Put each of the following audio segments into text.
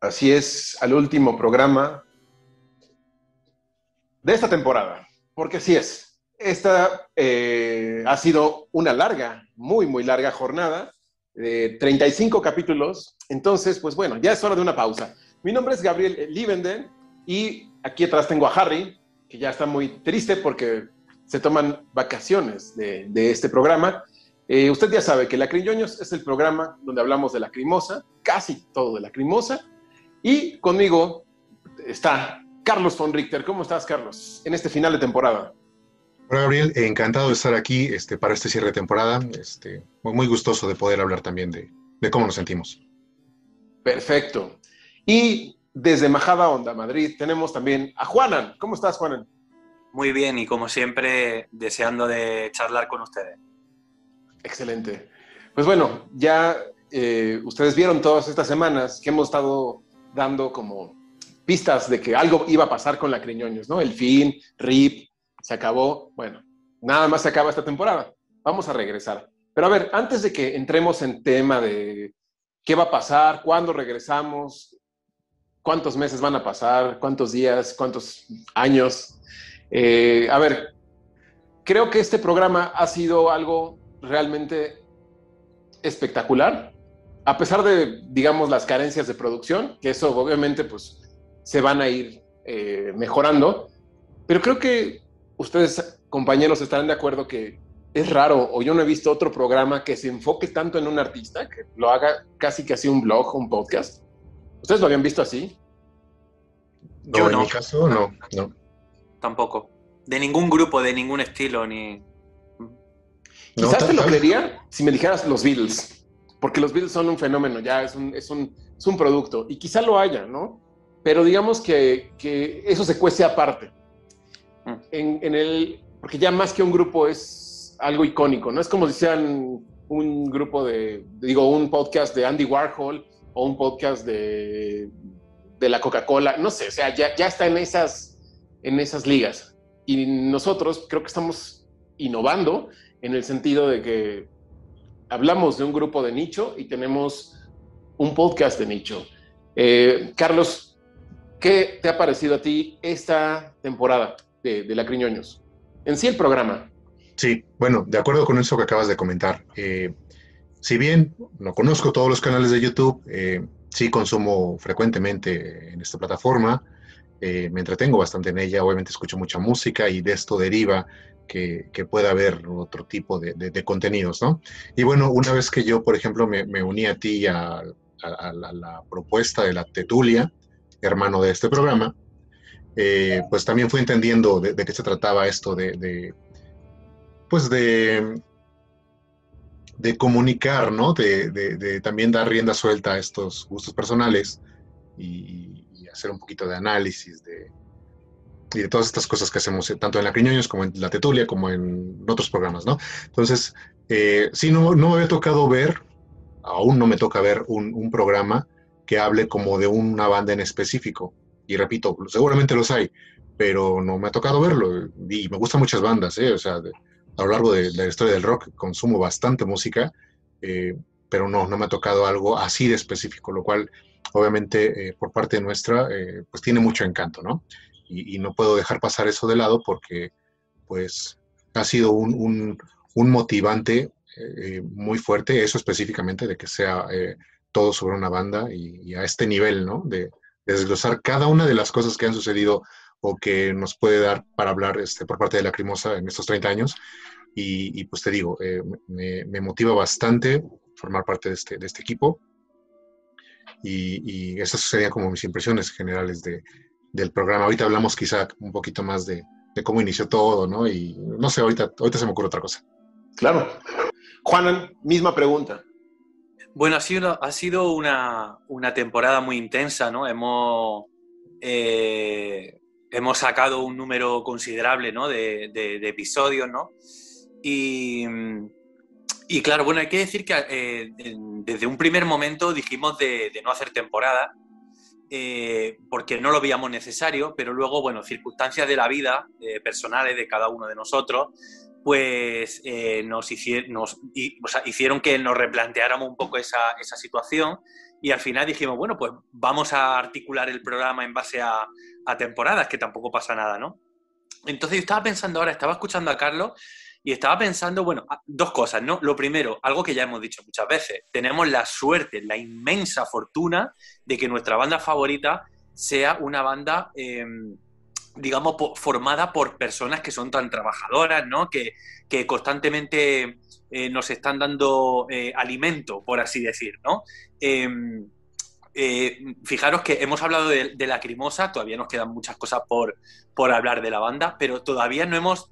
Así es, al último programa de esta temporada, porque así es. Esta eh, ha sido una larga, muy, muy larga jornada de 35 capítulos. Entonces, pues bueno, ya es hora de una pausa. Mi nombre es Gabriel Liebenden y aquí atrás tengo a Harry, que ya está muy triste porque se toman vacaciones de, este programa. Eh, usted ya sabe que Lacriñoños es el programa donde hablamos de la crimosa, casi todo de la crimosa. Y conmigo está Carlos von Richter. ¿Cómo estás, Carlos, en este final de temporada? Hola, Gabriel. Encantado de estar aquí este, para este cierre de temporada. Este, muy gustoso de poder hablar también de, de cómo nos sentimos. Perfecto. Y desde Majada Onda, Madrid, tenemos también a Juanan. ¿Cómo estás, Juanan? Muy bien y como siempre, deseando de charlar con ustedes. Excelente. Pues bueno, ya eh, ustedes vieron todas estas semanas que hemos estado dando como pistas de que algo iba a pasar con la Criñoños, ¿no? El fin, RIP, se acabó. Bueno, nada más se acaba esta temporada. Vamos a regresar. Pero a ver, antes de que entremos en tema de qué va a pasar, cuándo regresamos, cuántos meses van a pasar, cuántos días, cuántos años. Eh, a ver, creo que este programa ha sido algo realmente espectacular, a pesar de, digamos, las carencias de producción, que eso obviamente pues se van a ir eh, mejorando, pero creo que ustedes, compañeros, estarán de acuerdo que es raro, o yo no he visto otro programa que se enfoque tanto en un artista, que lo haga casi que así un blog, un podcast. ¿Ustedes lo habían visto así? No, yo en mi caso no, no. Tampoco. De ningún grupo, de ningún estilo, ni... Quizás te lo creería si me dijeras los Beatles, porque los Beatles son un fenómeno, ya es un, es un, es un producto, y quizá lo haya, ¿no? Pero digamos que, que eso se cuece aparte. Mm. En, en el, porque ya más que un grupo es algo icónico, ¿no? Es como si sean un grupo de, digo, un podcast de Andy Warhol o un podcast de, de la Coca-Cola, no sé, o sea, ya, ya está en esas, en esas ligas. Y nosotros creo que estamos innovando en el sentido de que hablamos de un grupo de nicho y tenemos un podcast de nicho. Eh, Carlos, ¿qué te ha parecido a ti esta temporada de, de La Criñoños? En sí el programa. Sí, bueno, de acuerdo con eso que acabas de comentar. Eh, si bien no conozco todos los canales de YouTube, eh, sí consumo frecuentemente en esta plataforma, me entretengo bastante en ella, obviamente escucho mucha música y de esto deriva que, que pueda haber otro tipo de, contenidos, ¿no? Y bueno, una vez que yo, por ejemplo, me, uní a ti a, a, la, propuesta de la Tetulia, hermano de este programa, eh, pues también fui entendiendo de, de, qué se trataba esto de, pues de comunicar, ¿no? De, también dar rienda suelta a estos gustos personales y hacer un poquito de análisis de, y de todas estas cosas que hacemos eh, tanto en la Criñoños como en la Tetulia como en otros programas, ¿no? Entonces, eh, sí, no, no me había tocado ver, aún no me toca ver un, un, programa que hable como de una banda en específico. Y repito, seguramente los hay, pero no me ha tocado verlo. Y me gustan muchas bandas, ¿eh? O sea, a lo largo de, de, la historia del rock consumo bastante música, eh, pero no, no me ha tocado algo así de específico, lo cual obviamente eh, por parte nuestra eh, pues tiene mucho encanto, ¿no? Y, y, no puedo dejar pasar eso de lado porque pues ha sido un, un, un motivante eh, muy fuerte, eso específicamente de que sea todo sobre una banda y, y, a este nivel, ¿no? De, de desglosar cada una de las cosas que han sucedido o que nos puede dar para hablar este, por parte de Lacrimosa en estos 30 años. Y, y pues te digo, eh, me, me, motiva bastante formar parte de este, de este equipo. Y, y, esas serían como mis impresiones generales de, del programa. Ahorita hablamos quizá un poquito más de, de, cómo inició todo, ¿no? Y no sé, ahorita, ahorita se me ocurre otra cosa. Claro. Juanan, misma pregunta. Bueno, ha sido, ha sido una, una temporada muy intensa, ¿no? Hemos... Eh, hemos sacado un número considerable ¿no? de, de, de, episodios, ¿no? Y, y, claro, bueno, hay que decir que eh, desde un primer momento dijimos de, de no hacer temporada, eh, porque no lo veíamos necesario, pero luego, bueno, circunstancias de la vida, eh, personales de cada uno de nosotros, pues eh, nos, hicieron, hicieron que nos replanteáramos un poco esa, situación y al final dijimos, bueno, pues vamos a articular el programa en base a, a temporadas, que tampoco pasa nada, ¿no? Entonces yo estaba pensando ahora, estaba escuchando a Carlos y estaba pensando, bueno, dos cosas, ¿no? Lo primero, algo que ya hemos dicho muchas veces, tenemos la suerte, la inmensa fortuna de que nuestra banda favorita sea una banda, em, digamos, formada por personas que son tan trabajadoras, ¿no? Que, constantemente eh, nos están dando eh, alimento, por así decir, ¿no? Eh, fijaros que hemos hablado de, de, Lacrimosa, todavía nos quedan muchas cosas por, por hablar de la banda, pero todavía no hemos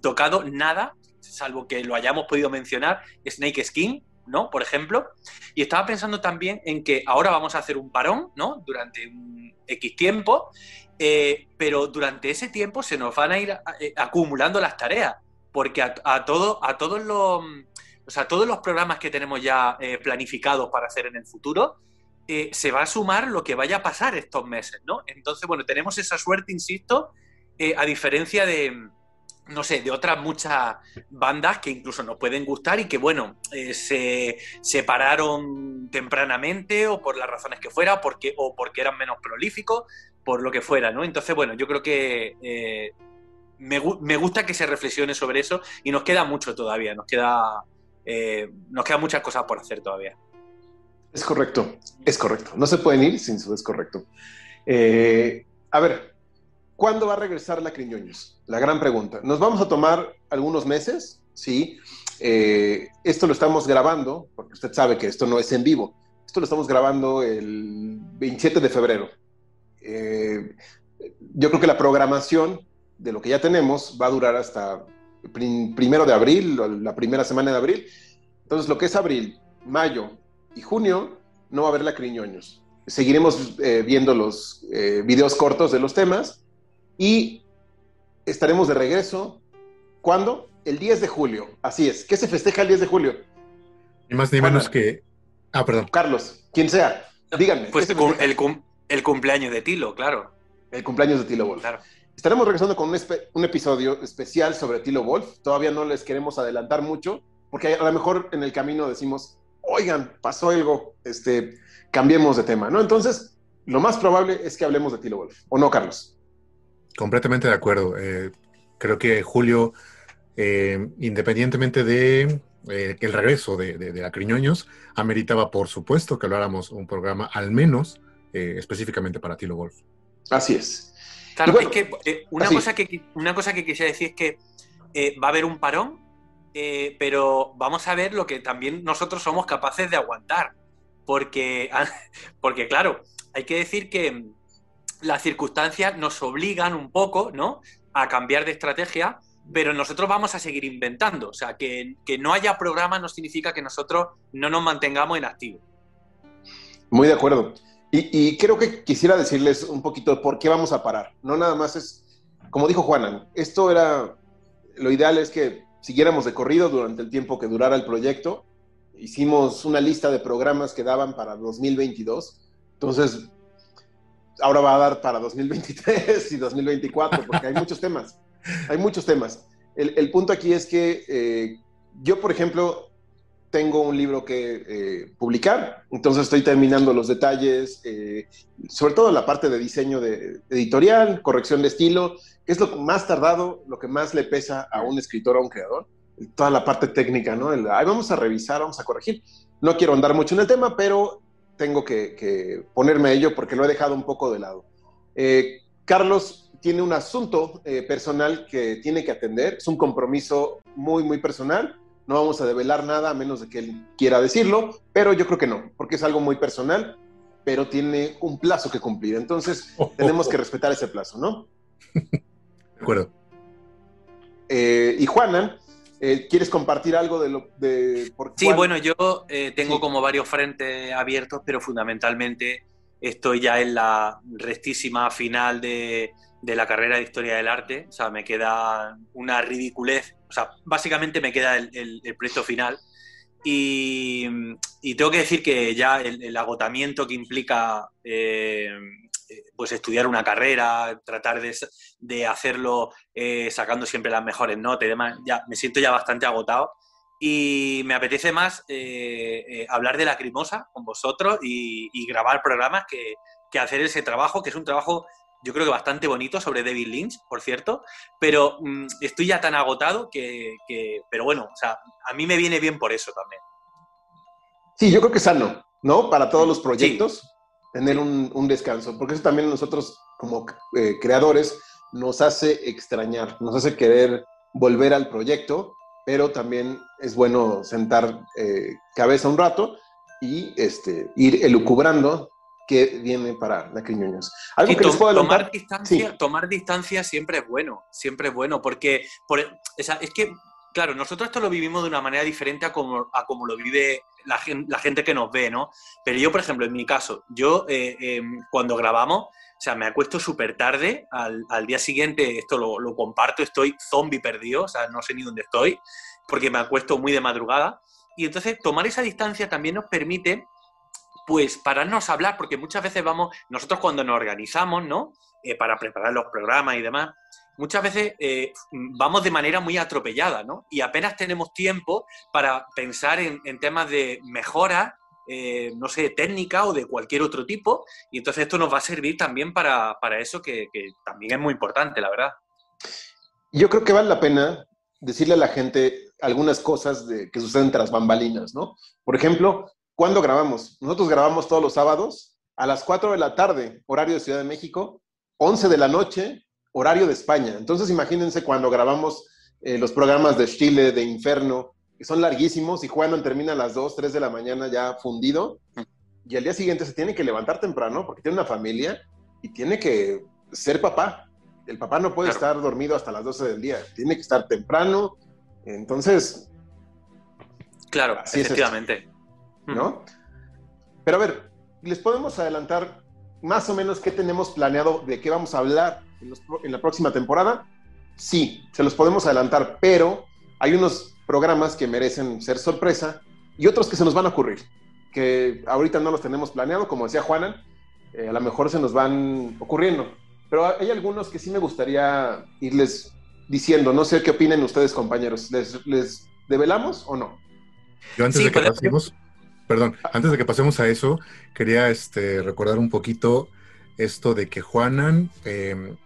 tocado nada, salvo que lo hayamos podido mencionar, Snake Skin, ¿no? Por ejemplo. Y estaba pensando también en que ahora vamos a hacer un parón, ¿no? Durante un X tiempo, eh, pero durante ese tiempo se nos van a ir eh, acumulando las tareas, porque a, a, todo, a todos los... O sea, todos los programas que tenemos ya planificados para hacer en el futuro, eh, se va a sumar lo que vaya a pasar estos meses, ¿no? Entonces, bueno, tenemos esa suerte, insisto, eh, a diferencia de, no sé, de otras muchas bandas que incluso nos pueden gustar y que, bueno, eh, se separaron tempranamente o por las razones que fuera, porque, o porque eran menos prolíficos, por lo que fuera, ¿no? Entonces, bueno, yo creo que me, me, gusta que se reflexione sobre eso y nos queda mucho todavía, nos queda, nos quedan muchas cosas por hacer todavía. Es correcto, es correcto. No se pueden ir sin su es correcto. Eh, a ver, ¿cuándo va a regresar la Criñoños? La gran pregunta. Nos vamos a tomar algunos meses, sí. Eh, esto lo estamos grabando, porque usted sabe que esto no es en vivo. Esto lo estamos grabando el 27 de febrero. Eh, yo creo que la programación de lo que ya tenemos va a durar hasta primero de abril, la primera semana de abril. Entonces, lo que es abril, mayo, y junio no va a haber la Criñoños. Seguiremos eh, viendo los eh, videos cortos de los temas y estaremos de regreso. ¿Cuándo? El 10 de julio. Así es. ¿Qué se festeja el 10 de julio? Ni más ni menos que. Ah, perdón. Carlos, quien sea. Díganme. Pues el, cumpleaños de Tilo, claro. El cumpleaños de Tilo Wolf. Claro. Estaremos regresando con un, un, episodio especial sobre Tilo Wolf. Todavía no les queremos adelantar mucho, porque a lo mejor en el camino decimos, oigan, pasó algo, este, cambiemos de tema, ¿no? Entonces, lo más probable es que hablemos de Tilo Wolf, ¿o no, Carlos? Completamente de acuerdo. Eh, creo que Julio, eh, independientemente de eh, el regreso de, de, de Acriñoños, ameritaba, por supuesto, que habláramos un programa al menos específicamente para Tilo Wolf. Así es. Claro, es que una, cosa que una cosa que quisiera decir es que va a haber un parón eh, pero vamos a ver lo que también nosotros somos capaces de aguantar. Porque, porque claro, hay que decir que las circunstancias nos obligan un poco, ¿no? A cambiar de estrategia, pero nosotros vamos a seguir inventando. O sea, que, no haya programa no significa que nosotros no nos mantengamos en activo. Muy de acuerdo. Y, creo que quisiera decirles un poquito por qué vamos a parar. No nada más es, como dijo Juanan, esto era, lo ideal es que siguiéramos de corrido durante el tiempo que durara el proyecto. Hicimos una lista de programas que daban para 2022. Entonces, ahora va a dar para 2023 y 2024, porque hay muchos temas. Hay muchos temas. El, punto aquí es que eh, yo, por ejemplo, tengo un libro que eh, publicar, entonces estoy terminando los detalles, eh, sobre todo la parte de diseño de, editorial, corrección de estilo, que es lo más tardado, lo que más le pesa a un escritor o a un creador, toda la parte técnica, ¿no? vamos a revisar, vamos a corregir. No quiero andar mucho en el tema, pero tengo que, ponerme a ello porque lo he dejado un poco de lado. Eh, Carlos tiene un asunto personal que tiene que atender, es un compromiso muy, muy personal no vamos a develar nada a menos de que él quiera decirlo, pero yo creo que no, porque es algo muy personal, pero tiene un plazo que cumplir. Entonces, tenemos que respetar ese plazo, ¿no? De acuerdo. Eh, y Juana, eh, ¿quieres compartir algo de lo de Sí, bueno, yo eh, tengo como varios frentes abiertos, pero fundamentalmente estoy ya en la restísima final de, de la carrera de Historia del Arte. O sea, me queda una ridiculez. O sea, básicamente me queda el, proyecto final. Y, tengo que decir que ya el, agotamiento que implica eh, pues estudiar una carrera, tratar de, hacerlo sacando siempre las mejores notas y demás. Ya, me siento ya bastante agotado y me apetece más hablar de la Lacrimosa con vosotros y, grabar programas que, que hacer ese trabajo, que es un trabajo yo creo que bastante bonito sobre David Lynch, por cierto, pero mm, estoy ya tan agotado que, pero bueno, o sea, a mí me viene bien por eso también. Sí, yo creo que es sano, ¿no? Para todos los proyectos, tener un, descanso, porque eso también nosotros como eh, creadores nos hace extrañar, nos hace querer volver al proyecto, pero también es bueno sentar eh, cabeza un rato y este, ir elucubrando que viene para la Criñoños. Algo que les puedo tomar distancia, tomar distancia siempre es bueno, siempre es bueno, porque por, es que, claro, nosotros esto lo vivimos de una manera diferente a como, a como lo vive la, la, gente que nos ve, ¿no? Pero yo, por ejemplo, en mi caso, yo eh, em, cuando grabamos, o sea, me acuesto súper tarde, al, al, día siguiente esto lo, lo comparto, estoy zombie perdido, o sea, no sé ni dónde estoy, porque me acuesto muy de madrugada. Y entonces tomar esa distancia también nos permite pues pararnos a hablar, porque muchas veces vamos, nosotros cuando nos organizamos, ¿no? Eh, para preparar los programas y demás, muchas veces eh, vamos de manera muy atropellada, ¿no? Y apenas tenemos tiempo para pensar en, temas de mejora, eh, no sé, técnica o de cualquier otro tipo, y entonces esto nos va a servir también para, eso, que, también es muy importante, la verdad. Yo creo que vale la pena decirle a la gente algunas cosas de, que suceden tras bambalinas, ¿no? Por ejemplo, ¿Cuándo grabamos? Nosotros grabamos todos los sábados a las 4 de la tarde, horario de Ciudad de México, 11 de la noche, horario de España. Entonces imagínense cuando grabamos eh, los programas de Chile, de Inferno, que son larguísimos y Juan termina a las 2, 3 de la mañana ya fundido. Y al día siguiente se tiene que levantar temprano porque tiene una familia y tiene que ser papá. El papá no puede estar dormido hasta las 12 del día, tiene que estar temprano. Entonces... Claro, efectivamente. ¿No? Pero a ver, les podemos adelantar más o menos qué tenemos planeado, de qué vamos a hablar en, la próxima temporada. Sí, se los podemos adelantar, pero hay unos programas que merecen ser sorpresa y otros que se nos van a ocurrir, que ahorita no los tenemos planeado, como decía Juana, eh, a lo mejor se nos van ocurriendo. Pero hay algunos que sí me gustaría irles diciendo. No sé qué opinen ustedes, compañeros. ¿Les, les develamos o no? Yo antes de que pasemos, perdón, antes de que pasemos a eso, quería este, recordar un poquito esto de que Juanan em,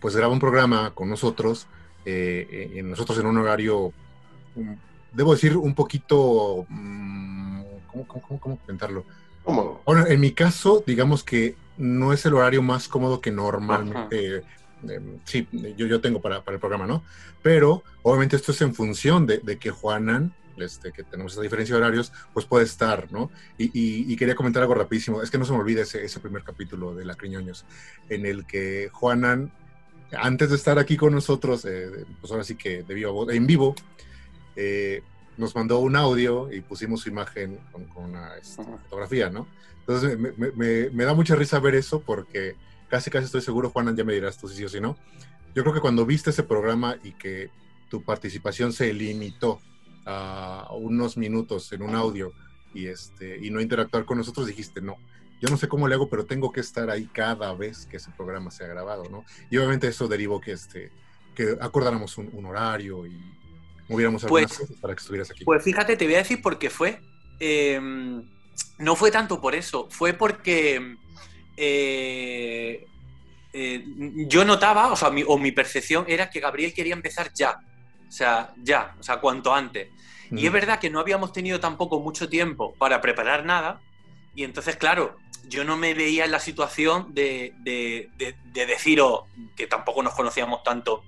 pues graba un programa con nosotros, eh, eh nosotros en un horario, mm, debo decir, un poquito, mm, ¿cómo, cómo, cómo comentarlo? Cómodo. Bueno, en mi caso, digamos que no es el horario más cómodo que normalmente em, sí, yo, yo tengo para, para, el programa, ¿no? Pero obviamente esto es en función de, de que Juanan este, que tenemos esa diferencia de horarios, pues puede estar, ¿no? Y, quería comentar algo rapidísimo, es que no se me olvide ese, ese primer capítulo de La Criñoños, en el que Juanan, antes de estar aquí con nosotros, eh, pues ahora sí que de vivo, en vivo, eh, nos mandó un audio y pusimos su imagen con, una este, fotografía, ¿no? Entonces me, da mucha risa ver eso porque casi casi estoy seguro, Juanan, ya me dirás tú si sí o si no. Yo creo que cuando viste ese programa y que tu participación se limitó a unos minutos en un audio y, este, y no interactuar con nosotros, dijiste, no, yo no sé cómo le hago, pero tengo que estar ahí cada vez que ese programa sea grabado, ¿no? Y obviamente eso derivó que, este, que acordáramos un, horario y moviéramos algunas pues, cosas para que estuvieras aquí. Pues fíjate, te voy a decir por qué fue. Em, no fue tanto por eso, fue porque eh, eh, yo notaba, o sea, o mi percepción era que Gabriel quería empezar ya. O sea, ya, o sea, cuanto antes. Y es mm. verdad que no habíamos tenido tampoco mucho tiempo para preparar nada. Y entonces, claro, yo no me veía en la situación de, de, de, deciros, que tampoco nos conocíamos tanto,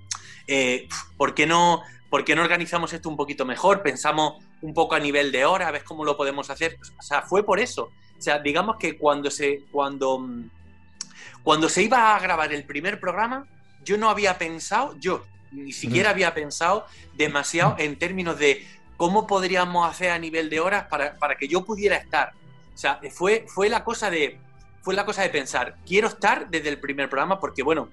eh, ¿por, qué no, ¿por qué no organizamos esto un poquito mejor? Pensamos un poco a nivel de hora, ves cómo lo podemos hacer. O sea, fue por eso. O sea, digamos que cuando se, cuando, cuando se iba a grabar el primer programa, yo no había pensado, yo ni siquiera había pensado demasiado en términos de cómo podríamos hacer a nivel de horas para, que yo pudiera estar. O sea, fue, fue, la cosa de, fue la cosa de pensar, quiero estar desde el primer programa porque, bueno,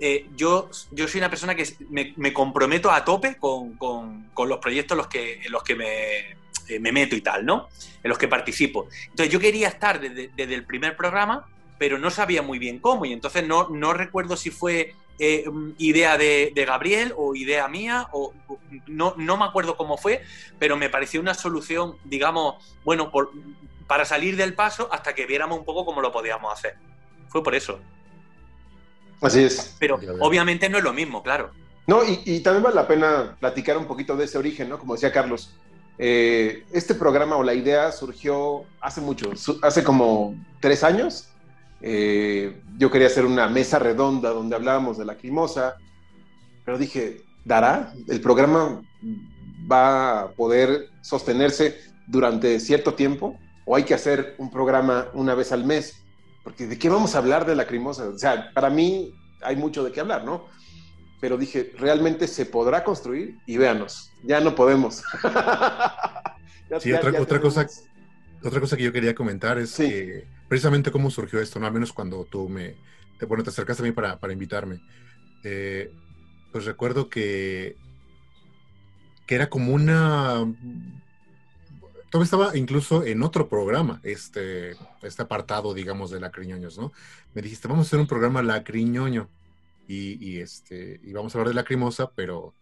eh, yo, yo soy una persona que me, comprometo a tope con, los proyectos en los que, en los que me, eh, me, meto y tal, ¿no? En los que participo. Entonces yo quería estar desde, desde el primer programa pero no sabía muy bien cómo. Y entonces no, no recuerdo si fue eh, idea de, Gabriel o idea mía, o no, no me acuerdo cómo fue, pero me pareció una solución, digamos, bueno, por, para salir del paso hasta que viéramos un poco cómo lo podíamos hacer. Fue por eso. Así es. Pero obviamente no es lo mismo, claro. No, y, también vale la pena platicar un poquito de ese origen, ¿no? Como decía Carlos, eh, este programa o la idea surgió hace mucho, hace como tres años, eh, yo quería hacer una mesa redonda donde hablábamos de la crimosa, pero dije, ¿dará? ¿El programa va a poder sostenerse durante cierto tiempo? ¿O hay que hacer un programa una vez al mes? Porque ¿de qué vamos a hablar de la crimosa? O sea, para mí hay mucho de qué hablar, ¿no? Pero dije, ¿realmente se podrá construir? Y véanos, ya no podemos. sí, otra, otra cosa otra cosa que yo quería comentar es que precisamente cómo surgió esto, ¿no? Al menos cuando tú me, te, bueno, te acercaste a mí para, para invitarme. Eh, pues recuerdo que, que era como una... Todo estaba incluso en otro programa, este, este apartado, digamos, de Lacriñoños, ¿no? Me dijiste, vamos a hacer un programa Lacriñoño y, y, este, y vamos a hablar de Lacrimosa, pero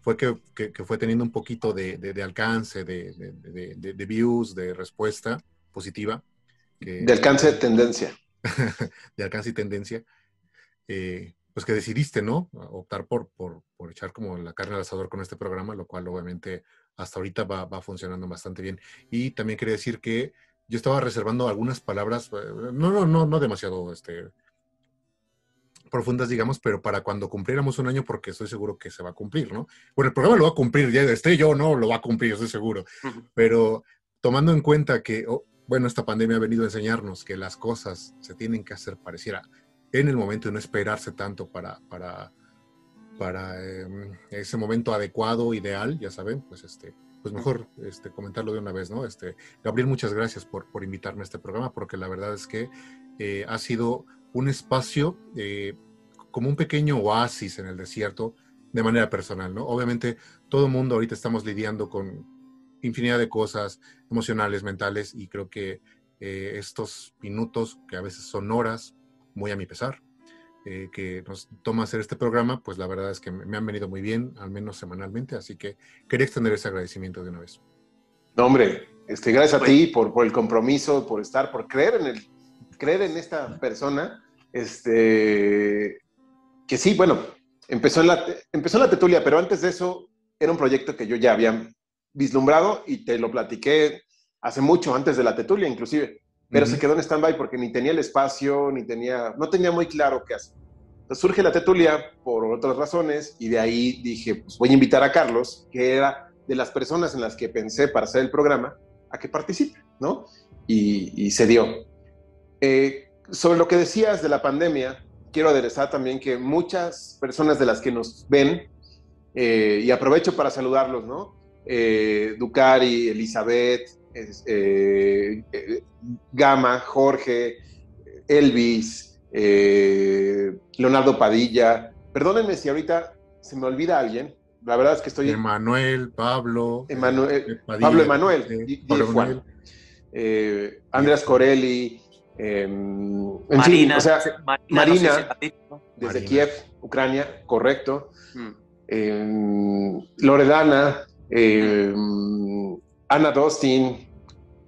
fue que, fue teniendo un poquito de, alcance, de, views, de respuesta positiva. De alcance de tendencia. de alcance y tendencia. Eh, pues que decidiste, ¿no? Optar por, por, echar como la carne al asador con este programa, lo cual obviamente hasta ahorita va, va funcionando bastante bien. Y también quería decir que yo estaba reservando algunas palabras, eh, no, no, no, no demasiado este, profundas, digamos, pero para cuando cumpliéramos un año, porque estoy seguro que se va a cumplir, ¿no? Bueno, el programa lo va a cumplir, ya esté yo no, lo va a cumplir, estoy seguro. Pero tomando en cuenta que, oh, bueno, esta pandemia ha venido a enseñarnos que las cosas se tienen que hacer pareciera en el momento y no esperarse tanto para, para, para em, ese momento adecuado, ideal, ya saben, pues este, pues mejor este, comentarlo de una vez, ¿no? Este, Gabriel, muchas gracias por, por invitarme a este programa, porque la verdad es que eh, ha sido un espacio eh, como un pequeño oasis en el desierto de manera personal, ¿no? Obviamente todo mundo ahorita estamos lidiando con infinidad de cosas emocionales, mentales, y creo que eh, estos minutos, que a veces son horas, muy a mi pesar, eh, que nos toma hacer este programa, pues la verdad es que me han venido muy bien, al menos semanalmente, así que quería extender ese agradecimiento de una vez. No, hombre, este, gracias a ti por, por el compromiso, por estar, por creer en el creer en esta persona, este, que sí, bueno, empezó en, la, empezó la Tetulia, pero antes de eso era un proyecto que yo ya había vislumbrado y te lo platiqué hace mucho, antes de la Tetulia inclusive, pero se quedó en stand-by porque ni tenía el espacio, ni tenía, no tenía muy claro qué hacer. Entonces surge la Tetulia por otras razones y de ahí dije, pues voy a invitar a Carlos, que era de las personas en las que pensé para hacer el programa, a que participe, ¿no? Y, y se dio. Eh, sobre lo que decías de la pandemia, quiero aderezar también que muchas personas de las que nos ven, eh, y aprovecho para saludarlos, ¿no? Eh, Ducari, Elizabeth, Gama, Jorge, Elvis, Leonardo Padilla. Perdónenme si ahorita se me olvida alguien. La verdad es que estoy. Emanuel, Pablo. Pablo Emanuel. Juan. Andreas Corelli, Em, en Marina, fin, o sea, Marina, desde Kiev, Ucrania, correcto. Mm. Em, Loredana, em, Ana Dostin,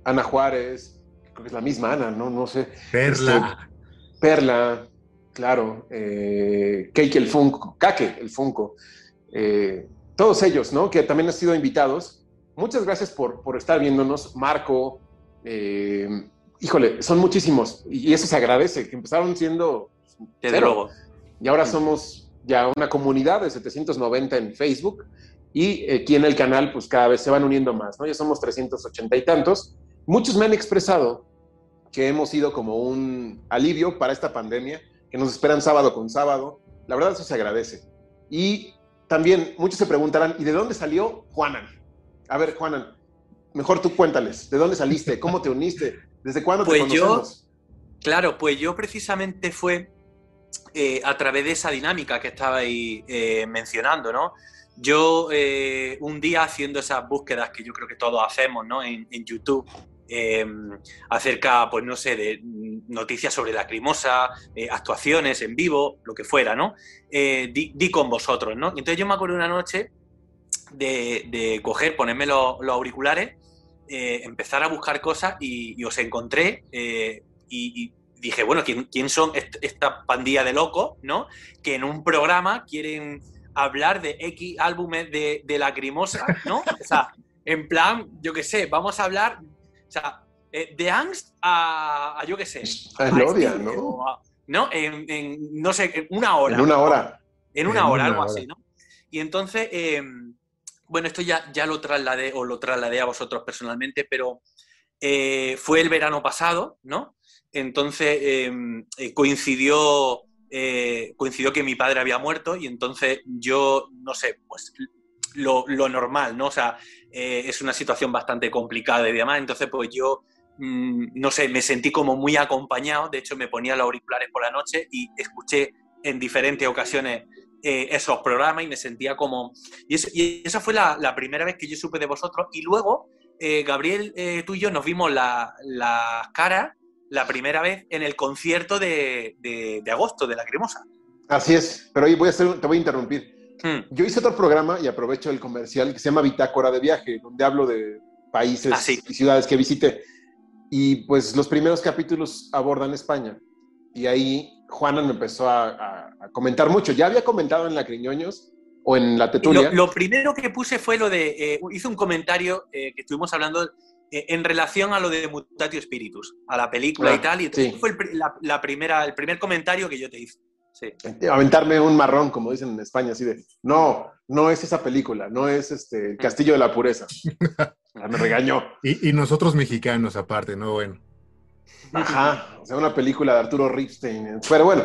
Ana Juárez, creo que es la misma Ana, no, no sé. Perla. Este, Perla, claro. Eh, Keike el Funko, Kake el Funko. Eh, todos ellos, ¿no? Que también han sido invitados. Muchas gracias por, por estar viéndonos. Marco, eh, híjole, son muchísimos y eso se agradece, que empezaron siendo cero. Y ahora somos ya una comunidad de 790 en Facebook y aquí en el canal pues cada vez se van uniendo más, ¿no? Ya somos 380 y tantos. Muchos me han expresado que hemos sido como un alivio para esta pandemia, que nos esperan sábado con sábado. La verdad eso se agradece. Y también muchos se preguntarán, ¿y de dónde salió Juanan? A ver, Juanan, mejor tú cuéntales, ¿de dónde saliste? ¿Cómo te uniste? ¿Desde cuándo pues te conocemos? Yo, claro, pues yo precisamente fue eh, a través de esa dinámica que estabais eh, mencionando, ¿no? Yo eh, un día haciendo esas búsquedas que yo creo que todos hacemos, ¿no? En, YouTube, acerca, pues no sé, de noticias sobre la crimosa, eh, actuaciones en vivo, lo que fuera, ¿no? Eh, di, con vosotros, ¿no? entonces yo me acuerdo una noche de, coger, ponerme los, auriculares, empezar a buscar cosas y, os encontré y, dije, bueno, ¿quién, son esta pandilla de locos, ¿no? Que en un programa quieren hablar de X álbumes de, de Lacrimosa, ¿no? O sea, en plan, yo qué sé, vamos a hablar, o sea, eh, de Angst a, yo qué sé. A Gloria, ¿no? ¿No? En, no sé, en una hora. En una hora. En una hora, algo así, ¿no? Y entonces, em, bueno, esto ya, ya lo trasladé o lo trasladé a vosotros personalmente, pero eh, fue el verano pasado, ¿no? Entonces em, eh, coincidió, coincidió que mi padre había muerto y entonces yo, no sé, pues lo, normal, ¿no? O sea, es una situación bastante complicada y demás, entonces pues yo Mm, no sé, me sentí como muy acompañado, de hecho me ponía los auriculares por la noche y escuché en diferentes ocasiones eh, esos programas y me sentía como... Y, esa fue la, primera vez que yo supe de vosotros. Y luego, eh, Gabriel, eh, tú y yo nos vimos la, la, cara la primera vez en el concierto de, agosto de La Cremosa. Así es, pero hoy voy a hacer, te voy a interrumpir. Hmm. Yo hice otro programa y aprovecho el comercial que se llama Bitácora de Viaje, donde hablo de países ah, y ciudades que visité. Y pues los primeros capítulos abordan España. Y ahí Juana me empezó a, comentar mucho. Ya había comentado en La Criñoños o en La Tetulia. Lo, primero que puse fue lo de, eh, hice un comentario eh, que estuvimos hablando en relación a lo de Mutatio Spiritus, a la película y ah, tal. Y fue la, primera, el primer comentario que yo te hice. Sí. Aventarme un marrón, como dicen en España, así de, no, no es esa película, no es este, el Castillo de la Pureza. me regañó. Y, nosotros mexicanos aparte, ¿no? Bueno. Ajá, o sea, una película de Arturo Ripstein. Pero bueno.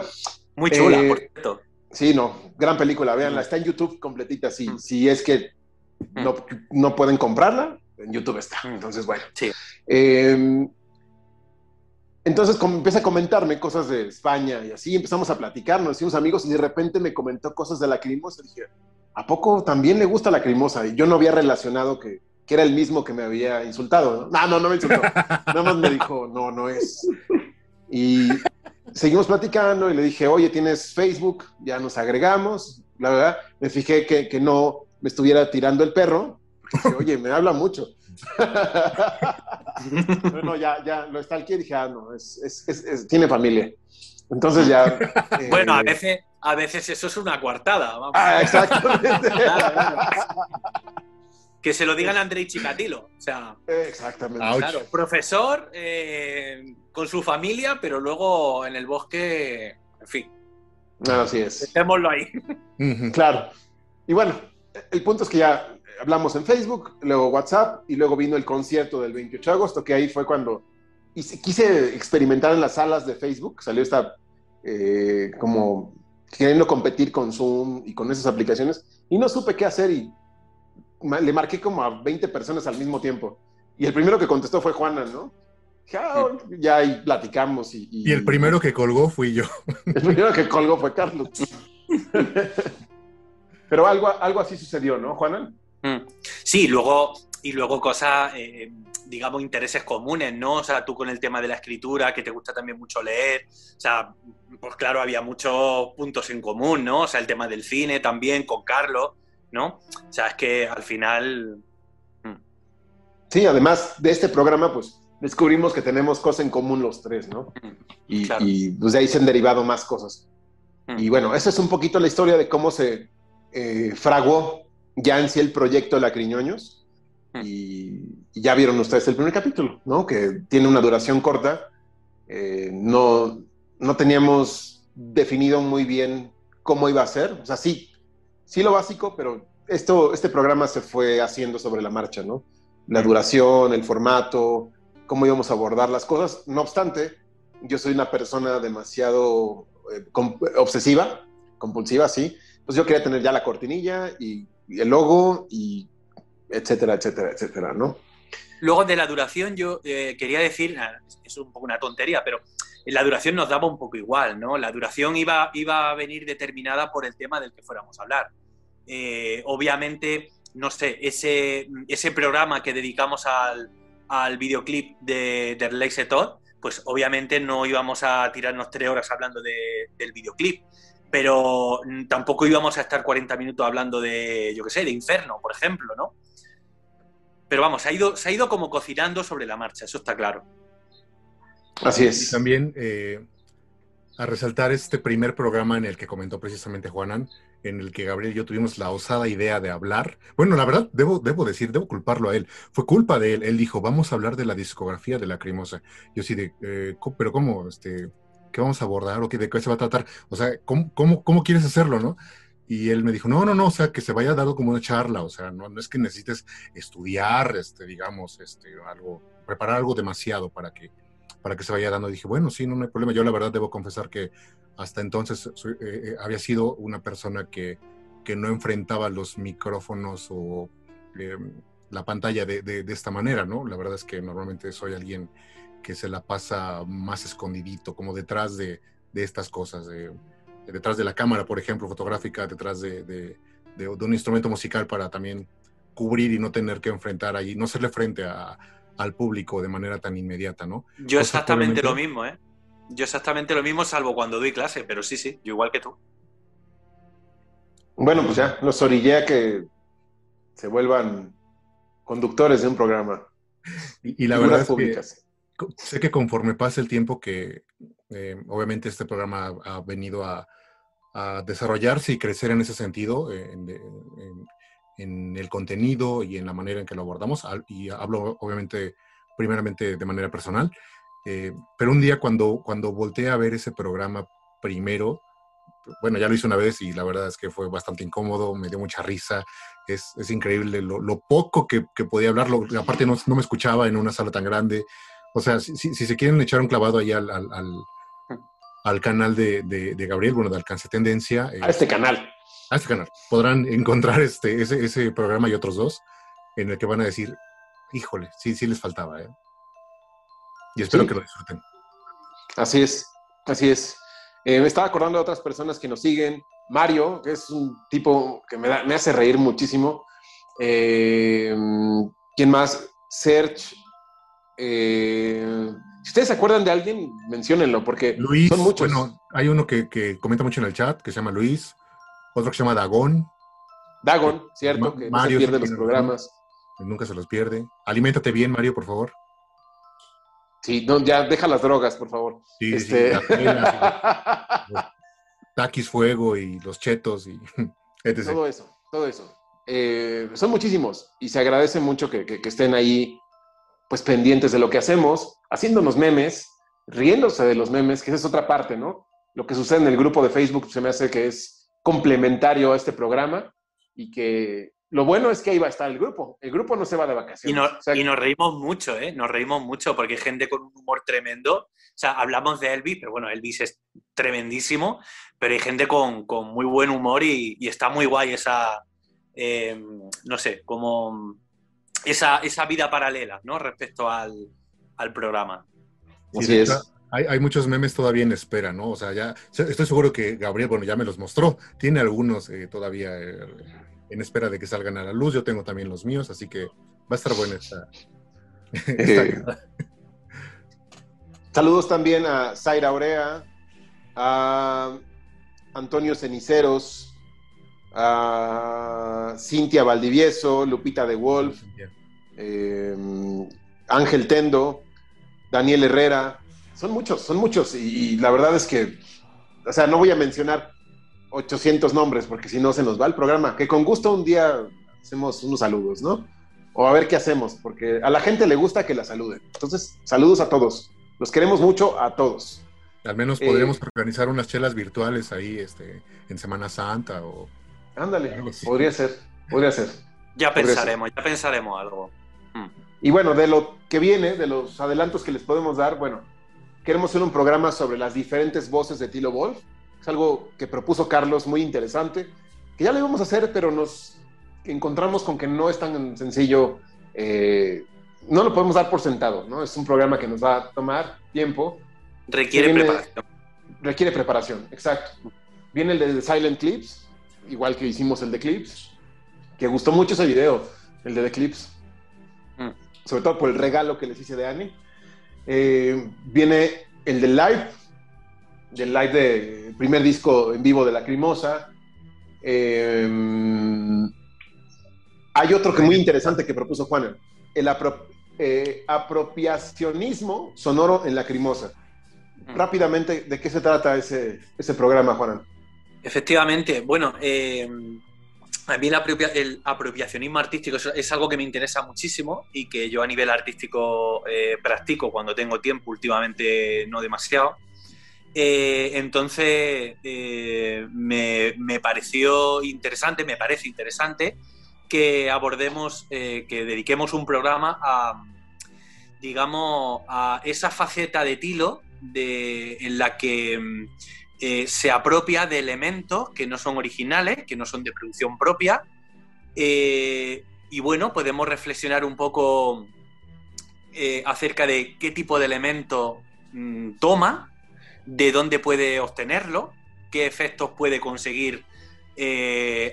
Muy chula, eh, por cierto. Sí, no, gran película, véanla, está en YouTube completita, si, mm. si es que no, no, pueden comprarla, en YouTube está. Mm. Entonces, bueno. Sí. Em, entonces empieza a comentarme cosas de España y así empezamos a platicar, nos hicimos amigos y de repente me comentó cosas de la crimosa. Dije, ¿a poco también le gusta la crimosa? Y yo no había relacionado que, que era el mismo que me había insultado. No, no, no, me insultó. Nada más me dijo, no, no es. Y seguimos platicando y le dije, oye, ¿tienes Facebook? Ya nos agregamos. La verdad, me fijé que, que no me estuviera tirando el perro. Dije, oye, me habla mucho. bueno, ya, ya lo está aquí y dije, ah, no, es, es, es, tiene familia. Entonces ya. bueno, a eh, veces, a veces eso es una coartada. Vamos. Ah, exactamente que se lo digan a Andrei Chikatilo. O sea, exactamente. Claro, profesor eh, con su familia, pero luego en el bosque, en fin. Así es. Dejémoslo ahí. claro. Y bueno, el punto es que ya hablamos en Facebook, luego WhatsApp y luego vino el concierto del 28 de agosto, que ahí fue cuando quise experimentar en las salas de Facebook, salió esta eh, como queriendo competir con Zoom y con esas aplicaciones y no supe qué hacer y le marqué como a 20 personas al mismo tiempo. Y el primero que contestó fue Juana, ¿no? Ah, ya ahí platicamos. Y, y, el primero que colgó fui yo. El primero que colgó fue Carlos. Pero algo, algo así sucedió, ¿no, Juana? Mm. Sí, luego, y luego cosas, eh, digamos, intereses comunes, ¿no? O sea, tú con el tema de la escritura, que te gusta también mucho leer, o sea, pues claro, había muchos puntos en común, ¿no? O sea, el tema del cine también con Carlos. ¿no? O sea, es que al final... Mm. Sí, además de este programa, pues descubrimos que tenemos cosas en común los tres, ¿no? Mm, y, pues de ahí se han derivado más cosas. Mm. Y bueno, esa es un poquito la historia de cómo se eh, fraguó ya en sí el proyecto de la Criñoños. Y, ya vieron ustedes el primer capítulo, ¿no? Que tiene una duración corta. Eh, no, no teníamos definido muy bien cómo iba a ser. O sea, sí, sí lo básico, pero esto, este programa se fue haciendo sobre la marcha, ¿no? La duración, el formato, cómo íbamos a abordar las cosas. No obstante, yo soy una persona demasiado eh, obsesiva, compulsiva, sí. Pues yo quería tener ya la cortinilla y, el logo y etcétera, etcétera, etcétera, ¿no? Luego de la duración yo eh, quería decir, es un poco una tontería, pero la duración nos daba un poco igual, ¿no? La duración iba, iba a venir determinada por el tema del que fuéramos a hablar. Eh, obviamente, no sé, ese, ese programa que dedicamos al, al videoclip de, de Todd, pues obviamente no íbamos a tirarnos tres horas hablando del videoclip, pero tampoco íbamos a estar 40 minutos hablando de, yo qué sé, de Inferno, por ejemplo, ¿no? Pero vamos, se ha ido, se ha ido como cocinando sobre la marcha, eso está claro. Así es. Y también eh, a resaltar este primer programa en el que comentó precisamente Juanan, en el que Gabriel y yo tuvimos la osada idea de hablar. Bueno, la verdad, debo, debo decir, debo culparlo a él. Fue culpa de él. Él dijo, vamos a hablar de la discografía de la Crimosa. Yo sí, de, eh, pero ¿cómo? Este, ¿Qué vamos a abordar o qué, de qué se va a tratar? O sea, ¿cómo, cómo, cómo quieres hacerlo, no? Y él me dijo, no, no, no, o sea, que se vaya dado como una charla, o sea, no, no es que necesites estudiar, este, digamos, este, algo, preparar algo demasiado para que, para que se vaya dando. dije, bueno, sí, no, hay problema. Yo la verdad debo confesar que hasta entonces eh, eh, había sido una persona que, que, no enfrentaba los micrófonos o em, la pantalla de, de, esta manera, ¿no? La verdad es que normalmente soy alguien que se la pasa más escondidito, como detrás de, de estas cosas, detrás de la cámara, por ejemplo, fotográfica, detrás de, de, un instrumento musical para también cubrir y no tener que enfrentar ahí, no hacerle frente a, al público de manera tan inmediata, ¿no? Yo exactamente lo mismo, ¿eh? Yo exactamente lo mismo, salvo cuando doy clase, pero sí, sí, yo igual que tú. Bueno, pues ya, los orillé a que se vuelvan conductores de un programa. Y, la verdad es que sé que conforme pasa el tiempo que eh, obviamente este programa ha, venido a, desarrollarse y crecer en ese sentido, en, en el contenido y en la manera en que lo abordamos. Y hablo obviamente primeramente de manera personal. Eh, pero un día cuando, cuando volteé a ver ese programa primero, bueno, ya lo hice una vez y la verdad es que fue bastante incómodo, me dio mucha risa, es, es increíble lo, lo, poco que, que podía hablar, aparte no, no, me escuchaba en una sala tan grande, o sea, si, si, se quieren echar un clavado ahí al, al, al, canal de, de, Gabriel, bueno, de Alcance Tendencia. a este canal a este canal. Podrán encontrar este, ese, ese programa y otros dos en el que van a decir, híjole, sí, sí les faltaba. ¿eh? Y espero que lo disfruten. Así es, así es. Eh, me estaba acordando de otras personas que nos siguen. Mario, que es un tipo que me, me hace reír muchísimo. Eh, ¿Quién más? Serge. Eh, si ustedes se acuerdan de alguien, menciónenlo, porque son muchos. Bueno, hay uno que, que, comenta mucho en el chat, que se llama Luis otro que se llama Dagón. Dagon, cierto, que Mario no se pierde los programas. Nunca se los pierde. Aliméntate bien, Mario, por favor. Sí, no, ya deja las drogas, por favor. Sí, este... taquis fuego y los chetos y etc. Todo eso, todo eso. Eh, son muchísimos y se agradece mucho que, que, estén ahí pues pendientes de lo que hacemos, haciéndonos memes, riéndose de los memes, que esa es otra parte, ¿no? Lo que sucede en el grupo de Facebook se me hace que es complementario a este programa y que lo bueno es que ahí va a estar el grupo. El grupo no se va de vacaciones. Y, nos reímos mucho, ¿eh? Nos reímos mucho porque hay gente con un humor tremendo. O sea, hablamos de Elvis, pero bueno, Elvis es tremendísimo, pero hay gente con, muy buen humor y, está muy guay esa, em, no sé, como esa, esa, vida paralela, ¿no? Respecto al, al programa. Así es hay, muchos memes todavía en espera, ¿no? O sea, ya estoy seguro que Gabriel, bueno, ya me los mostró. Tiene algunos eh, todavía eh, en espera de que salgan a la luz. Yo tengo también los míos, así que va a estar buena esta. Eh, saludos también a Zaira Orea, a Antonio Ceniceros, a Cintia Valdivieso, Lupita de Wolf, Ángel Tendo, Daniel Herrera, son muchos, son muchos. Y, la verdad es que, o sea, no voy a mencionar 800 nombres porque si no se nos va el programa. Que con gusto un día hacemos unos saludos, ¿no? O a ver qué hacemos, porque a la gente le gusta que la saluden. Entonces, saludos a todos. Los queremos mucho a todos. Al menos podríamos eh, organizar unas chelas virtuales ahí este, en Semana Santa o... Ándale, podría ser, podría ser. Ya pensaremos, ya pensaremos algo. Y bueno, de lo que viene, de los adelantos que les podemos dar, bueno, queremos hacer un programa sobre las diferentes voces de Tilo Wolf. Es algo que propuso Carlos muy interesante, que ya lo íbamos a hacer, pero nos encontramos con que no es tan sencillo, eh, no lo podemos dar por sentado, ¿no? Es un programa que nos va a tomar tiempo. Requiere preparación. Requiere preparación, exacto. Viene el de Silent Clips, igual que hicimos el de Clips, que gustó mucho ese video, el de The Clips. Sobre todo por el regalo que les hice de Annie. Eh, viene el del live, del live de primer disco en vivo de Lacrimosa. Eh, hay otro que muy interesante que propuso Juan, el eh, apropiacionismo sonoro en Lacrimosa. Mm. Rápidamente, ¿de qué se trata ese, ese programa, Juan? Efectivamente, bueno, a mí el, apropiacionismo artístico es, algo que me interesa muchísimo y que yo a nivel artístico eh, practico cuando tengo tiempo, últimamente no demasiado. Eh, entonces me, me, pareció interesante, me parece interesante que abordemos, que dediquemos un programa a, digamos, a esa faceta de Tilo en la que eh, se apropia de elementos que no son originales, que no son de producción propia. Eh, y bueno, podemos reflexionar un poco eh, acerca de qué tipo de elemento mm, toma, de dónde puede obtenerlo, qué efectos puede conseguir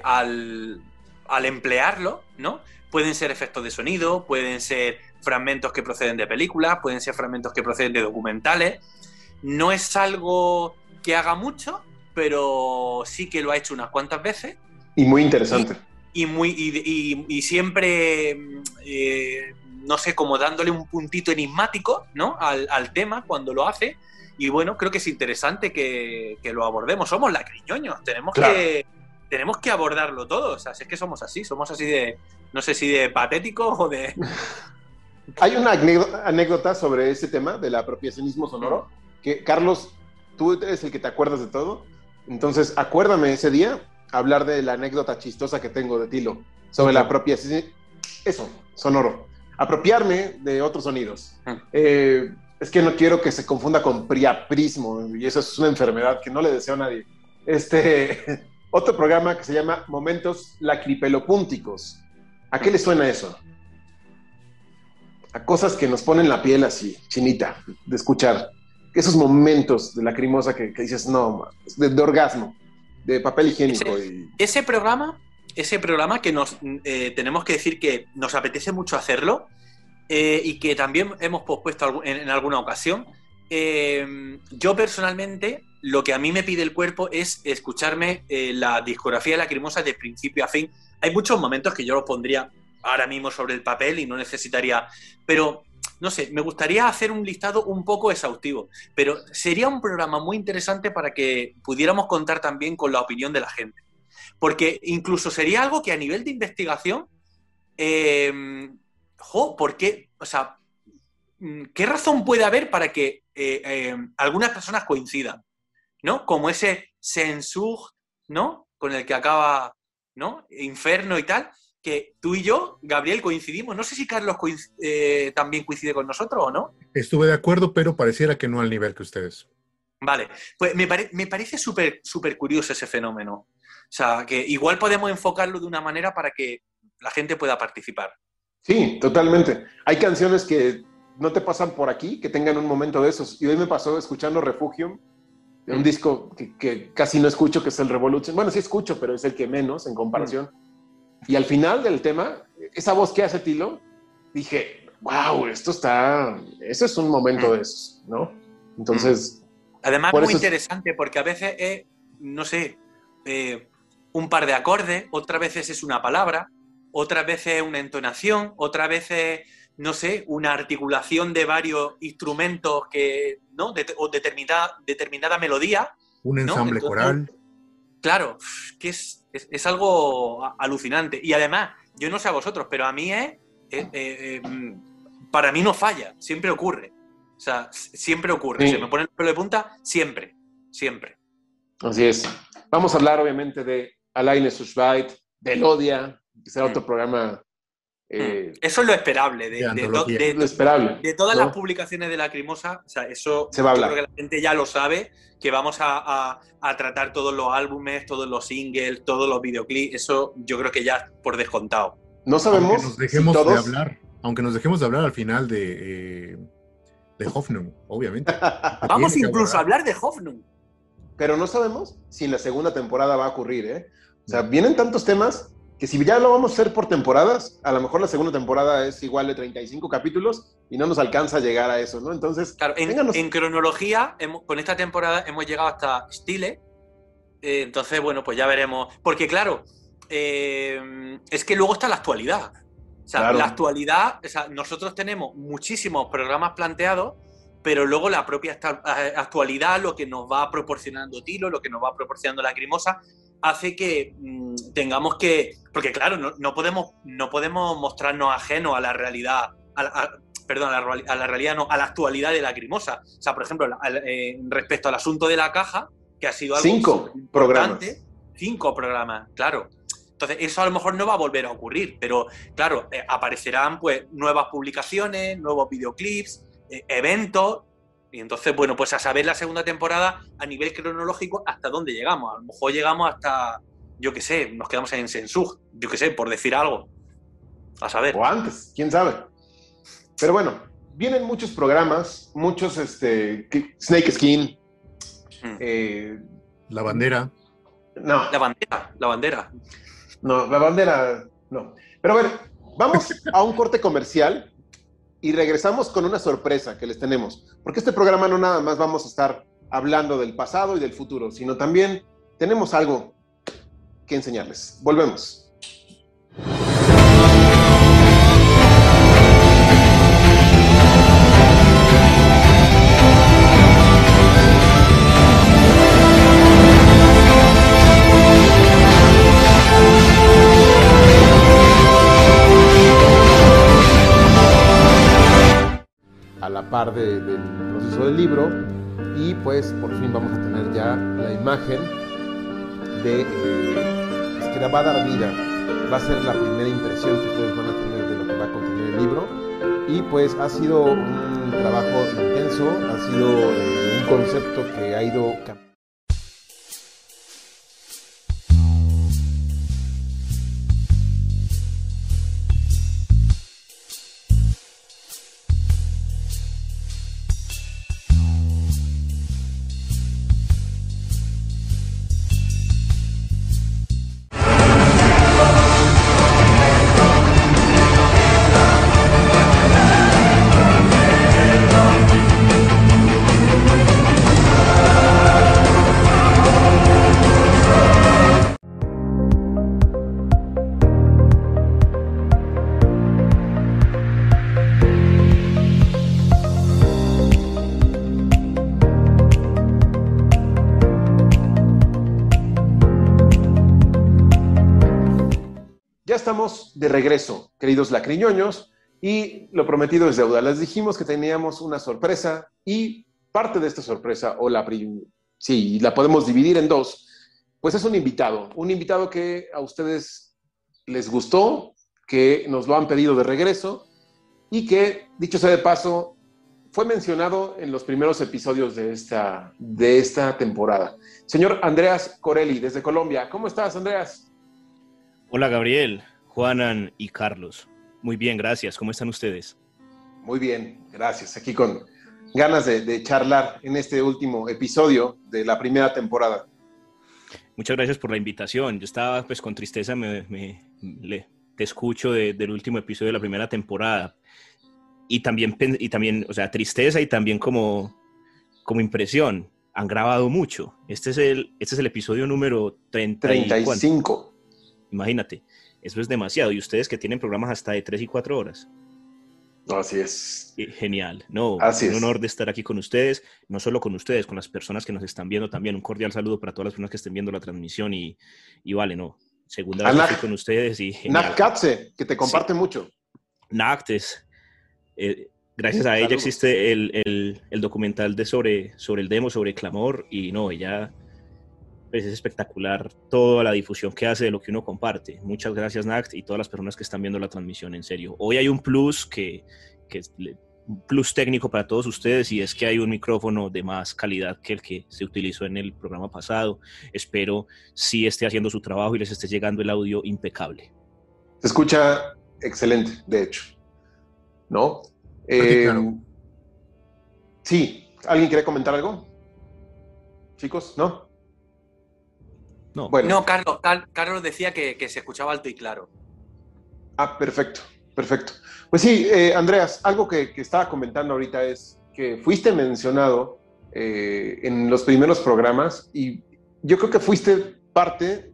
al, al emplearlo, ¿no? Pueden ser efectos de sonido, pueden ser fragmentos que proceden de películas, pueden ser fragmentos que proceden de documentales. No es algo que haga mucho, pero sí que lo ha hecho unas cuantas veces. Y muy interesante. Y, muy, y, siempre, eh, no sé, como dándole un puntito enigmático ¿no? al, tema cuando lo hace. Y bueno, creo que es interesante que, lo abordemos. Somos lacriñoños, tenemos que tenemos que abordarlo todo. O sea, si es que somos así, somos así de, no sé si de patéticos o de... Hay una anécdota sobre ese tema del apropiacionismo sonoro, que Carlos tú eres el que te acuerdas de todo. Entonces, acuérdame ese día hablar de la anécdota chistosa que tengo de Tilo sobre la apropiación. Eso, sonoro. Apropiarme de otros sonidos. Ah. Eh, es que no quiero que se confunda con priaprismo y eso es una enfermedad que no le deseo a nadie. Este, otro programa que se llama Momentos Lacripelopúnticos. ¿A qué le suena eso? A cosas que nos ponen la piel así, chinita, de escuchar esos momentos de lacrimosa que, que dices, no, de, orgasmo, de papel higiénico. Ese, programa, ese programa que nos eh, tenemos que decir que nos apetece mucho hacerlo eh, y que también hemos pospuesto en, alguna ocasión. Eh, yo personalmente, lo que a mí me pide el cuerpo es escucharme la discografía de lacrimosa de principio a fin. Hay muchos momentos que yo los pondría ahora mismo sobre el papel y no necesitaría, pero no sé, me gustaría hacer un listado un poco exhaustivo, pero sería un programa muy interesante para que pudiéramos contar también con la opinión de la gente. Porque incluso sería algo que a nivel de investigación, em, ¿por qué? O sea, mm, ¿qué razón puede haber para que eh, em, algunas personas coincidan? ¿No? Como ese sensug, ¿no? Con el que acaba, ¿no? Inferno y tal que tú y yo, Gabriel, coincidimos. No sé si Carlos eh, también coincide con nosotros o no. Estuve de acuerdo, pero pareciera que no al nivel que ustedes. Vale, pues me, parece súper súper curioso ese fenómeno. O sea, que igual podemos enfocarlo de una manera para que la gente pueda participar. Sí, totalmente. Hay canciones que no te pasan por aquí, que tengan un momento de esos. Y hoy me pasó escuchando Refugium, un mm. disco que, casi no escucho, que es el Revolution. Bueno, sí escucho, pero es el que menos en comparación. Mm. Y al final del tema, esa voz que hace Tilo, dije, wow, esto está, ese es un momento de eso, ¿no? Entonces... Además, muy interesante porque a veces es, no sé, eh, un par de acordes, otras veces es una palabra, otras veces es una entonación, otras veces, no sé, una articulación de varios instrumentos que, ¿no? o determinada, determinada melodía. Un ensamble coral. Claro, que es es, algo alucinante. Y además, yo no sé a vosotros, pero a mí es. Eh, eh, mm, para mí no falla, siempre ocurre. O sea, siempre ocurre. Se me pone el pelo de punta, siempre. Siempre. Así es. Vamos a hablar, obviamente, de Alain Sushbait, de Elodia, que será otro programa eh, eso es lo esperable. De, esperable, de todas las publicaciones de Lacrimosa, o sea, eso Se va a hablar. creo que la gente ya lo sabe, que vamos a, tratar todos los álbumes, todos los singles, todos los videoclips, eso yo creo que ya por descontado. No sabemos. Aunque nos dejemos de hablar, aunque nos dejemos de hablar al final de, eh, de Hoffnung, obviamente. vamos incluso a hablar de Hoffnung. Pero no sabemos si en la segunda temporada va a ocurrir, ¿eh? O sea, vienen tantos temas que si ya lo vamos a hacer por temporadas, a lo mejor la segunda temporada es igual de 35 capítulos y no nos alcanza a llegar a eso, ¿no? Entonces, claro, en, cronología, con esta temporada hemos llegado hasta Stile. Eh, entonces, bueno, pues ya veremos. Porque, claro, eh, es que luego está la actualidad. O sea, la actualidad, o sea, nosotros tenemos muchísimos programas planteados, pero luego la propia actualidad, lo que nos va proporcionando Tilo, lo que nos va proporcionando la Crimosa, hace que mm, tengamos que. Porque, claro, no, podemos, no podemos mostrarnos ajenos a la realidad. perdón, a la, realidad, no, a la actualidad de la Crimosa. O sea, por ejemplo, eh, respecto al asunto de la caja, que ha sido algo cinco programas. Cinco programas, claro. Entonces, eso a lo mejor no va a volver a ocurrir, pero claro, eh, aparecerán pues nuevas publicaciones, nuevos videoclips, eh, eventos, y entonces, bueno, pues a saber la segunda temporada a nivel cronológico hasta dónde llegamos. A lo mejor llegamos hasta, yo qué sé, nos quedamos en Sensug, yo qué sé, por decir algo. A saber. O antes, quién sabe. Pero bueno, vienen muchos programas, muchos, este, Snake Skin. Hmm. Eh, la bandera. No. La bandera, la bandera. No, la bandera, no. Pero bueno, vamos a un corte comercial y regresamos con una sorpresa que les tenemos. Porque este programa no nada más vamos a estar hablando del pasado y del futuro, sino también tenemos algo que enseñarles. Volvemos. Del proceso del libro y pues por fin vamos a tener ya la imagen de eh, es que la va a dar vida. Va a ser la primera impresión que ustedes van a tener de lo que va a contener el libro. Y pues ha sido un trabajo intenso ha sido eh, un concepto que ha ido cambiando lacriñoños, y lo prometido es deuda. Les dijimos que teníamos una sorpresa y parte de esta sorpresa, o la, sí, la podemos dividir en dos, pues es un invitado, un invitado que a ustedes les gustó, que nos lo han pedido de regreso y que, dicho sea de paso, fue mencionado en los primeros episodios de esta, de esta temporada. Señor Andreas Corelli, desde Colombia. ¿Cómo estás, Andreas? Hola, Gabriel. Juanan y Carlos. Muy bien, gracias. ¿Cómo están ustedes? Muy bien, gracias. Aquí con ganas de, charlar en este último episodio de la primera temporada. Muchas gracias por la invitación. Yo estaba pues con tristeza, me, te escucho del último episodio de la primera temporada. Y también, y también, o sea, tristeza y también como, como impresión. Han grabado mucho. Este es el, este es el episodio número 35. Imagínate. Eso es demasiado. Y ustedes que tienen programas hasta de 3 y 4 horas. Así es. Genial. No, es un honor de estar aquí con ustedes, no solo con ustedes, con las personas que nos están viendo también. Un cordial saludo para todas las personas que estén viendo la transmisión y, y vale, no. Segunda vez con ustedes y Katze, que te comparte mucho. Nactes. Eh, gracias a ella existe el, el, el, documental de sobre, sobre el demo, sobre Clamor, y no, ella pues es espectacular toda la difusión que hace de lo que uno comparte. Muchas gracias, Nact, y todas las personas que están viendo la transmisión, en serio. Hoy hay un plus que, que es un plus técnico para todos ustedes y es que hay un micrófono de más calidad que el que se utilizó en el programa pasado. Espero sí esté haciendo su trabajo y les esté llegando el audio impecable. Se escucha excelente, de hecho. ¿No? Eh, sí, ¿alguien quiere comentar algo? Chicos, ¿no? No, bueno. no Carlos, Carlos decía que, se escuchaba alto y claro. Ah, perfecto. Perfecto. Pues sí, eh, Andreas, algo que, estaba comentando ahorita es que fuiste mencionado eh, en los primeros programas y yo creo que fuiste parte,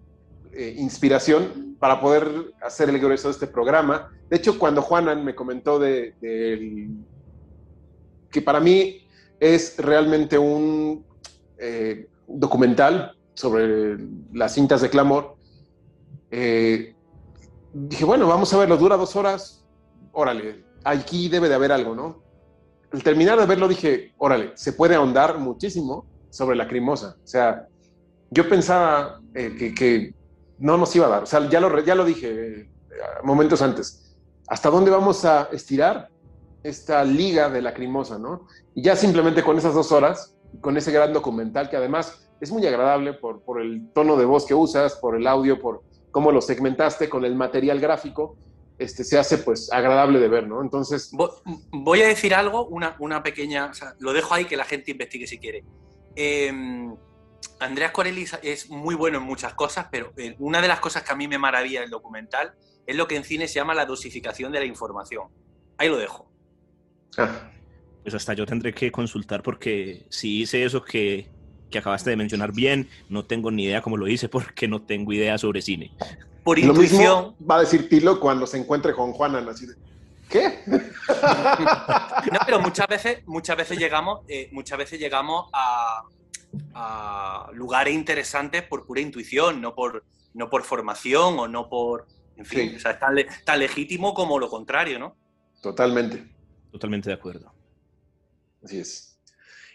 eh, inspiración para poder hacer el grueso de este programa. De hecho, cuando Juanan me comentó de, que para mí es realmente un documental sobre las cintas de clamor, dije, bueno, vamos a verlo, dura dos horas, órale, aquí debe de haber algo, ¿no? Al terminar de verlo dije, órale, se puede ahondar muchísimo sobre la crimosa. O sea, yo pensaba eh, que, no nos iba a dar, o sea, ya lo, ya lo dije eh, momentos antes, ¿hasta dónde vamos a estirar esta liga de la crimosa, ¿no? Y ya simplemente con esas dos horas, con ese gran documental que además es muy agradable por, por el tono de voz que usas, por el audio, por, cómo lo segmentaste con el material gráfico, este, se hace pues agradable de ver, ¿no? Entonces... Voy a decir algo, una, una pequeña, lo dejo ahí que la gente investigue si quiere. Em, Andreas Corelli es muy bueno en muchas cosas, pero eh, una de las cosas que a mí me maravilla del documental es lo que en cine se llama la dosificación de la información. Ahí lo dejo. Ah. Pues hasta yo tendré que consultar porque si hice eso que que acabaste de mencionar bien, no tengo ni idea cómo lo hice porque no tengo idea sobre cine. Por intuición. va a decir Tilo cuando se encuentre con Juana, así de, ¿qué? no, pero muchas veces, muchas veces llegamos, eh, muchas veces llegamos a, lugares interesantes por pura intuición, no por, no por formación o no por. En fin, o sea, es tan, legítimo como lo contrario, ¿no? Totalmente. Totalmente de acuerdo. Así es.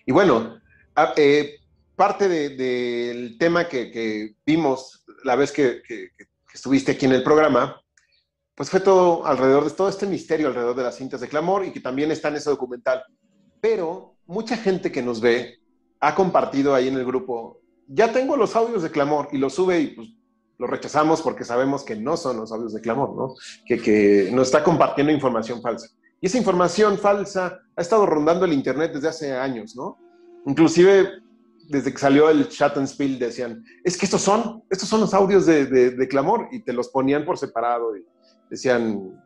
Y bueno, ah, eh, parte del tema que, vimos la vez que, estuviste aquí en el programa, pues fue todo alrededor de todo este misterio alrededor de las cintas de clamor y que también está en ese documental. Pero mucha gente que nos ve ha compartido ahí en el grupo, ya tengo los audios de clamor y los sube y pues lo rechazamos porque sabemos que no son los audios de clamor, ¿no? Que, que nos está compartiendo información falsa. Y esa información falsa ha estado rondando el Internet desde hace años, ¿no? Inclusive desde que salió el spill decían, es que estos son, estos son los audios de, de, clamor y te los ponían por separado y decían,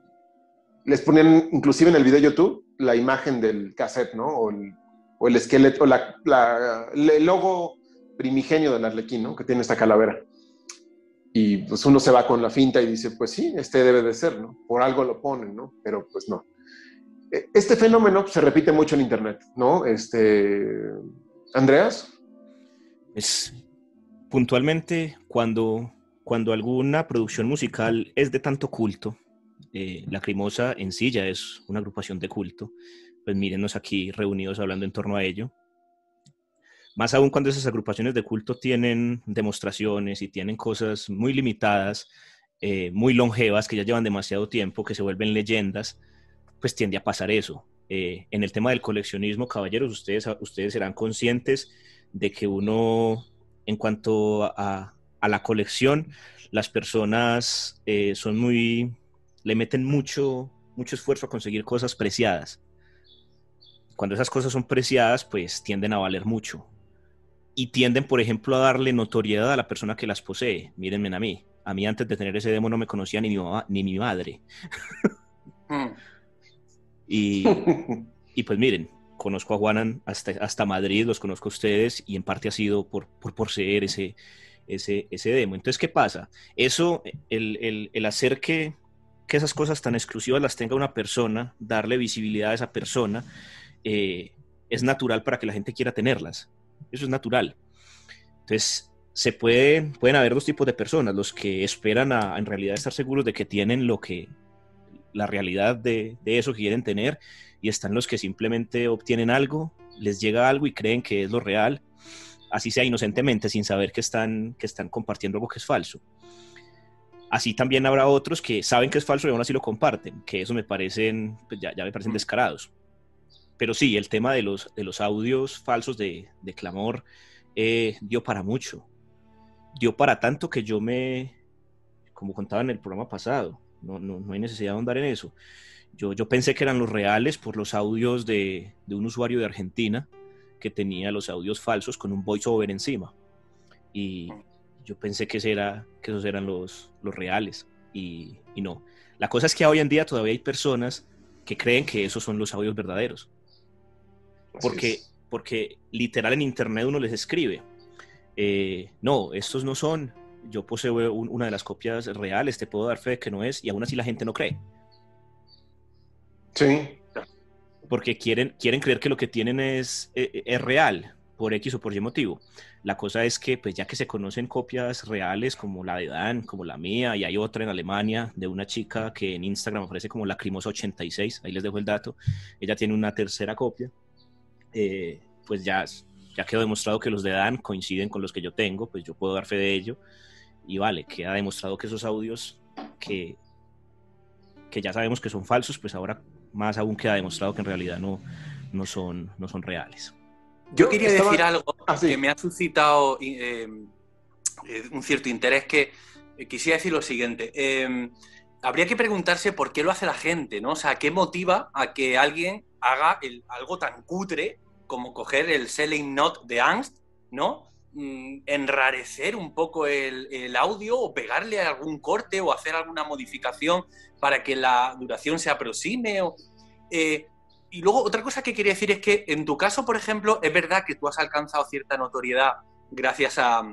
les ponían inclusive en el video YouTube la imagen del cassette, ¿no? O el, o el esqueleto, o la, el logo primigenio del arlequín, ¿no? Que tiene esta calavera. Y pues uno se va con la finta y dice, pues sí, este debe de ser, ¿no? Por algo lo ponen, ¿no? Pero pues no. E, este fenómeno se repite mucho en Internet, ¿no? Este, Andreas. Puntualmente cuando, cuando alguna producción musical es de tanto culto, eh, la Crimosa en sí ya es una agrupación de culto, pues mírenos aquí reunidos hablando en torno a ello. Más aún cuando esas agrupaciones de culto tienen demostraciones y tienen cosas muy limitadas, eh, muy longevas, que ya llevan demasiado tiempo, que se vuelven leyendas, pues tiende a pasar eso. Eh, en el tema del coleccionismo, caballeros, ustedes, ustedes serán conscientes de que uno, en cuanto a, la colección, las personas eh, son muy, le meten mucho, mucho esfuerzo a conseguir cosas preciadas. Cuando esas cosas son preciadas, pues tienden a valer mucho. Y tienden, por ejemplo, a darle notoriedad a la persona que las posee. Mírenme a mí. A mí antes de tener ese demo no me conocía ni mi, ni mi madre. Mm. y, y pues miren, conozco a Juanan hasta, hasta Madrid, los conozco a ustedes y en parte ha sido por, por poseer ese, ese, ese demo. Entonces, ¿qué pasa? Eso, el, el, hacer que, que, esas cosas tan exclusivas las tenga una persona, darle visibilidad a esa persona, eh, es natural para que la gente quiera tenerlas. Eso es natural. Entonces, se puede, pueden haber dos tipos de personas, los que esperan a, en realidad estar seguros de que tienen lo que, la realidad de, de eso que quieren tener y están los que simplemente obtienen algo, les llega algo y creen que es lo real, así sea inocentemente, sin saber que están, que están compartiendo algo que es falso. Así también habrá otros que saben que es falso y aún así lo comparten, que eso me parecen, pues ya, ya, me parecen descarados. Pero sí, el tema de los, de los audios falsos de, de clamor eh, dio para mucho. Dio para tanto que yo me, como contaba en el programa pasado, no, no, no hay necesidad de ahondar en eso. Yo, yo pensé que eran los reales por los audios de, de, un usuario de Argentina que tenía los audios falsos con un voiceover encima. Y yo pensé que, era, que esos eran los, los reales. Y, y, no. La cosa es que hoy en día todavía hay personas que creen que esos son los audios verdaderos. Porque, porque literal en internet uno les escribe, eh, no, estos no son, yo poseo una de las copias reales, te puedo dar fe de que no es, y aún así la gente no cree. Sí. Porque quieren, quieren creer que lo que tienen es, es, e, es real, por X o por Y motivo. La cosa es que, pues ya que se conocen copias reales como la de Dan, como la mía, y hay otra en Alemania de una chica que en Instagram aparece como Lacrimosa86, ahí les dejo el dato, ella tiene una tercera copia, eh, pues ya, ya quedó demostrado que los de Dan coinciden con los que yo tengo, pues yo puedo dar fe de ello, y vale, queda demostrado que esos audios que, que ya sabemos que son falsos, pues ahora más aún queda demostrado que en realidad no, no, son, no son reales. Yo quería decir algo ah, que me ha suscitado eh, eh, un cierto interés, que eh, quisiera decir lo siguiente. Em, habría que preguntarse por qué lo hace la gente, ¿no? O sea, ¿qué motiva a que alguien haga algo tan cutre como coger el selling note de Angst, ¿no? Mm, enrarecer un poco el, audio o pegarle algún corte o hacer alguna modificación para que la duración se aproxime. O, y luego otra cosa que quería decir es que en tu caso, por ejemplo, es verdad que tú has alcanzado cierta notoriedad gracias a,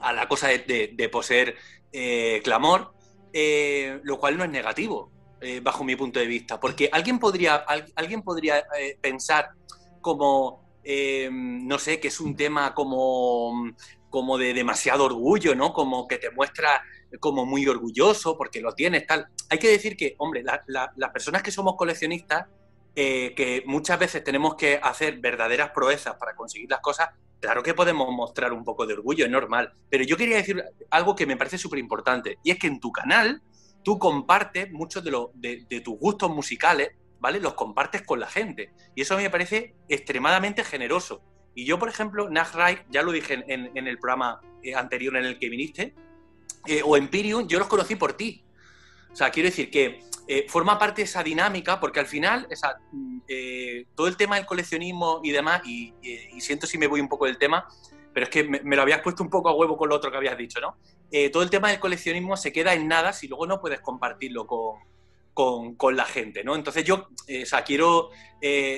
la cosa de, poseer eh, clamor, eh, lo cual no es negativo, eh, bajo mi punto de vista, porque alguien podría, alguien podría pensar como, no sé, que es un tema como, como de demasiado orgullo, ¿no? Como que te muestra como muy orgulloso porque lo tienes, tal. Hay que decir que, hombre, las personas que somos coleccionistas, eh, que muchas veces tenemos que hacer verdaderas proezas para conseguir las cosas, claro que podemos mostrar un poco de orgullo, es normal. Pero yo quería decir algo que me parece súper importante, y es que en tu canal tú compartes muchos de, de, tus gustos musicales, ¿vale? Los compartes con la gente. Y eso a mí me parece extremadamente generoso. Y yo, por ejemplo, Reich, ya lo dije en, el programa eh, anterior en el que viniste, eh, o Empirium, yo los conocí por ti. O sea, quiero decir que eh, forma parte de esa dinámica, porque al final, esa, mm, eh, todo el tema del coleccionismo y demás, y, siento si me voy un poco del tema, pero es que me, lo habías puesto un poco a huevo con lo otro que habías dicho, ¿no? Eh, todo el tema del coleccionismo se queda en nada si luego no puedes compartirlo con, con, la gente, ¿no? Entonces yo, o sea, quiero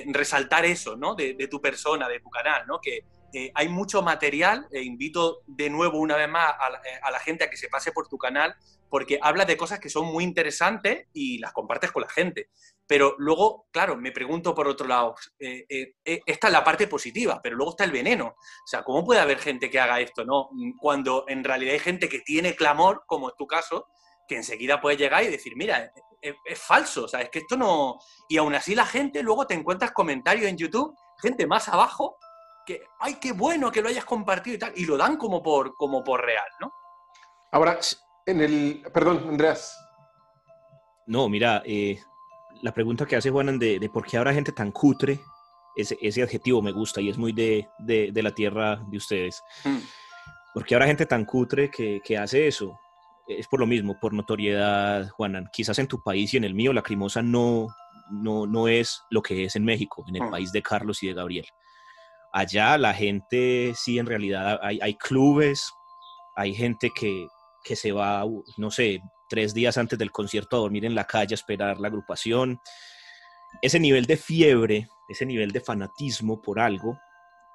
resaltar eso, ¿no? De, tu persona, de tu canal, ¿no? Que hay mucho material, e invito de nuevo una vez más a la, la gente a que se pase por tu canal, porque hablas de cosas que son muy interesantes y las compartes con la gente. Pero luego, claro, me pregunto por otro lado, eh, eh, eh, esta es la parte positiva, pero luego está el veneno. O sea, ¿cómo puede haber gente que haga esto, no? Cuando en realidad hay gente que tiene clamor, como es tu caso, que enseguida puede llegar y decir, mira, es, es falso, o sea, es que esto no... Y aún así la gente, luego te encuentras comentarios en YouTube, gente más abajo, que, ay, qué bueno que lo hayas compartido y tal, y lo dan como por, como por real, ¿no? Ahora, en el, perdón, Andreas. No, mira, eh, la pregunta que hace Juanan de, por qué habrá gente tan cutre, ese, ese adjetivo me gusta y es muy de, de, la tierra de ustedes. Mm. ¿Por qué habrá gente tan cutre que, que, hace eso? Es por lo mismo, por notoriedad, Juanan. Quizás en tu país y en el mío, la crimosa no, no, no es lo que es en México, en el mm. país de Carlos y de Gabriel. Allá la gente, sí, en realidad hay, hay clubes, hay gente que, que se va, no sé, tres días antes del concierto a dormir en la calle a esperar la agrupación. Ese nivel de fiebre, ese nivel de fanatismo por algo,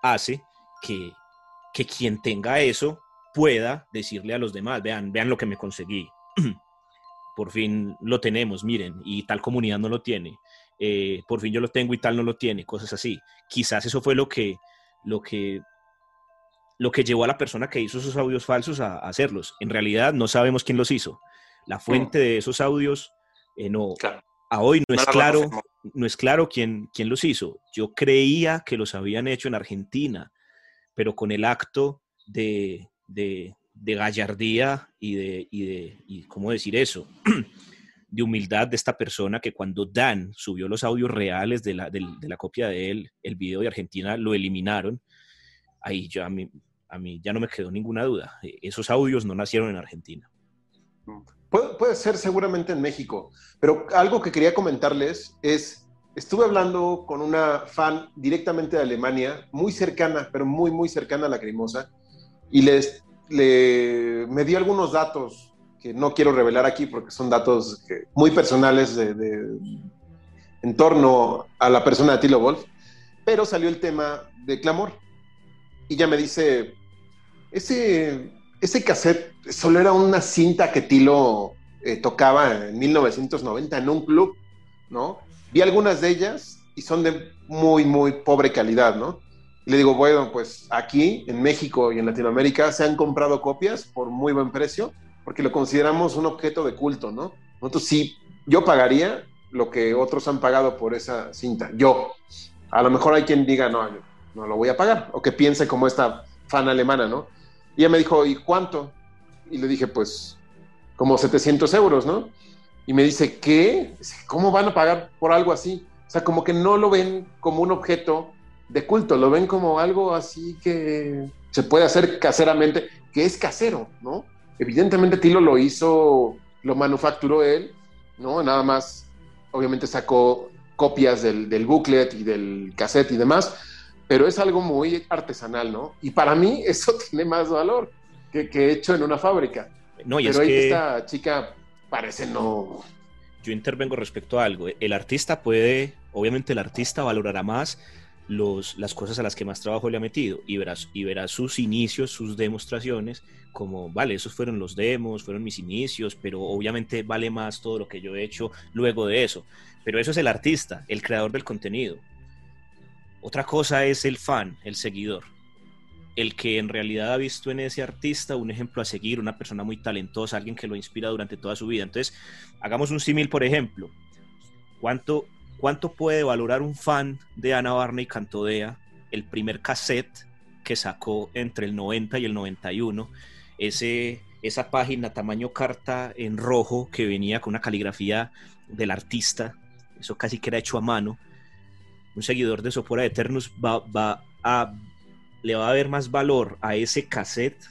hace que, que quien tenga eso pueda decirle a los demás, vean, vean lo que me conseguí. por fin lo tenemos, miren, y tal comunidad no lo tiene. Eh, por fin yo lo tengo y tal no lo tiene, cosas así. Quizás eso fue lo que, lo que lo que llevó a la persona que hizo esos audios falsos a, hacerlos. En realidad no sabemos quién los hizo. La fuente de esos audios eh, no, a hoy no, es claro, no es claro quién, quién los hizo. Yo creía que los habían hecho en Argentina, pero con el acto de, de, gallardía y de, y de ¿cómo decir eso? de humildad de esta persona que cuando Dan subió los audios reales de la, de la copia de él, el video de Argentina, lo eliminaron. Ahí yo a mí, a mí ya no me quedó ninguna duda. E, esos audios no nacieron en Argentina. Puede, ser seguramente en México, pero algo que quería comentarles es, estuve hablando con una fan directamente de Alemania, muy cercana, pero muy, muy cercana a la Crimosa, y les, le, me dio algunos datos que no quiero revelar aquí porque son datos muy personales de, en torno a la persona de Tilo Wolf, pero salió el tema de Clamor. Y ya me dice, ese, ese cassette solo era una cinta que Tilo eh, tocaba en 1990 en un club, ¿no? Vi algunas de ellas y son de muy, muy pobre calidad, ¿no? Le digo, bueno, pues aquí en México y en Latinoamérica se han comprado copias por muy buen precio porque lo consideramos un objeto de culto, ¿no? Nosotros sí, yo pagaría lo que otros han pagado por esa cinta, yo. A lo mejor hay quien diga, no, no lo voy a pagar, o que piense como esta fan alemana, ¿no? Y ella me dijo, ¿y cuánto? Y le dije, pues, como 700 euros, ¿no? Y me dice, ¿qué? ¿Cómo van a pagar por algo así? O sea, como que no lo ven como un objeto de culto, lo ven como algo así que se puede hacer caseramente, que es casero, ¿no? Evidentemente Tilo lo hizo, lo manufacturó él, ¿no? Nada más, obviamente sacó copias del, del booklet y del cassette y demás, pero es algo muy artesanal, ¿no? Y para mí eso tiene más valor que, que hecho en una fábrica. No, y pero es que... esta chica parece no... Yo intervengo respecto a algo. El artista puede, obviamente el artista valorará más las cosas a las que más trabajo le ha metido y verás, y verás sus inicios, sus demostraciones, como, vale, esos fueron los demos, fueron mis inicios, pero obviamente vale más todo lo que yo he hecho luego de eso. Pero eso es el artista, el creador del contenido. Otra cosa es el fan, el seguidor, el que en realidad ha visto en ese artista un ejemplo a seguir, una persona muy talentosa, alguien que lo inspira durante toda su vida. Entonces, hagamos un símil, por ejemplo. ¿Cuánto, ¿Cuánto puede valorar un fan de Ana Barney Cantodea el primer cassette que sacó entre el 90 y el 91? Ese, esa página tamaño carta en rojo que venía con una caligrafía del artista, eso casi que era hecho a mano. Un seguidor de Sopora Eternus va, va a, le va a dar más valor a ese cassette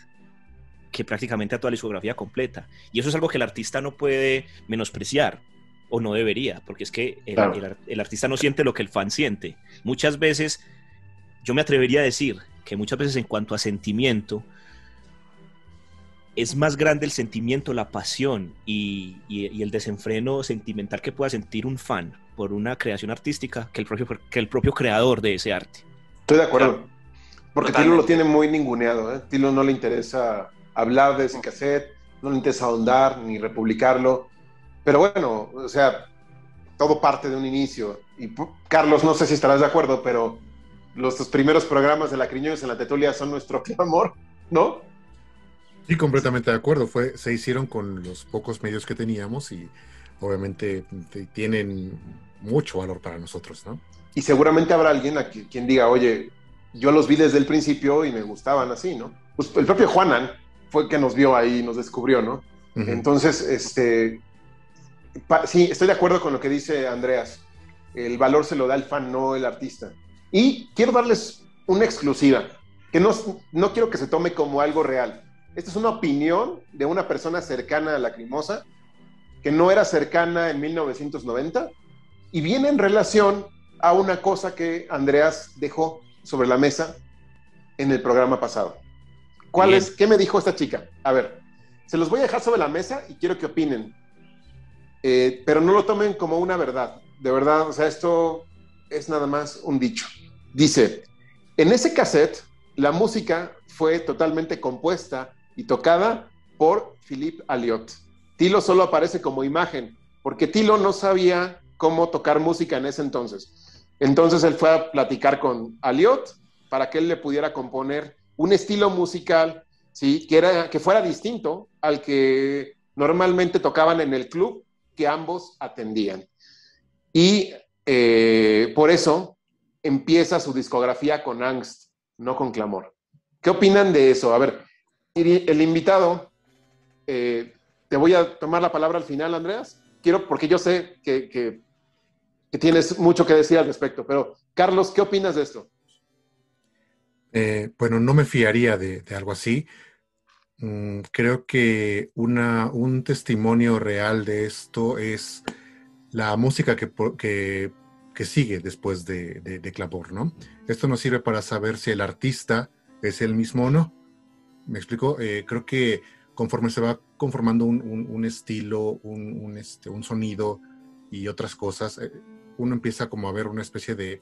que prácticamente a toda la discografía completa. Y eso es algo que el artista no puede menospreciar o no debería, porque es que el, el, el, artista no siente lo que el fan siente. Muchas veces, yo me atrevería a decir que muchas veces en cuanto a sentimiento, es más grande el sentimiento, la pasión y, y, y, el desenfreno sentimental que pueda sentir un fan por una creación artística que el propio, que el propio creador de ese arte. Estoy de acuerdo, claro. porque Totalmente. Tilo lo tiene muy ninguneado. ¿eh? Tilo no le interesa hablar de ese cassette, no le interesa ahondar ni republicarlo pero bueno, o sea, todo parte de un inicio. Y Carlos, no sé si estarás de acuerdo, pero los, los primeros programas de la Criñones en la Tetulia son nuestro amor, ¿no? Sí, completamente de acuerdo. Fue, se hicieron con los pocos medios que teníamos y obviamente tienen mucho valor para nosotros, ¿no? Y seguramente habrá alguien a quien diga, oye, yo los vi desde el principio y me gustaban así, ¿no? Pues el propio Juanan fue el que nos vio ahí y nos descubrió, ¿no? Uh -huh. Entonces, este, sí, estoy de acuerdo con lo que dice Andreas. El valor se lo da el fan, no el artista. Y quiero darles una exclusiva, que no, no quiero que se tome como algo real. Esta es una opinión de una persona cercana a la Crimosa, que no era cercana en 1990, y viene en relación a una cosa que Andreas dejó sobre la mesa en el programa pasado. ¿Cuál Bien. es? ¿Qué me dijo esta chica? A ver, se los voy a dejar sobre la mesa y quiero que opinen. Eh, pero no lo tomen como una verdad. De verdad, o sea, esto es nada más un dicho. Dice, en ese cassette, la música fue totalmente compuesta y tocada por Philippe Aliot. Tilo solo aparece como imagen, porque Tilo no sabía cómo tocar música en ese entonces. Entonces él fue a platicar con Aliot para que él le pudiera componer un estilo musical, ¿sí? que, era, que fuera distinto al que normalmente tocaban en el club ambos atendían. Y eh, por eso empieza su discografía con Angst, no con Clamor. ¿Qué opinan de eso? A ver, el invitado, eh, te voy a tomar la palabra al final, Andreas. Quiero, porque yo sé que, tienes mucho que decir al respecto, pero Carlos, ¿qué opinas de esto? Eh, bueno, no me fiaría de algo así. Mm, creo que una, un testimonio real de esto es la música que, que, que sigue después de, de, de, Clamor, ¿no? Esto nos sirve para saber si el artista es el mismo o no. ¿Me explico? Eh, creo que conforme se va conformando un, estilo, un, este, un sonido y otras cosas, eh, uno empieza como a ver una especie de,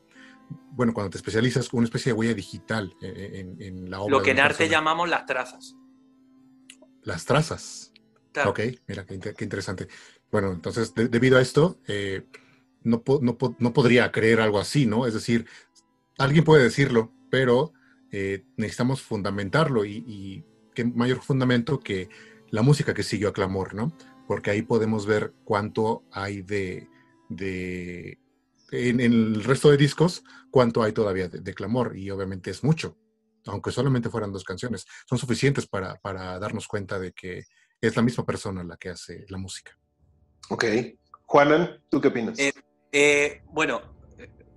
bueno, cuando te especializas, una especie de huella digital en, la obra. Lo que en arte llamamos las trazas. Las trazas. Ok, mira, qué, interesante. Bueno, entonces, debido a esto, eh, no, no, no, podría creer algo así, ¿no? Es decir, alguien puede decirlo, pero eh, necesitamos fundamentarlo y, qué mayor fundamento que la música que siguió a Clamor, ¿no? Porque ahí podemos ver cuánto hay de, de en, el resto de discos, cuánto hay todavía de, Clamor y obviamente es mucho, aunque solamente fueran dos canciones, son suficientes para, para darnos cuenta de que es la misma persona la que hace la música. Ok. Juanan, ¿tú qué opinas? Eh, eh, bueno,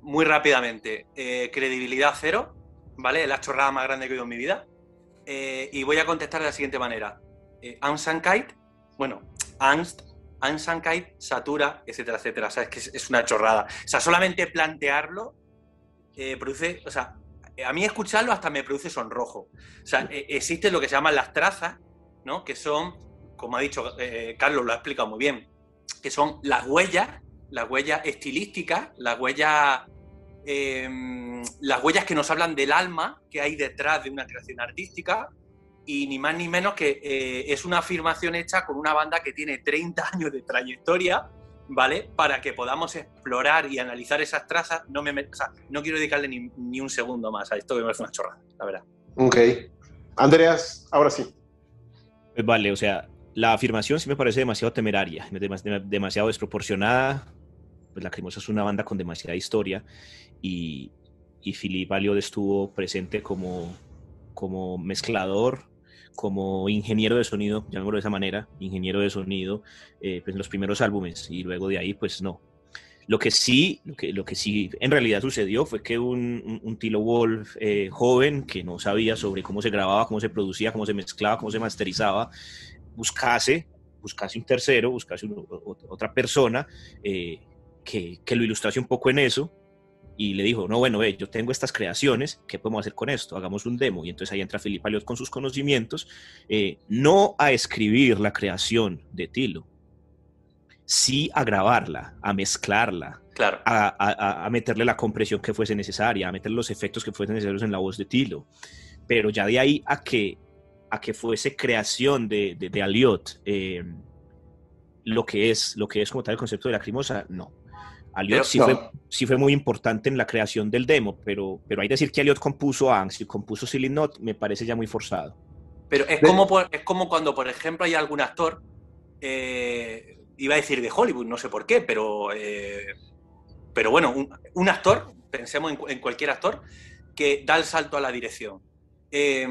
muy rápidamente, credibilidad cero, ¿vale? Es la chorrada más grande que he oído en mi vida. Eh, y voy a contestar de la siguiente manera. Eh, Ansankite, bueno, Angst, Ansankite, Satura, etcétera, etcétera. O sea, es que es, una chorrada. O sea, solamente plantearlo eh, produce, o sea, a mí escucharlo hasta me produce sonrojo. O sea, e, existe lo que se llaman las trazas, ¿no? Que son, como ha dicho Carlos, lo ha explicado muy bien, que son las huellas, las huellas estilísticas, las huellas Em, las huellas que nos hablan del alma que hay detrás de una creación artística y ni más ni menos que eh, es una afirmación hecha con una banda que tiene 30 años de trayectoria, ¿vale? Para que podamos explorar y analizar esas trazas, no, me, no quiero dedicarle ni, un segundo más a esto, que me parece una chorrada, la verdad. Ok. Andreas, ahora sí. Pues vale, o sea, la afirmación sí me parece demasiado temeraria, demasiado desproporcionada. Pues Lacrimosa es una banda con demasiada historia y, y Philip Aliot estuvo presente como, como mezclador, como ingeniero de sonido, llamémoslo de esa manera, ingeniero de sonido, eh, pues en los primeros álbumes y luego de ahí pues no. Lo que sí, lo que, lo que sí en realidad sucedió fue que un, un, Tilo Wolf eh, joven que no sabía sobre cómo se grababa, cómo se producía, cómo se mezclaba, cómo se masterizaba, buscase, buscase un tercero, buscase otra persona eh, que, que, lo ilustrase un poco en eso y le dijo, no, bueno, ve, yo tengo estas creaciones, ¿qué podemos hacer con esto? Hagamos un demo. Y entonces ahí entra Filipe Aliot con sus conocimientos, eh, no a escribir la creación de Tilo, sí a grabarla, a mezclarla, claro. a, meterle la compresión que fuese necesaria, a meterle los efectos que fuesen necesarios en la voz de Tilo. Pero ya de ahí a que, a que fuese creación de, de, Aliot, eh, lo que es lo que es como tal el concepto de la crimosa, no Aliot sí, fue, muy importante en la creación del demo, pero, pero hay que decir que Aliot compuso Angst y compuso Silly Not me parece ya muy forzado. Pero es como, es como cuando, por ejemplo, hay algún actor, eh, iba a decir de Hollywood, no sé por qué, pero, eh, pero bueno, un, actor, pensemos en, cualquier actor, que da el salto a la dirección. Eh,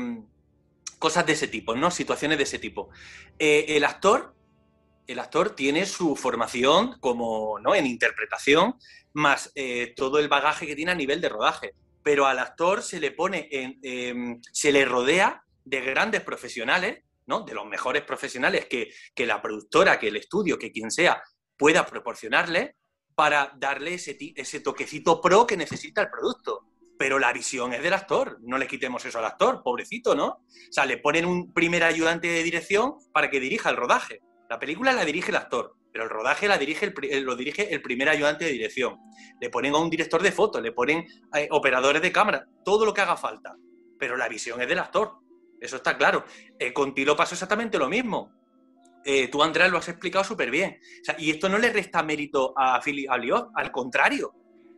cosas de ese tipo, ¿no? Situaciones de ese tipo. el actor el actor tiene su formación como ¿no? en interpretación, más eh, todo el bagaje que tiene a nivel de rodaje. Pero al actor se le pone, en, em, se le rodea de grandes profesionales, ¿no? de los mejores profesionales que, la productora, que el estudio, que quien sea, pueda proporcionarle para darle ese, ese toquecito pro que necesita el producto pero la visión es del actor, no le quitemos eso al actor, pobrecito, ¿no? O sea, le ponen un primer ayudante de dirección para que dirija el rodaje, la película la dirige el actor, pero el rodaje la dirige el, lo dirige el primer ayudante de dirección. Le ponen a un director de foto, le ponen eh, operadores de cámara, todo lo que haga falta. Pero la visión es del actor. Eso está claro. Eh, con Tilo pasó exactamente lo mismo. Eh, tú, Andrés, lo has explicado súper bien. y esto no le resta mérito a Philip al contrario.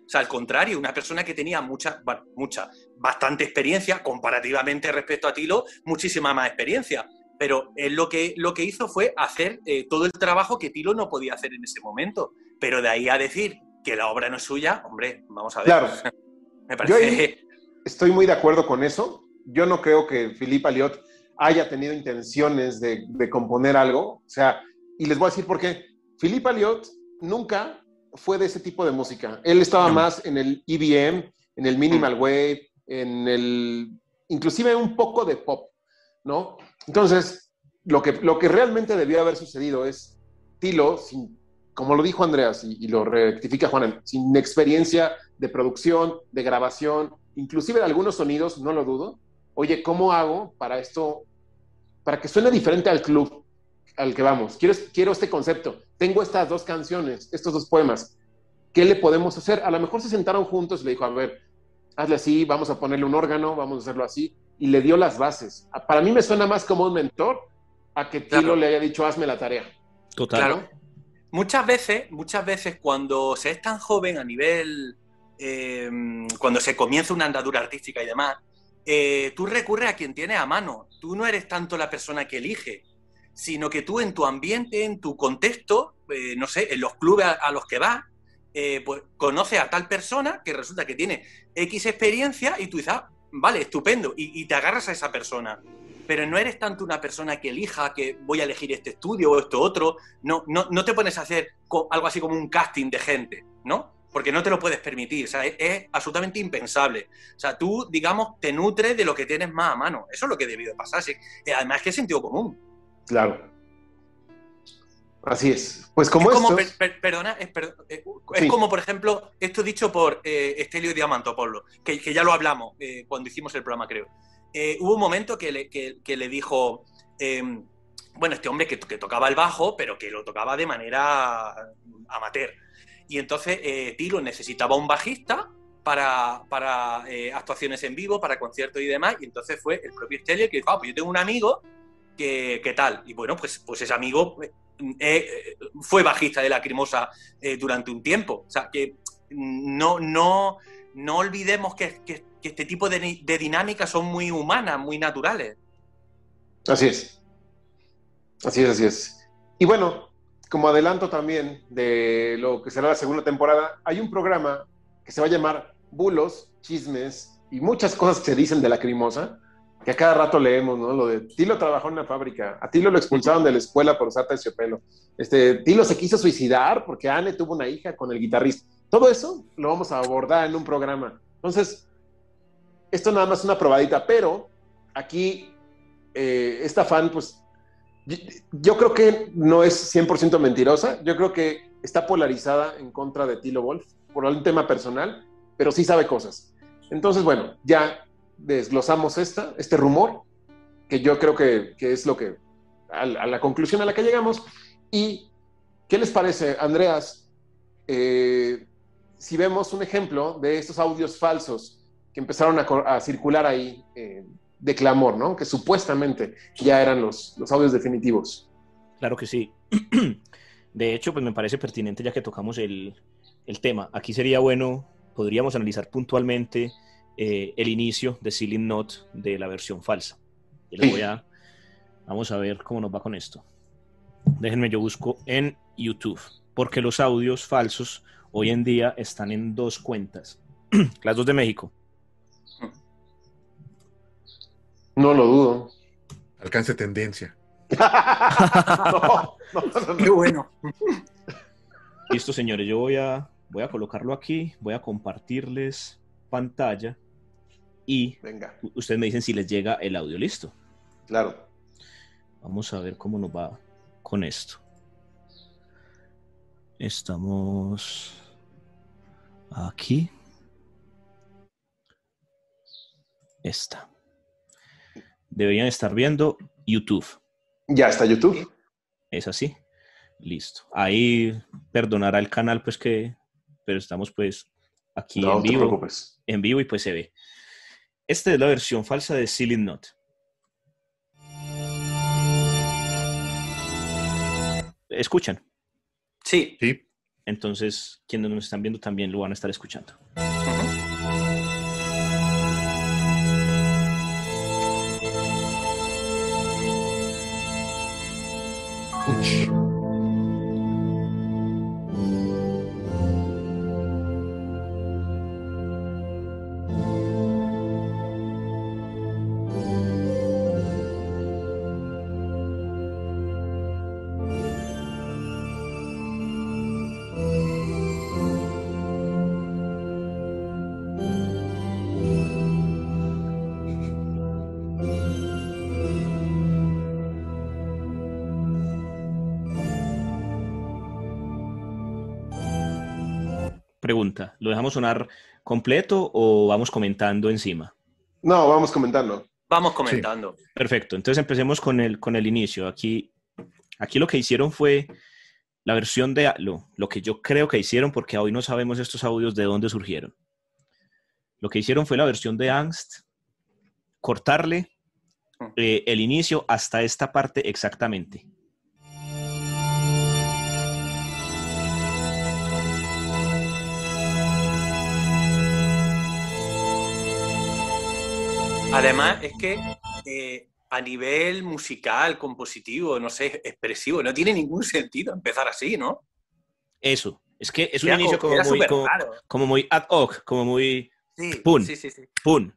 O sea, al contrario, una persona que tenía mucha, bueno, mucha, bastante experiencia, comparativamente respecto a Tilo, muchísima más experiencia pero él lo que, lo que hizo fue hacer eh, todo el trabajo que Tilo no podía hacer en ese momento. Pero de ahí a decir que la obra no es suya, hombre, vamos a ver. Claro. Me parece... Yo estoy muy de acuerdo con eso. Yo no creo que Philippe Aliot haya tenido intenciones de, componer algo. O sea, y les voy a decir por qué. Philippe Aliot nunca fue de ese tipo de música. Él estaba más en el EBM, en el minimal wave, en el inclusive un poco de pop, ¿no? Entonces, lo que, lo que realmente debió haber sucedido es Tilo, como lo dijo Andreas y, lo rectifica Juan, sin experiencia de producción, de grabación, inclusive de algunos sonidos, no lo dudo. Oye, ¿cómo hago para esto para que suene diferente al club al que vamos. Quiero, quiero este concepto. Tengo estas dos canciones, estos dos poemas. ¿Qué le podemos hacer? A lo mejor se sentaron juntos y le dijo, a ver, hazle así, vamos a ponerle un órgano, vamos a hacerlo así. Y le dio las bases. Para mí me suena más como un mentor a que Tilo le haya dicho, hazme la tarea. Total. Claro. Muchas veces, muchas veces cuando se es tan joven a nivel, em, cuando se comienza una andadura artística y demás, eh, tú recurres a quien tiene a mano. Tú no eres tanto la persona que elige, sino que tú en tu ambiente, en tu contexto, eh, no sé, en los clubes a, los que vas, eh, pues conoces a tal persona que resulta que tiene X experiencia y tú dices, ah, vale, estupendo, y, te agarras a esa persona. Pero no eres tanto una persona que elija que voy a elegir este estudio o esto otro, no, no, no te pones a hacer algo así como un casting de gente, ¿no? porque no te lo puedes permitir, o sea, es, absolutamente impensable. O sea, tú, digamos, te nutres de lo que tienes más a mano. Eso es lo que ha debido pasar. Sí. Además, que es sentido común. Claro. Así es. Pues como es como, perdona, es, eh, como, por ejemplo, esto dicho por eh, Estelio Diamantopolo, que, que ya lo hablamos eh, cuando hicimos el programa, creo. Eh, hubo un momento que le, que, le dijo, em, bueno, este hombre que, que, tocaba el bajo, pero que lo tocaba de manera amateur. Y entonces Tilo necesitaba un bajista para, para actuaciones en vivo, para conciertos y demás. Y entonces fue el propio Estelio que dijo, ah, pues yo tengo un amigo ¿qué, tal? Y bueno, pues, pues ese amigo eh, eh, fue bajista de Lacrimosa eh, durante un tiempo. O sea, que no, no, no olvidemos que, este tipo de, de, dinámicas son muy humanas, muy naturales. Así es. Así es, así es. Y bueno, como adelanto también de lo que será la segunda temporada, hay un programa que se va a llamar Bulos, Chismes y muchas cosas que se dicen de Lacrimosa que a cada rato leemos, ¿no? Lo de Tilo trabajó en una fábrica, a Tilo lo expulsaron de la escuela por usar terciopelo. Este, Tilo se quiso suicidar porque Anne tuvo una hija con el guitarrista. Todo eso lo vamos a abordar en un programa. Entonces, esto nada más es una probadita, pero aquí eh, esta fan, pues, yo, creo que no es 100% mentirosa, yo creo que está polarizada en contra de Tilo Wolf por un tema personal, pero sí sabe cosas. Entonces, bueno, ya desglosamos esta, este rumor, que yo creo que, es lo que, a, la conclusión a la que llegamos. ¿Y qué les parece, Andreas, eh, si vemos un ejemplo de estos audios falsos que empezaron a, circular ahí eh, de clamor, ¿no? Que supuestamente ya eran los, los audios definitivos. Claro que sí. De hecho, pues me parece pertinente ya que tocamos el, el tema. Aquí sería bueno, podríamos analizar puntualmente eh, el inicio de Ceiling Note de la versión falsa. Y les voy a, vamos a ver cómo nos va con esto. Déjenme, yo busco en YouTube, porque los audios falsos hoy en día están en dos cuentas. Las dos de México. No lo dudo. Alcance tendencia. Qué bueno. Listo, señores. Yo voy a, voy a colocarlo aquí. Voy a compartirles pantalla y Venga. ustedes me dicen si les llega el audio. ¿Listo? Claro. Vamos a ver cómo nos va con esto. Estamos aquí. Esta. Deberían estar viendo YouTube. Ya está YouTube. Es así. Listo. Ahí perdonará el canal, pues que, pero estamos pues aquí en vivo. En vivo y pues se ve. Esta es la versión falsa de Silly Not. ¿Escuchan? Sí. Sí. Entonces, quienes nos están viendo también lo van a estar escuchando. Dejamos sonar completo o vamos comentando encima? No, vamos comentando. Vamos comentando. Perfecto, entonces empecemos con el, con el inicio. Aquí, aquí lo que hicieron fue la versión de lo, lo que yo creo que hicieron, porque hoy no sabemos estos audios de dónde surgieron. Lo que hicieron fue la versión de Angst, cortarle Mm. eh, el inicio hasta esta parte exactamente. Además, es que eh, a nivel musical, compositivo, no sé, expresivo, no tiene ningún sentido empezar así, ¿no? Eso, es que es un Era inicio como- muy, como, muy ad hoc, como muy Sí, Pun. sí, sí, sí. pum.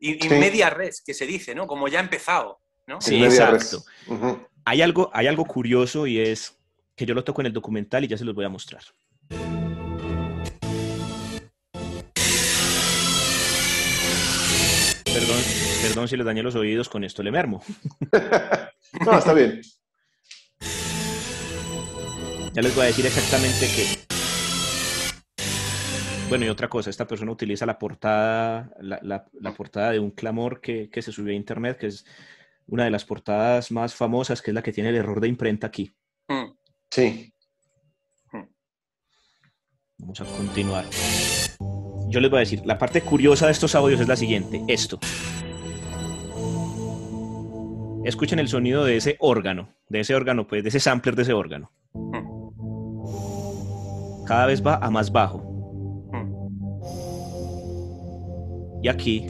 Y, y Sí. media res, que se dice, ¿no? Como ya ha empezado, ¿no? Sí, exacto. Hay algo, hay algo curioso y es que yo lo toco en el documental y ya se los voy a mostrar. Perdón, perdón si les dañé los oídos con esto, le mermo. no, está bien. Ya les voy a decir exactamente qué. Bueno, y otra cosa, esta persona utiliza la portada, la, la- la portada de un clamor que, que se subió a internet, que es una de las portadas más famosas, que es la que tiene el error de imprenta aquí. Mm. Sí. Vamos a continuar. Yo les voy a decir, la parte curiosa de estos audios es la siguiente, esto. Escuchen el sonido de ese órgano, de ese órgano, pues, de ese sampler de ese órgano. Cada vez va a más bajo. Mm. Y aquí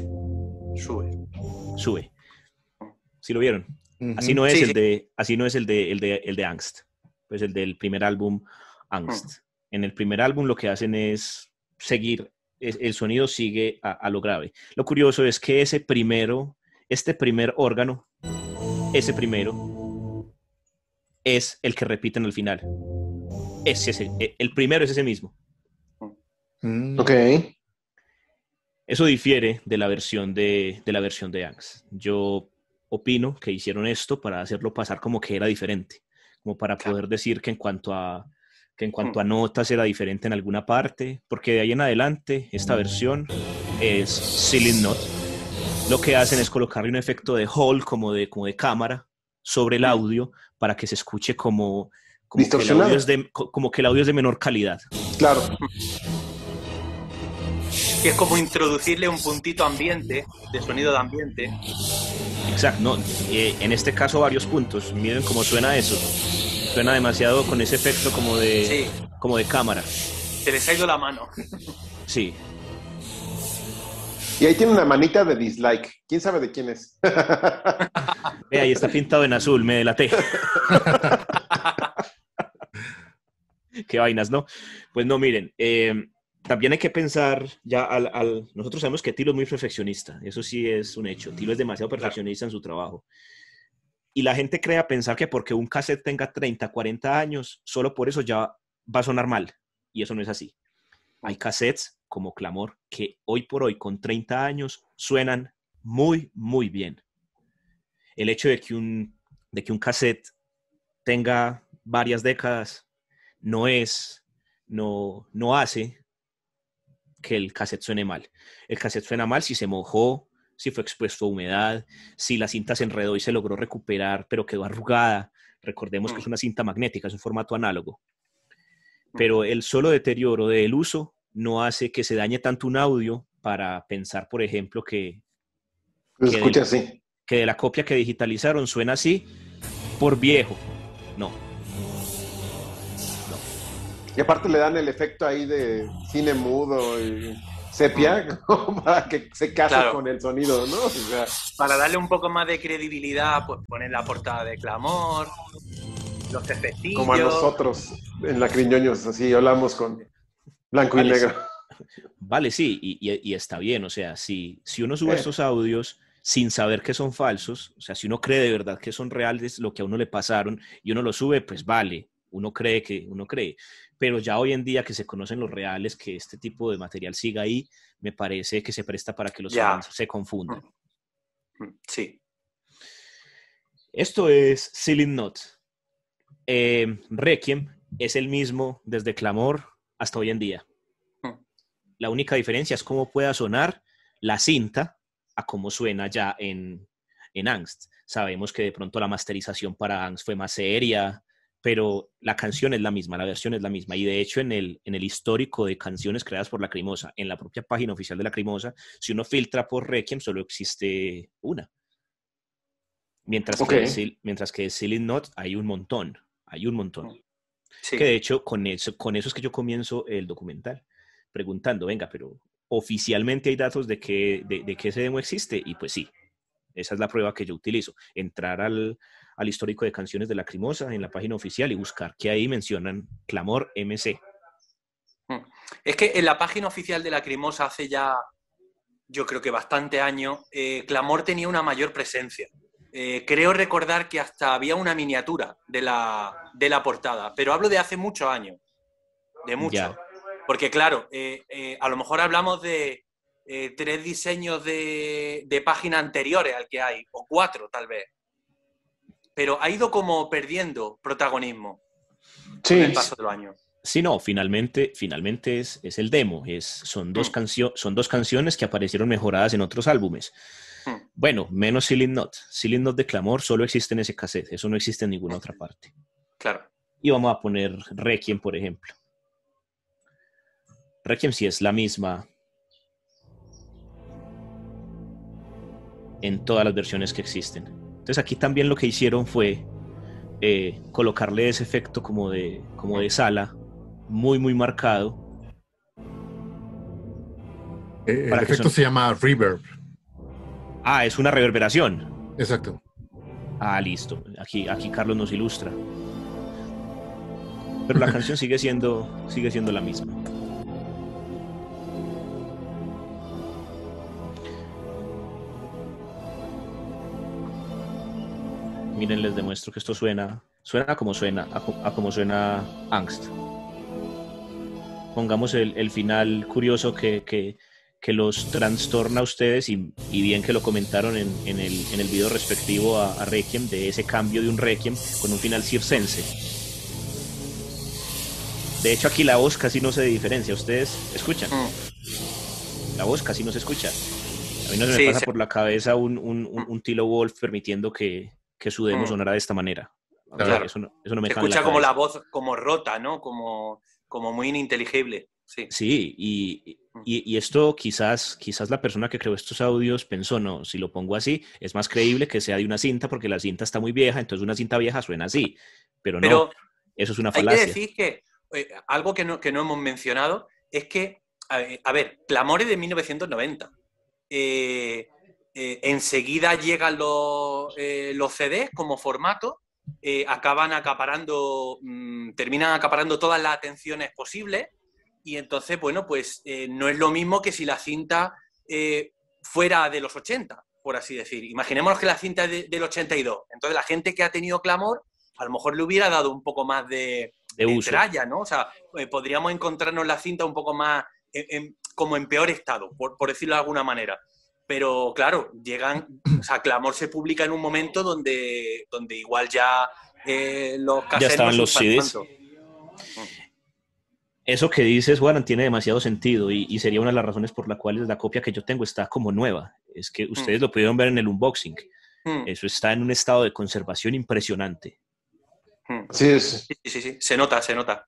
Sube. sube. ¿Sí lo vieron? Así no es Sí, el sí. de, así no es el de, el de, el de Angst, pues el del primer álbum Angst. En el primer álbum lo que hacen es seguir, es- el sonido sigue a, a lo grave. Lo curioso es que ese primero, este primer órgano, ese primero, es el que repiten al final. Es ese, e- el primero es ese mismo. Mm. Ok. Eso difiere de la versión de, de la versión de Angst. Yo opino que hicieron esto para hacerlo pasar como que era diferente, como para Claro. poder decir que en cuanto a que en cuanto Mm. a notas era diferente en alguna parte, porque de ahí en adelante esta versión es Ceiling Note. Lo que hacen es colocarle un efecto de hall como de como de cámara sobre el audio para que se escuche como como que, el Distorsionado. audio es de, co- como que el audio es de menor calidad. Claro. Que es como introducirle un puntito ambiente, de sonido de ambiente. Exacto, no, eh, en este caso varios puntos. Miren cómo suena eso. Suena demasiado con ese efecto como de, Sí, como de cámara. se les ha ido la mano. Sí, Y ahí tiene una manita de dislike. ¿Quién sabe de quién es? Ve, ahí está pintado en azul, me delaté. Qué vainas, ¿no? Pues no, miren, eh, también hay que pensar ya al, al- Nosotros sabemos que Tilo es muy perfeccionista, eso sí es un hecho. Tilo es demasiado perfeccionista en su trabajo. Y la gente crea pensar que porque un cassette tenga 30, 40 años, solo por eso ya va a sonar mal. Y eso no es así. Hay cassettes como Clamor que hoy por hoy, con 30 años, suenan muy, muy bien. El hecho de que un, de que un cassette tenga varias décadas no es, no, no hace que el cassette suene mal. El cassette suena mal si se mojó, si fue expuesto a humedad, si la cinta se enredó y se logró recuperar, pero quedó arrugada. Recordemos que es una cinta magnética, es un formato análogo. Pero el solo deterioro del uso no hace que se dañe tanto un audio para pensar, por ejemplo, que, Lo Que escucha del- así. que de la copia que digitalizaron suena así por viejo. No, Y aparte le dan el efecto ahí de cine mudo y sepia para que se case Claro. con el sonido, ¿no? O sea, Para darle un poco más de credibilidad, pues poner la portada de Clamor, los efectillos. como a nosotros en la Criñoños, así hablamos con blanco y negro. Vale, sí, y, y- y está bien. O sea, si, si uno sube Eh. estos audios sin saber que son falsos, o sea, si uno cree de verdad que son reales lo que a uno le pasaron y uno lo sube, pues vale, uno cree que uno cree. Pero ya hoy en día que se conocen los reales, que este tipo de material siga ahí, me parece que se presta para que los fans se confundan. Mm, Sí. Esto es Ceiling Note. Eh, Requiem es el mismo desde Clamor hasta hoy en día. Hmm. La única diferencia es cómo pueda sonar la cinta a cómo suena ya en, en Angst. Sabemos que de pronto la masterización para Angst fue más seria, pero la canción es la misma, la versión es la misma. Y de hecho, en el, en el histórico de canciones creadas por Lacrimosa, en la propia página oficial de Lacrimosa, si uno filtra por Requiem, solo existe una. Mientras, que, mientras que de Silent Not hay un montón, hay un montón. Que de hecho, con eso, con eso es que yo comienzo el documental, preguntando, venga, pero oficialmente hay datos de que, de, de que ese demo existe, y pues sí, esa es la prueba que yo utilizo, entrar al, al histórico de canciones de Lacrimosa en la página oficial y buscar que ahí mencionan Clamor MC. Hmm. Es que en la página oficial de Lacrimosa hace ya, yo creo que bastante años, eh, Clamor tenía una mayor presencia. Eh, creo recordar que hasta había una miniatura de la, de la portada, pero hablo de hace muchos años, de mucho. Porque claro, eh, a lo mejor hablamos de tres diseños de, de página anteriores al que hay, o cuatro tal vez pero ha ido como perdiendo protagonismo sí. con el paso de los años. Sí, no, finalmente, finalmente es, es el demo. Es, son, dos mm. son dos canciones que aparecieron mejoradas en otros álbumes. Mm. Bueno, menos Silent Not. Silent Not de Clamor solo existe en ese cassette, eso no existe en ninguna otra parte. Claro. Y vamos a poner Requiem, por ejemplo. Requiem sí es la misma en todas las versiones que existen. Entonces aquí también lo que hicieron fue eh, colocarle ese efecto como de, como de sala, muy, muy marcado. Eh, el efecto se llama reverb. Ah, es una reverberación. Exacto. Ah, listo. Aquí, aquí Carlos nos ilustra. Pero la canción sigue siendo, sigue siendo la misma. Miren, les demuestro que esto suena, suena como suena, a, como suena Angst. Pongamos el, final curioso que, los trastorna a ustedes y, bien que lo comentaron en, el, en el video respectivo a, Requiem, de ese cambio de un Requiem con un final circense. De hecho, aquí la voz casi no se diferencia. ¿Ustedes escuchan? Mm. La voz casi no se escucha. A mí no se me pasa por la cabeza un, un, un Tilo Wolf permitiendo que, que su demo mm. sonara de esta manera. eso, no, me Se escucha como la voz como rota, ¿no? Como, como muy ininteligible. Sí, sí mm. y, esto quizás, quizás la persona que creó estos audios pensó, no, si lo pongo así, es más creíble que sea de una cinta porque la cinta está muy vieja, entonces una cinta vieja suena así. Pero no, eso es una falacia. Hay que decir que eh, algo que no, que no hemos mencionado es que, a, ver, Clamores de 1990. Eh, eh, enseguida llegan los, eh, los CDs como formato, eh, acaban acaparando, mm, terminan acaparando todas las atenciones posibles y entonces, bueno, pues no es lo mismo que si la cinta fuera de los 80, por así decir. Imaginémonos que la cinta es del 82, entonces la gente que ha tenido clamor a lo mejor le hubiera dado un poco más de, de, ¿no? O sea, podríamos encontrarnos la cinta un poco más como en peor estado, por, por decirlo de alguna manera. Pero claro, llegan, o sea, Clamor se publica en un momento donde, donde igual ya eh, los Ya estaban los CDs. Eso que dices, Juan, tiene demasiado sentido y, sería una de las razones por las cuales la copia que yo tengo está como nueva. Es que ustedes lo pudieron ver en el unboxing. Eso está en un estado de conservación impresionante. Sí, sí, sí, sí, se nota, se nota.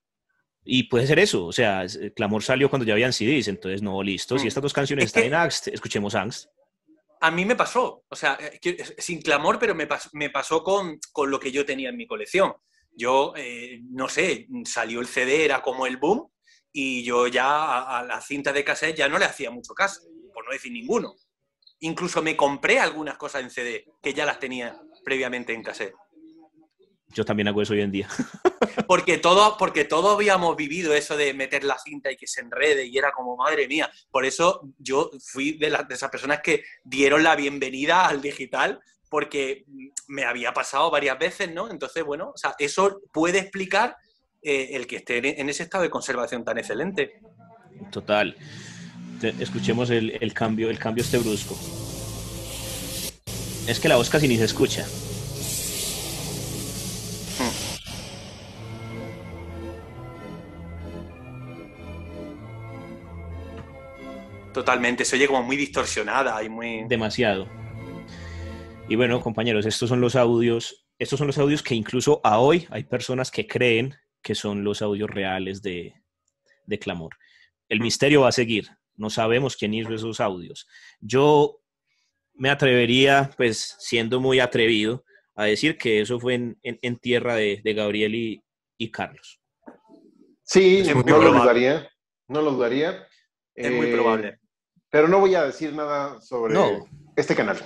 Y puede ser eso, o sea, Clamor salió cuando ya habían CDs, entonces no, listo, si mm. estas dos canciones están en Angst, escuchemos Angst. A mí me pasó, o sea, eh, sin Clamor, pero me, pasó con, lo que yo tenía en mi colección. Yo, eh, no sé, salió el CD, era como el boom, y yo ya a, la cinta de cassette ya no le hacía mucho caso, por no decir ninguno. Incluso me compré algunas cosas en CD que ya las tenía previamente en cassette. Yo también hago eso hoy en día. porque todos porque todo habíamos vivido eso de meter la cinta y que se enrede y era como, madre mía. Por eso yo fui de, de esas personas que dieron la bienvenida al digital porque me había pasado varias veces, ¿no? Entonces, bueno, o sea, eso puede explicar eh, el que esté en ese estado de conservación tan excelente. Total. Escuchemos el, el cambio, el cambio este brusco. Es que la voz casi ni se escucha. Totalmente, se oye como muy distorsionada y muy... Demasiado. Y bueno, compañeros, estos son los audios, estos son los audios que incluso a hoy hay personas que creen que son los audios reales de, de Clamor. El misterio va a seguir, no sabemos quién hizo esos audios. Yo me atrevería, pues siendo muy atrevido, a decir que eso fue en, tierra de, Gabriel y, Carlos. Sí, no lo dudaría, no lo dudaría. Es muy probable. Pero no voy a decir nada sobre este canal.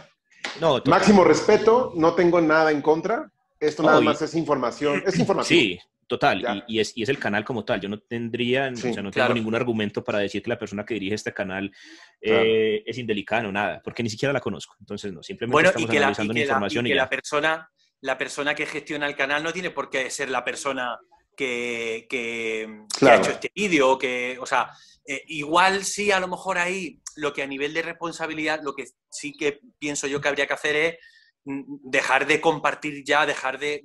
No, Máximo respeto, no tengo nada en contra. Esto nada más es información. Es información. Sí, total. Y, es, y, es, el canal como tal. Yo no tendría, o sea, no tengo ningún argumento para decir que la persona que dirige este canal eh, es indelicada o nada, porque ni siquiera la conozco. Entonces, no, simplemente estamos analizando la, información. y que la, persona, la persona que gestiona el canal no tiene por qué ser la persona que, que, ha hecho este vídeo. Que, o sea, eh, igual sí, a lo mejor ahí lo que a nivel de responsabilidad, lo que sí que pienso yo que habría que hacer es dejar de compartir ya, dejar de,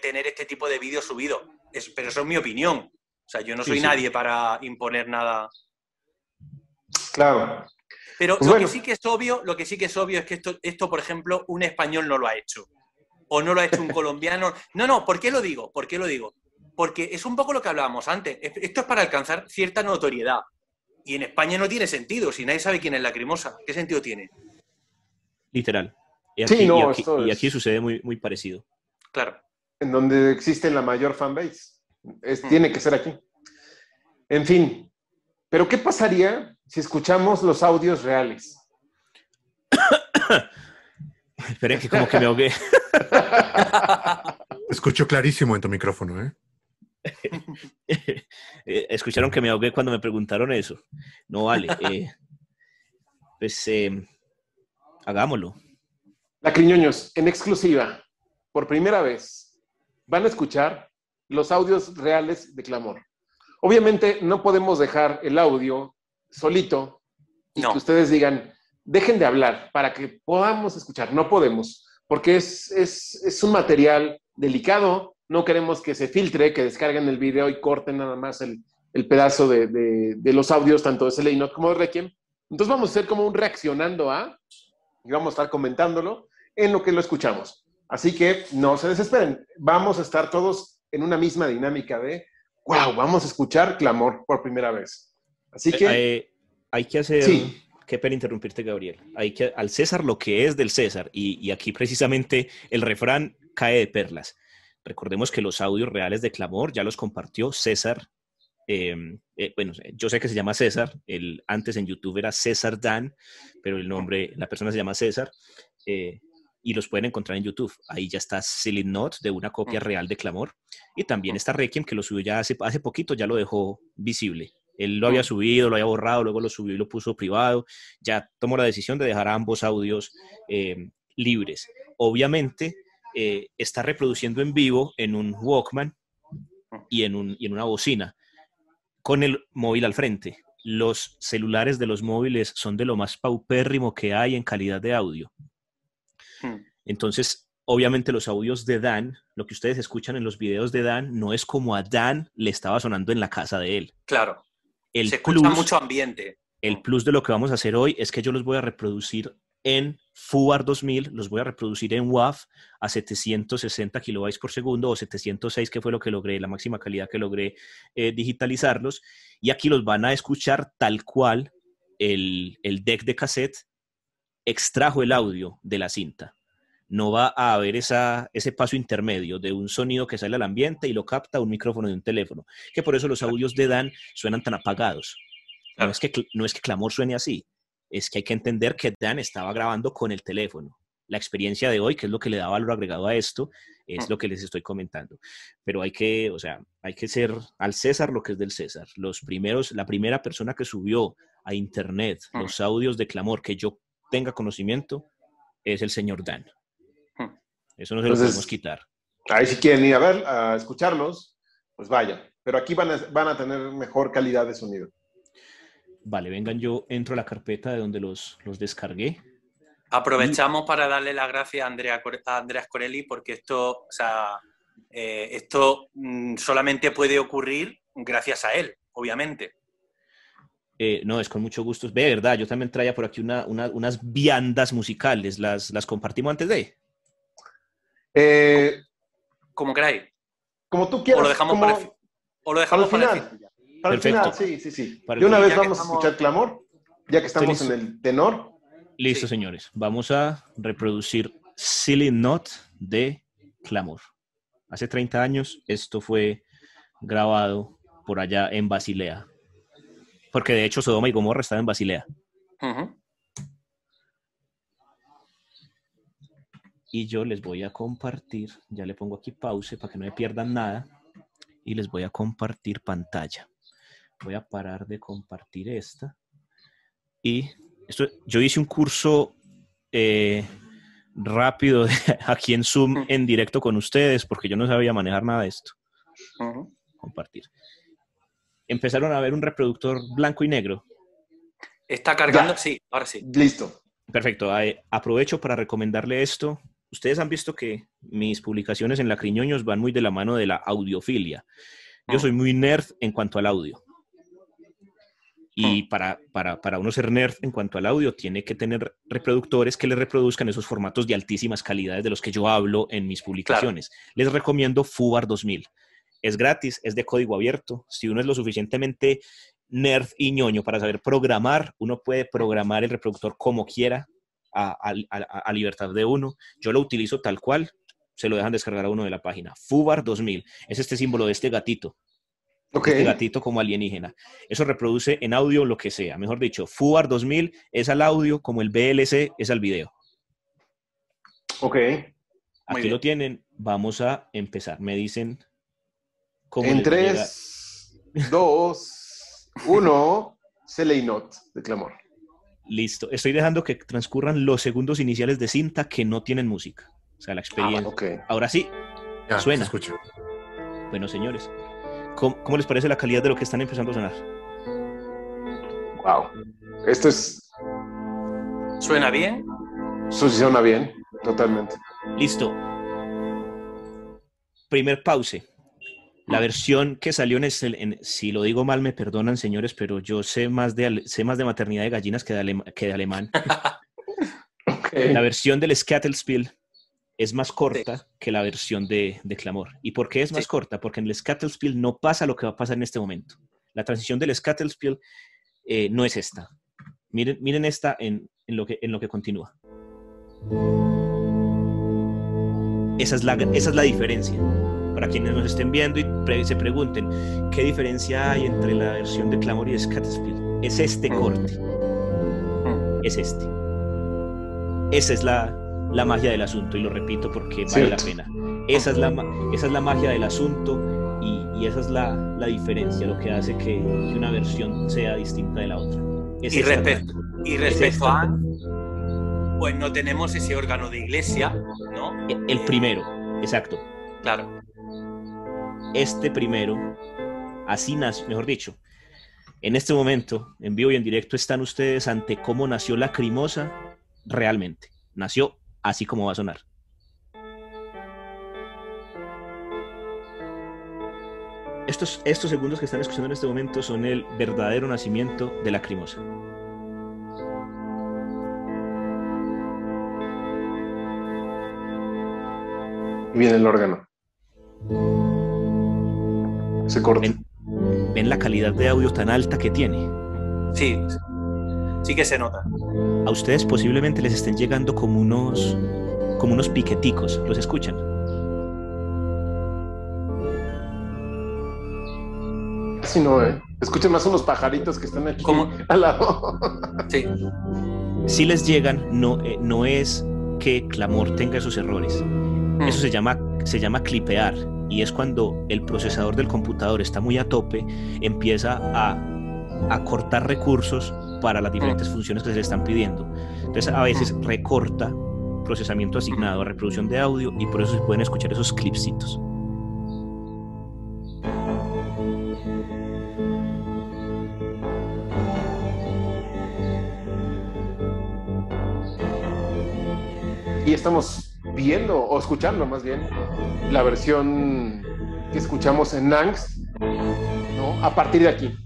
tener este tipo de vídeos subidos. pero eso es mi opinión. O sea, yo no soy nadie para imponer nada. Claro. Pero pues lo que sí que es obvio, lo que sí que es obvio es que esto, esto, por ejemplo, un español no lo ha hecho. O no lo ha hecho un colombiano. No, no, ¿por qué lo digo? ¿Por qué lo digo? Porque es un poco lo que hablábamos antes. Esto es para alcanzar cierta notoriedad. Y en España no tiene sentido, si nadie sabe quién es la cremosa. ¿Qué sentido tiene? Literal. Y aquí, y aquí, sucede muy, muy parecido. Claro. En donde existe la mayor fanbase. Es, mm. Tiene que ser aquí. En fin. Pero ¿qué pasaría si escuchamos los audios reales? Esperen que como que me ahogué. Escucho clarísimo en tu micrófono, ¿eh? Escucharon que me ahogué cuando me preguntaron eso. No vale. Eh, pues eh, hagámoslo. La Criñoños, en exclusiva, por primera vez, van a escuchar los audios reales de Clamor. Obviamente no podemos dejar el audio solito y que ustedes digan, dejen de hablar para que podamos escuchar. No podemos, porque es, es, es un material delicado, no queremos que se filtre, que descarguen el video y corten nada más el, pedazo de, los audios, tanto de Seley como de Requiem. Entonces vamos a hacer como un reaccionando a, y vamos a estar comentándolo en lo que lo escuchamos. Así que no se desesperen, vamos a estar todos en una misma dinámica de, wow, vamos a escuchar clamor por primera vez. Así que... Hay, que hacer... Sí. Qué pena interrumpirte, Gabriel. Hay que al César lo que es del César. y aquí precisamente el refrán cae de perlas. Recordemos que los audios reales de Clamor ya los compartió César. Em, eh, bueno, yo sé que se llama César, el, antes en YouTube era César Dan, pero el nombre, la persona se llama César, eh, y los pueden encontrar en YouTube. Ahí ya está Silly Not de una copia real de Clamor, y también está Requiem, que lo subió ya hace, hace poquito, ya lo dejó visible. Él lo había subido, lo había borrado, luego lo subió y lo puso privado. Ya tomó la decisión de dejar ambos audios em, libres. Obviamente, eh, está reproduciendo en vivo en un Walkman y en, un, en una bocina con el móvil al frente. Los celulares de los móviles son de lo más paupérrimo que hay en calidad de audio. Hmm. Entonces, obviamente los audios de Dan, lo que ustedes escuchan en los videos de Dan, no es como a Dan le estaba sonando en la casa de él. Claro. El Se escucha mucho ambiente. El plus de lo que vamos a hacer hoy es que yo los voy a reproducir en FUAR 2000, los voy a reproducir en WAV a 760 kilobytes por segundo o 706, que fue lo que logré, la máxima calidad que logré eh, digitalizarlos. Y aquí los van a escuchar tal cual el, deck de cassette extrajo el audio de la cinta. No va a haber esa, ese paso intermedio de un sonido que sale al ambiente y lo capta un micrófono de un teléfono, que por eso los audios de Dan suenan tan apagados. No, es que, no es que Clamor suene así, es que hay que entender que Dan estaba grabando con el teléfono. La experiencia de hoy, que es lo que le da valor agregado a esto, es lo que les estoy comentando. Pero hay que, o sea, hay que ser al César lo que es del César. Los primeros, la primera persona que subió a internet los audios de clamor que yo tenga conocimiento es el señor Dan. Eso no se lo podemos quitar. Ahí si quieren ir a ver, a escucharlos, pues vaya. Pero aquí van a, van a tener mejor calidad de sonido. Vale, vengan, yo entro a la carpeta de donde los, los descargué. Aprovechamos para darle las gracias a, Andrea, a Andreas Corelli porque esto, o sea, eh, esto mm, solamente puede ocurrir gracias a él, obviamente. Eh, no, es con mucho gusto. Ve, verdad, yo también traía por aquí una, unas viandas musicales. ¿Las, ¿Las compartimos antes de? Eh, como queráis. Como tú quieras. O lo dejamos, para, el, o lo dejamos para, el final. Para el final, sí, sí, sí. De una vez vamos a escuchar clamor, ya que estamos en el tenor. Listo, señores. Vamos a reproducir Silly Not de Clamor. Hace 30 años esto fue grabado por allá en Basilea. Porque de hecho Sodoma y Gomorra estaba en Basilea. Y yo les voy a compartir, ya le pongo aquí pause para que no me pierdan nada. Y les voy a compartir pantalla. Voy a parar de compartir esta. Y esto, yo hice un curso eh, rápido aquí en Zoom en directo con ustedes porque yo no sabía manejar nada de esto. Compartir. Empezaron a ver un reproductor blanco y negro. Está cargando, sí, ahora sí. Listo. Perfecto. Aprovecho para recomendarle esto. Ustedes han visto que mis publicaciones en la Criñoños van muy de la mano de la audiofilia. Yo soy muy nerd en cuanto al audio. Y para, para, para, uno ser nerd en cuanto al audio, tiene que tener reproductores que le reproduzcan esos formatos de altísimas calidades de los que yo hablo en mis publicaciones. Les recomiendo Fubar 2000. Es gratis, es de código abierto. Si uno es lo suficientemente nerd y ñoño para saber programar, uno puede programar el reproductor como quiera, a, a libertad de uno. Yo lo utilizo tal cual, se lo dejan descargar a uno de la página. Fubar 2000 es este símbolo de este gatito. Este gatito como alienígena. Eso reproduce en audio lo que sea. Mejor dicho, FUAR 2000 es al audio como el VLC es al video. Ok. Aquí lo tienen. Vamos a empezar. Me dicen cómo. En 3, 2, 1, Not de clamor. Listo. Estoy dejando que transcurran los segundos iniciales de cinta que no tienen música. O sea, la ah, experiencia. Ahora sí, ya, suena. Escucho. Bueno, señores, ¿Cómo, les parece la calidad de lo que están empezando a sonar? Wow. Esto es. ¿Suena bien? Eso suena bien, totalmente. Listo. Primer pause. La versión que salió en, el, si lo digo mal me perdonan señores, pero yo sé más de, sé más de maternidad de gallinas que de, que de alemán. La versión del Scattelspiel es más corta que la versión de, Clamor. ¿Y por qué es más corta? Porque en el Scattelspiel no pasa lo que va a pasar en este momento. La transición del Scattelspiel eh, no es esta. Miren, miren esta en, lo que, en lo que continúa. Esa es, la, esa es la diferencia. Para quienes nos estén viendo y se pregunten, ¿qué diferencia hay entre la versión de Clamor y de Scattelspiel? Es este mm. corte. Mm. Es este. Esa es la, la magia del asunto, y lo repito porque vale la pena. Esa es la, esa es la magia del asunto y, esa es la, la, diferencia, lo que hace que, una versión sea distinta de la otra. y, respecto, y respecto a, pues no tenemos ese órgano de iglesia, ¿no? El primero, exacto. Claro. Este primero, así nace, mejor dicho, en este momento, en vivo y en directo, están ustedes ante cómo nació la crimosa realmente. Nació así como va a sonar. Estos, estos segundos que están escuchando en este momento son el verdadero nacimiento de la crimosa. Viene el órgano. Se corta. ¿Ven, ¿Ven la calidad de audio tan alta que tiene? Sí, sí que se nota. A ustedes posiblemente les estén llegando como unos, como unos piqueticos. ¿Los escuchan? Sí, no, ¿eh? Escuchen más unos pajaritos que están aquí al lado. sí. Si les llegan, no, eh, no es que Clamor tenga esos errores. Mm. Eso se llama, se llama clipear y es cuando el procesador del computador está muy a tope, empieza a, a cortar recursos para las diferentes mm. funciones que se le están pidiendo. Entonces a veces mm. recorta procesamiento asignado a reproducción de audio y por eso se pueden escuchar esos clipsitos. Y estamos viendo o escuchando más bien la versión que escuchamos en Nangs, ¿no? A partir de aquí.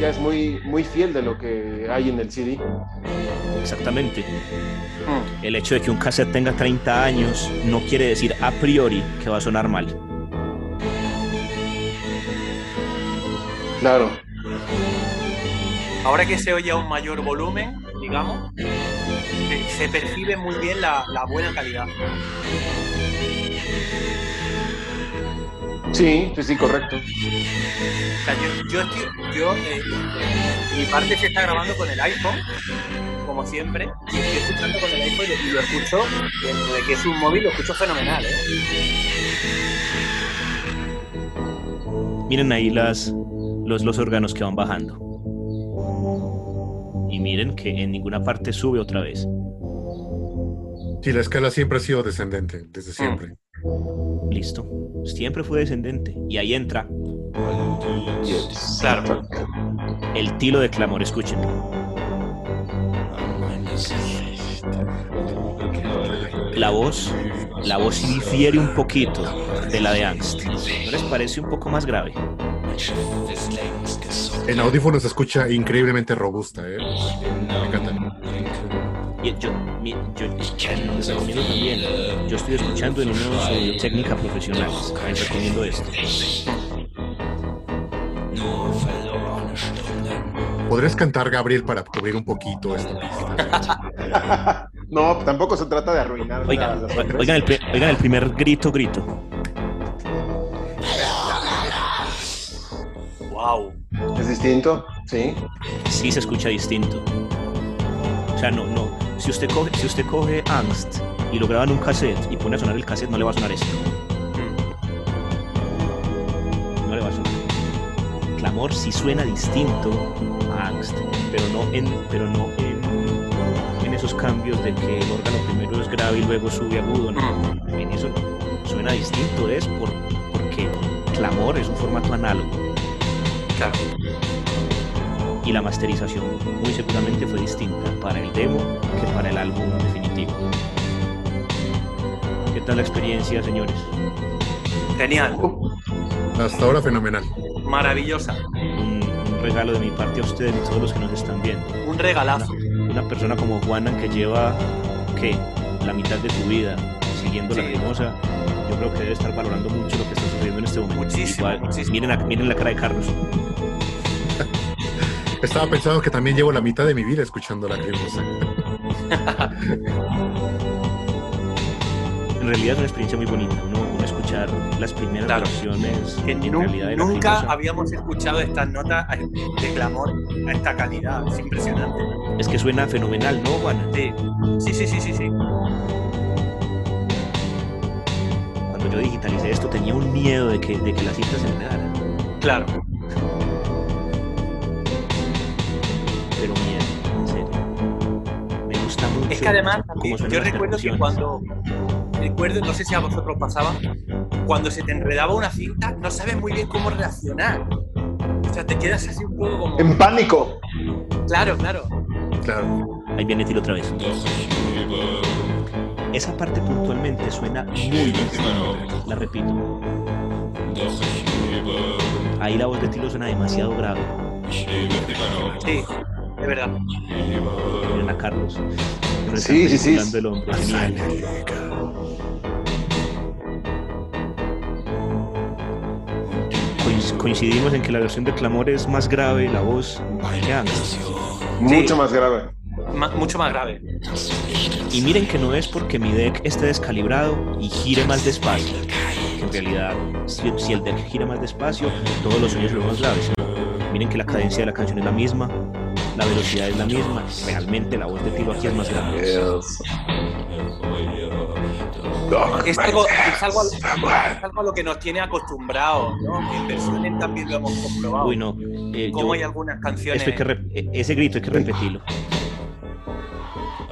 ya es muy, muy fiel de lo que hay en el CD. Exactamente. Mm. El hecho de que un cassette tenga 30 años no quiere decir a priori que va a sonar mal. Claro. Ahora que se oye a un mayor volumen, digamos, se- percibe muy bien la, la buena calidad. Sí, sí, sí, correcto. O sea, yo, yo, estoy- yo, eh, mi parte se está grabando con el iPhone, como siempre, y estoy escuchando con el iPhone y lo escucho, dentro de que es un móvil, lo escucho fenomenal, ¿eh? Miren ahí las, los, los órganos que van bajando. Miren que en ninguna parte sube otra vez. Sí, la escala siempre ha sido descendente, desde siempre. Listo. Siempre fue descendente. Y ahí entra Claro. el tilo de clamor. Escuchen. La voz, la voz difiere un poquito de la de Angst. ¿No les parece un poco más grave? En audífonos se escucha increíblemente robusta, ¿eh? Me encanta. Y yo, mi- yo les recomiendo también. Yo estoy escuchando en unos audio técnica profesionales. Les recomiendo esto. ¿Podrías cantar, Gabriel, para cubrir un poquito esta pista? No, tampoco se trata de arruinar Oigan, las otras. oigan, el, oigan el primer grito, grito. Wow. ¿Es distinto? Sí. Sí se escucha distinto. O sea, no, no. Si usted coge, si usted coge Angst y lo graba en un cassette y pone a sonar el cassette, no le va a sonar esto. No le va a sonar. Clamor sí suena distinto a Angst, pero no en, pero no en, en esos cambios de que el órgano primero es grave y luego sube agudo. No. En eso no. Suena distinto es por, porque Clamor es un formato análogo Claro. y la masterización muy seguramente fue distinta para el demo que para el álbum definitivo. ¿Qué tal la experiencia, señores? Genial. Hasta ahora fenomenal. Maravillosa. Un, un regalo de mi parte a ustedes y todos los que nos están viendo. Un regalazo. Una persona como Juana que lleva, ¿qué? La mitad de su vida siguiendo la Sí. Yo creo que debe estar valorando mucho lo que está sucediendo en este momento. Muchísimo, muchísimo. Miren, la- miren la cara de Carlos. Estaba pensando que también llevo la mitad de mi vida escuchando la cremosa. En realidad es una experiencia muy bonita, uno, uno escuchar las primeras Claro. versiones Que en realidad de la nunca cremosa. habíamos escuchado estas notas de clamor a esta calidad. Es impresionante. Es que suena fenomenal, ¿no, Juana? Sí, sí, sí, sí, sí. sí. Cuando yo digitalicé esto tenía un miedo de que, de que la cinta se enredara. Claro. Pero miedo, en serio. Me gusta mucho. Es que además, yo recuerdo que cuando. Recuerdo, no sé si a vosotros pasaba, cuando se te enredaba una cinta, no sabes muy bien cómo reaccionar. O sea, te quedas así un poco como. En pánico. Claro, claro. Claro. Ahí viene Tilo otra vez. Esa parte puntualmente suena muy bien. La repito. Ahí la voz de Tilo suena demasiado grave. Sí, de verdad. Miren a Carlos. Sí, sí, sí. el. Coinc- Coincidimos en que la versión de Clamor es más grave la voz. Mucho más grave. Ma- mucho más grave. Y miren que no es porque mi deck esté descalibrado y gire más despacio. Que en realidad, si, si el deck gira más despacio, todos los sonidos son más graves. Miren que la cadencia de la canción es la misma, la velocidad es la misma. Realmente la voz de Tilo aquí es más grave. Es algo, es algo, a- es algo a lo que nos tiene acostumbrados, ¿no? En versiones también lo hemos comprobado. Uy, no. eh, Como yo- hay algunas canciones. esto hay que eh, ese grito hay que repetirlo.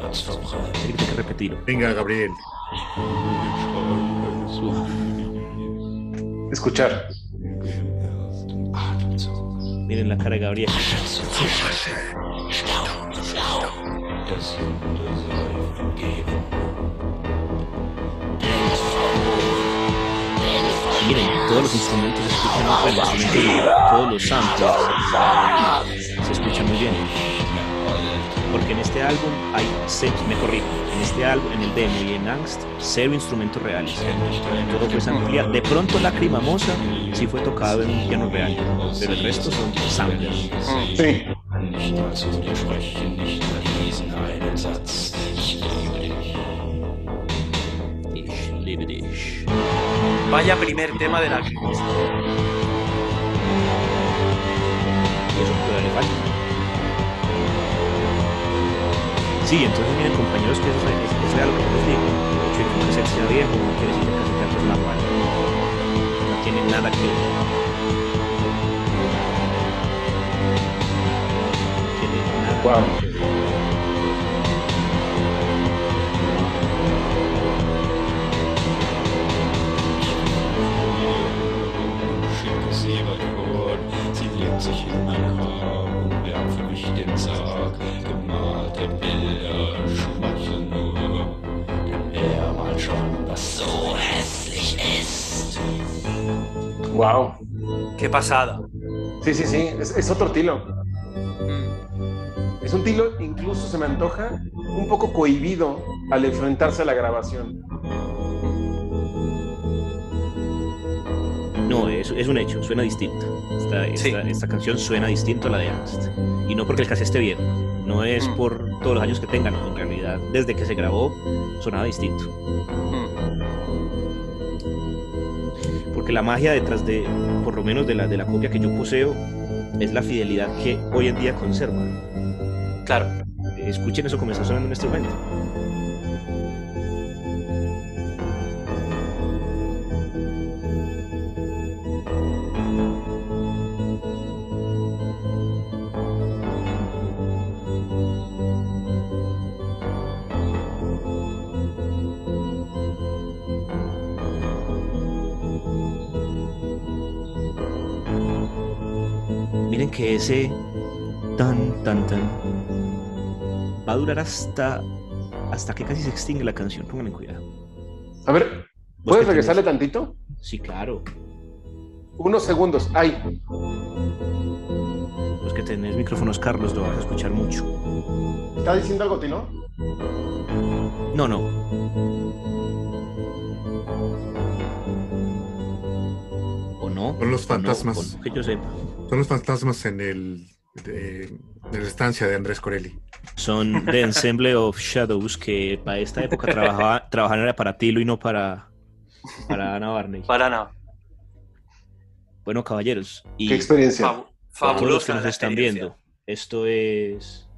Hay que repetirlo. Venga, Gabriel. Escuchar. Miren la cara de Gabriel. miren, todos los instrumentos se escuchan muy bien, todos los samples se escuchan muy bien. Porque en este álbum hay, me corrijo, en este álbum, en el demo y en Angst, cero instrumentos reales. Todo fue ampliado. De pronto la Mosa sí fue tocado en un piano real, pero el resto son samples. Sí. Vaya primer tema de la crisis. Sí, entonces miren compañeros que eso, es, eso es algo que les digo. El hecho de que un cassette sea viejo no quiere decir que el cassette es la. No tiene nada que ver. No tiene nada que ver. Sich in mein Grab und werfe mich den Sarg. Gemalte Bilder schmatzen nur, denn wer mal schon, was so hässlich ist. Wow. Qué pasada. Sí, sí, sí, es, es otro tilo. Es un tilo, incluso se me antoja, un poco cohibido al enfrentarse a la grabación. No, es, es un hecho, suena distinto. Esta, esta, Sí. esta canción suena distinto a la de Angst. Y no porque el cassette esté bien, no es Mm. por todos los años que tengan, en realidad, desde que se grabó, sonaba distinto. Mm. Porque la magia detrás de, por lo menos de la, de la copia que yo poseo, es la fidelidad que hoy en día conserva. Claro. Escuchen eso como está sonando en este momento. Que ese tan tan tan va a durar hasta hasta que casi se extingue la canción. Pónganle cuidado. A ver, ¿puedes regresarle tenés- tantito? Sí, claro. Unos segundos. Ay, Los que tenés micrófonos, Carlos, lo vas a escuchar mucho. ¿está diciendo algo, Tino? No, no. No? Son los fantasmas. Que yo sepa. Son los fantasmas en el de, de la estancia de Andrés Corelli. Son The Ensemble of Shadows que para esta época trabajaba, trabajaban era para Tilo y no para, para Ana Barney. Para nada. Bueno, caballeros, y Qué experiencia. Fabu- para todos los fabulosa que nos están viendo, esto es...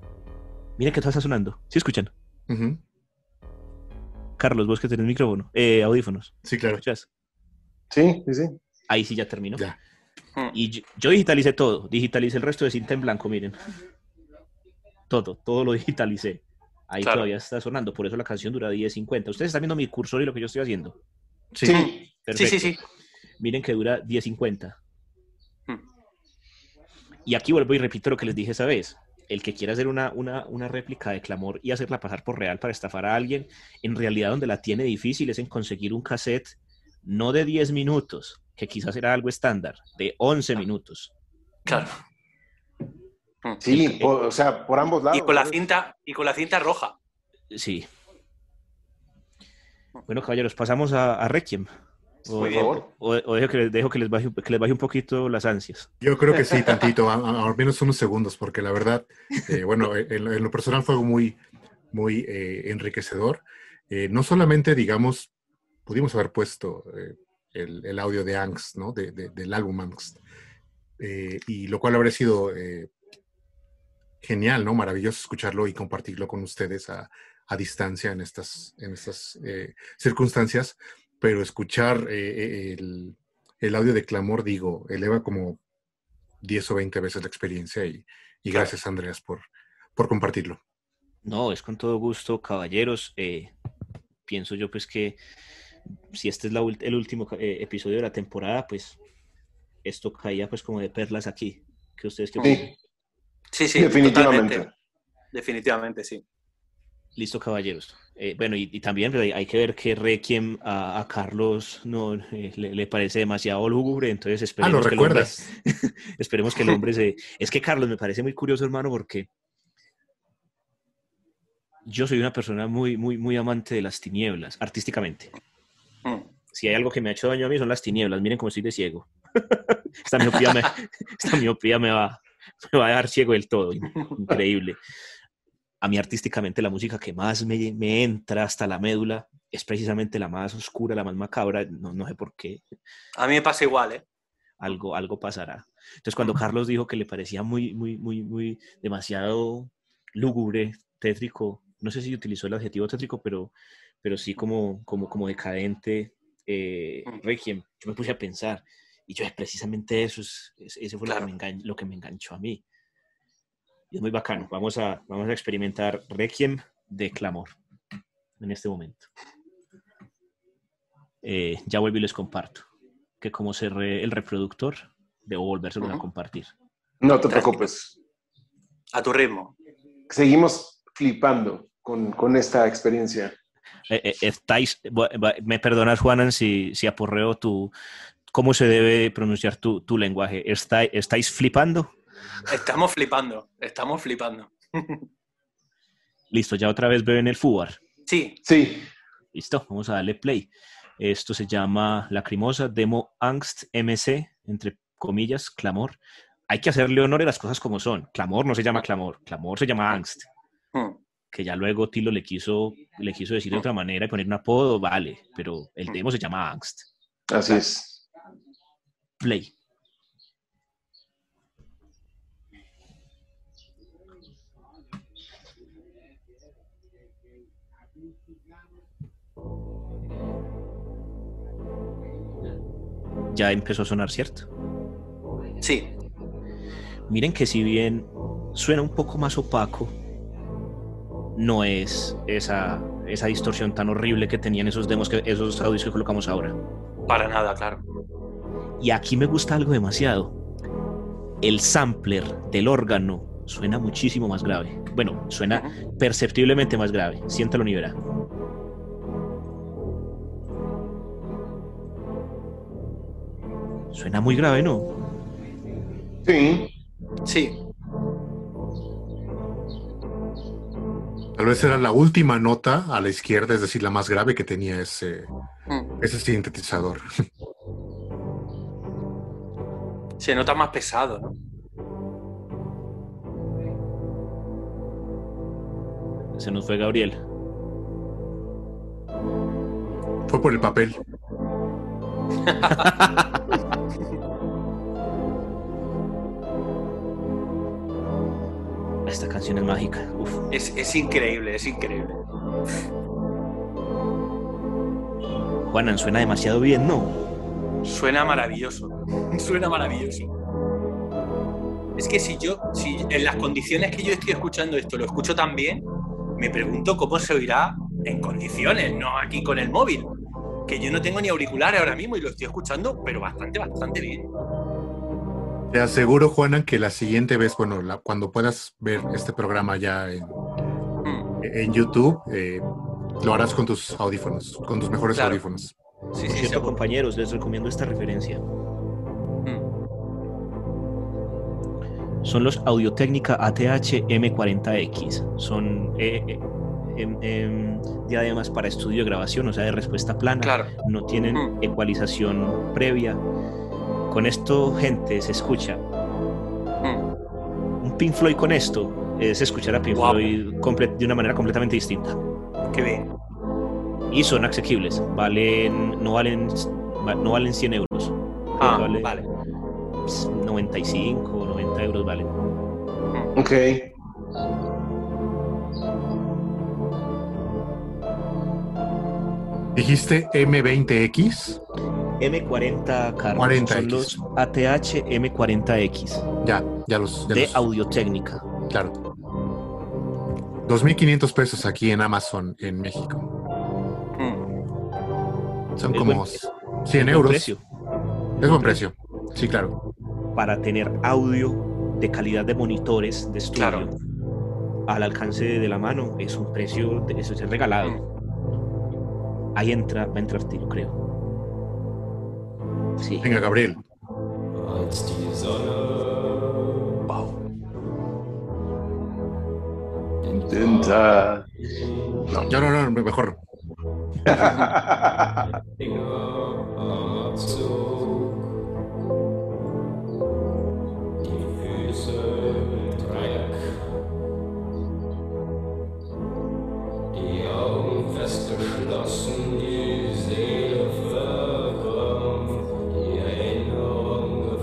Miren que todo está sonando. ¿Sí escuchan? Carlos, vos que tenés micrófono, eh, audífonos. Sí, claro. ¿Escuchas? Sí, sí, sí. Ahí sí ya terminó. Ya. Mm. Y yo, yo digitalicé todo, digitalicé el resto de cinta en blanco, miren. Todo, todo lo digitalicé. Ahí Claro. todavía está sonando, por eso la canción dura 10.50. Ustedes están viendo mi cursor y lo que yo estoy haciendo. Sí. Sí. Sí, sí. Miren que dura 10.50. Hmm. Y aquí vuelvo y repito lo que les dije esa vez. El que quiera hacer una, una, una réplica de clamor y hacerla pasar por real para estafar a alguien, en realidad donde la tiene difícil es en conseguir un cassette no de 10 minutos, que quizás era algo estándar, de 11 minutos. Claro. Mm. Sí, El- po- o sea, por ambos lados. Y con la cinta, y con la cinta roja. Sí. Bueno, caballeros, pasamos a, a Requiem. O, Muy bien. o- dejo, que, les- dejo que, les baje, que les baje un poquito las ansias. Yo creo que sí, tantito, al menos unos segundos, porque la verdad, eh, bueno, en, lo- en lo personal fue algo muy, muy eh, enriquecedor. Eh, no solamente, digamos, pudimos haber puesto eh, el, el audio de Angst, ¿no? De- de- del álbum Angst, eh, y lo cual habría sido eh, genial, ¿no? Maravilloso escucharlo y compartirlo con ustedes a, a distancia en estas, en estas eh, circunstancias, pero escuchar el, el audio de clamor, digo, eleva como 10 o 20 veces la experiencia y, y gracias Andreas por, por compartirlo. No, es con todo gusto, caballeros. Pienso yo pues que si este es la el último eh, episodio de la temporada, pues esto caía pues como de perlas aquí. que ustedes qué? Sí, Sí, sí, definitivamente. totalmente. Definitivamente, sí. Listo, caballeros. Eh, bueno, y, y también pues, hay, que ver que Requiem a, a Carlos no eh, le, le parece demasiado lúgubre, entonces Ah, lo esperemos que el hombre, esperemos que el hombre se... Es que Carlos me parece muy curioso, hermano, porque yo soy una persona muy, muy, muy amante de las tinieblas, artísticamente. Si hay algo que me ha hecho daño a mí son las tinieblas. Miren cómo estoy de ciego. esta miopía, me, esta miopía me, va, me va a dejar ciego del todo. Increíble. A mí artísticamente la música que más me, me entra hasta la médula es precisamente la más oscura, la más macabra. No, no sé por qué. A mí me pasa igual, ¿eh? Algo, algo pasará. Entonces cuando Carlos dijo que le parecía muy, muy, muy, muy demasiado lúgubre, tétrico, no sé si utilizó el adjetivo tétrico, pero, pero sí como, como, como decadente, eh, Mm. Requiem, yo me puse a pensar, y yo es precisamente eso, es, es- ese fue lo, Claro. que me engan- lo que me enganchó a mí. Y es muy bacano, vamos a, vamos a experimentar Requiem de Clamor en este momento. Eh, ya vuelvo y les comparto, que como cerré el reproductor, debo volvérselo a Ujú. compartir. No te preocupes. A tu ritmo. Seguimos flipando con, con esta experiencia. Eh, eh, estáis, me perdonas, Juanan, si, si aporreo tu. ¿Cómo se debe pronunciar tu, tu lenguaje? ¿Está- ¿Estáis flipando? Estamos flipando, estamos flipando. Listo, ya otra vez veo en el fútbol. Sí, Sí, Listo, vamos a darle play. Esto se llama Lacrimosa Demo Angst MC, entre comillas, clamor. Hay que hacerle honor a las cosas como son. Clamor no se llama clamor, clamor se llama angst. Mm. Que ya luego Tilo le quiso, le quiso decir de otra manera y poner un apodo, vale, pero el demo se llama angst. así es. Play. Ya empezó a sonar, ¿cierto? sí, Miren que si bien suena un poco más opaco, no es esa, esa distorsión tan horrible que tenían esos demos, que, esos audios que colocamos ahora. para nada, claro. Y aquí me gusta algo demasiado. El sampler del órgano suena muchísimo más grave. Bueno, suena perceptiblemente más grave. Siéntalo ni verá. Suena muy grave, ¿no? Sí, Sí, Tal vez era la última nota a la izquierda, es decir, la más grave que tenía ese, Mm. ese sintetizador. se nota más pesado, ¿no? Se nos fue Gabriel. Fue por el papel. Esta canción es mágica. Uf. Es, es increíble, es increíble. Juanan, suena demasiado bien, ¿no? Suena maravilloso. Suena maravilloso. Es que si yo, si en las condiciones que yo estoy escuchando esto lo escucho tan bien, me pregunto cómo se oirá en condiciones, no aquí con el móvil. Que yo no tengo ni auriculares ahora mismo y lo estoy escuchando, pero bastante, bastante bien. Te aseguro, Juanan, que la siguiente vez, bueno, la- cuando puedas ver este programa ya en, Mm, en YouTube, eh, lo harás con tus audífonos, con tus mejores Claro. audífonos. Sí, sí, cierto, seguro. compañeros, les recomiendo esta referencia. Mm, Son los Audio-Técnica ATH M40X. Son eh, eh, em- em, diademas para estudio de grabación, o sea, de respuesta plana. Claro. No tienen Mm. ecualización previa. Con esto, gente, se escucha. Mm, Un Pink Floyd con esto es escuchar a Pink Guau. Floyd de una manera completamente distinta. Qué bien. Y son asequibles. Valen, no valen, no valen 100 euros. Ah, Vale. vale. 95 o 90 euros valen. Mm, ok. Dijiste M20X. M40 Carlos, 40X. son los ATH M40X Ya, ya los. ya de los- Audiotécnica. Claro. 2.500 pesos aquí en Amazon en México. mm. Son Es como buen- 100 Buen euros. precio Es buen precio. Sí, claro. para tener audio de calidad de monitores de estudio. Claro. al alcance de la mano, es un precio, de, eso es regalado. Ahí entra, va a entrar tiro, creo. Sí. Venga, Gabriel. als die Sonne den Intenta. No, no, no, mejor.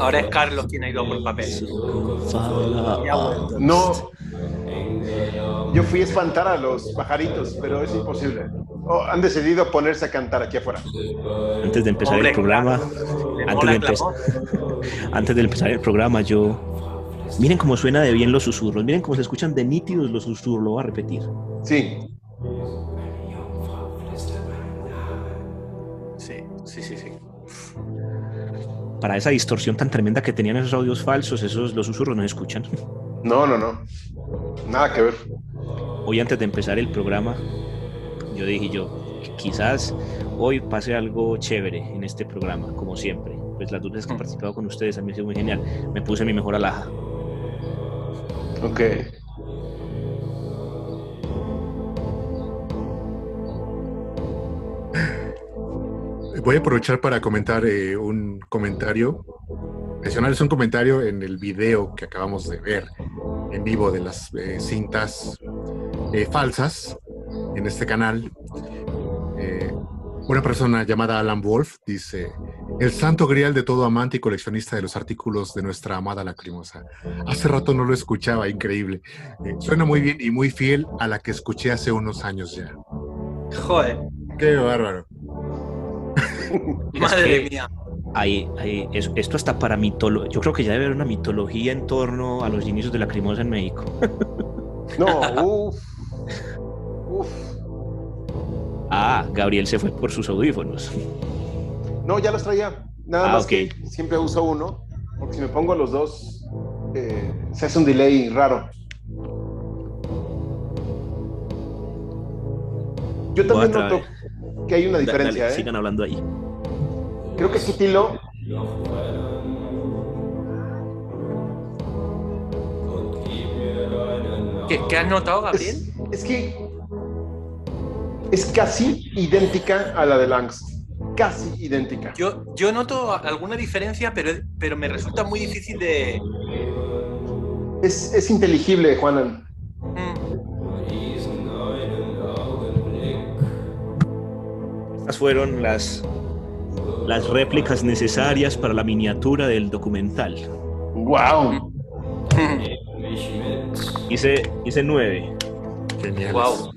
Ahora es Carlos quien ha ido por papel. Ya ha vuelto. No. Yo fui a espantar a los pajaritos, pero es imposible. Oh, han decidido ponerse a cantar aquí afuera. Antes de empezar Hombre, el programa, antes de, antes de empezar el programa, yo. Miren cómo suena de bien los susurros, miren cómo se escuchan de nítidos los susurros, lo voy a repetir. Sí, Para esa distorsión tan tremenda que tenían esos audios falsos, esos los susurros no se escuchan. No, no, no. Nada que ver. Hoy antes de empezar el programa, yo dije yo, quizás hoy pase algo chévere en este programa, como siempre. Pues las dos veces que he participado con ustedes a mí ha sido muy genial. Me puse mi mejor alhaja. Ok. Voy a aprovechar para comentar eh, un comentario. Mencionarles un comentario en el video que acabamos de ver en vivo de las eh, cintas eh, falsas en este canal. Una persona llamada Alan Wolf dice: El santo grial de todo amante y coleccionista de los artículos de nuestra amada lacrimosa. Hace rato no lo escuchaba, increíble. Suena muy bien y muy fiel a la que escuché hace unos años ya. Joder, Qué bárbaro. madre que- mía. Ahí, ahí, es- esto está para mitología. Yo creo que ya debe haber una mitología en torno a los inicios de la crimosa en México. No, uff. Uf. Ah, Gabriel se fue por sus audífonos. No, ya los traía. Nada Ah, más ok. que siempre uso uno, porque si me pongo los dos, eh, se hace un delay raro. Yo también noto que hay una diferencia, dale, ¿eh? Sigan hablando ahí. Creo que aquí Tilo ¿Qué, qué has notado, Gabriel? es, es que es casi idéntica a la de Langs. Casi idéntica. Yo, yo noto alguna diferencia, pero, pero me resulta muy difícil de. Es, es inteligible, Juanan. Mm, Estas fueron las, las réplicas necesarias para la miniatura del documental. ¡Wow! Hice, hice nueve. Genial. Wow.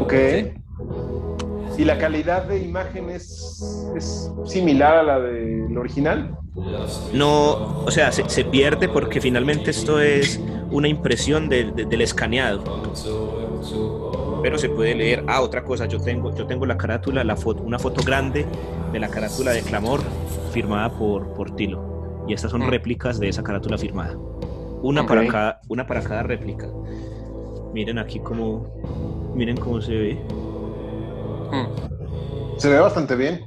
Ok. ¿Y la calidad de imagen es, es similar a la del original? No, o sea, se, se pierde porque finalmente esto es una impresión del- de- del escaneado. Pero se puede leer. Ah, otra cosa, yo tengo, yo tengo la carátula, la foto, una foto grande de la carátula de Clamor firmada por, por Tilo. Y estas son Mm. réplicas de esa carátula firmada. Una, para cada, una para cada réplica. Miren aquí cómo, miren cómo se ve. mm. Se ve bastante bien.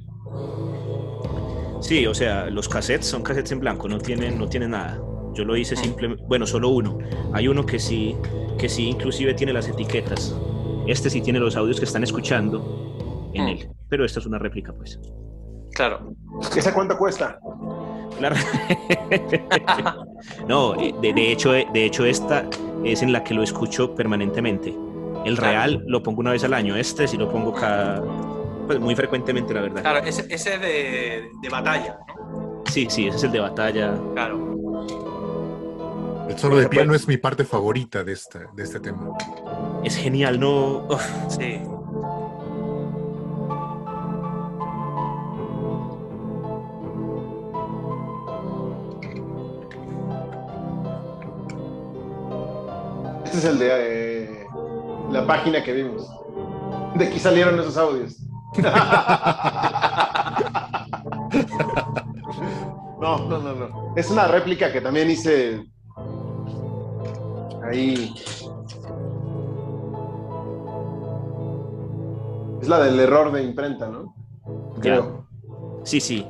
Sí, o sea, los cassettes son cassettes en blanco, no tienen, no tienen nada. Yo lo hice simplemente, bueno, solo uno. Hay uno que sí, que sí inclusive tiene las etiquetas. Este sí tiene los audios que están escuchando en Mm. él, pero esta es una réplica, pues. Claro. ¿Esa cuánto cuesta? Claro. no, eh, de, de hecho, eh, de hecho esta es en la que lo escucho permanentemente. El Claro. real lo pongo una vez al año, este sí lo pongo cada, pues muy frecuentemente, la verdad. Claro, ese, ese es de, de batalla, ¿no? Sí, sí, ese es el de batalla. Claro. El solo de piano es mi parte favorita de, esta, de este tema. Es genial, ¿no? Sí. Este es el de eh, la página que vimos. De aquí salieron esos audios. No, no, no, no. Es una réplica que también hice ahí Es la del error de imprenta, ¿no? Ya. Creo. Sí, sí.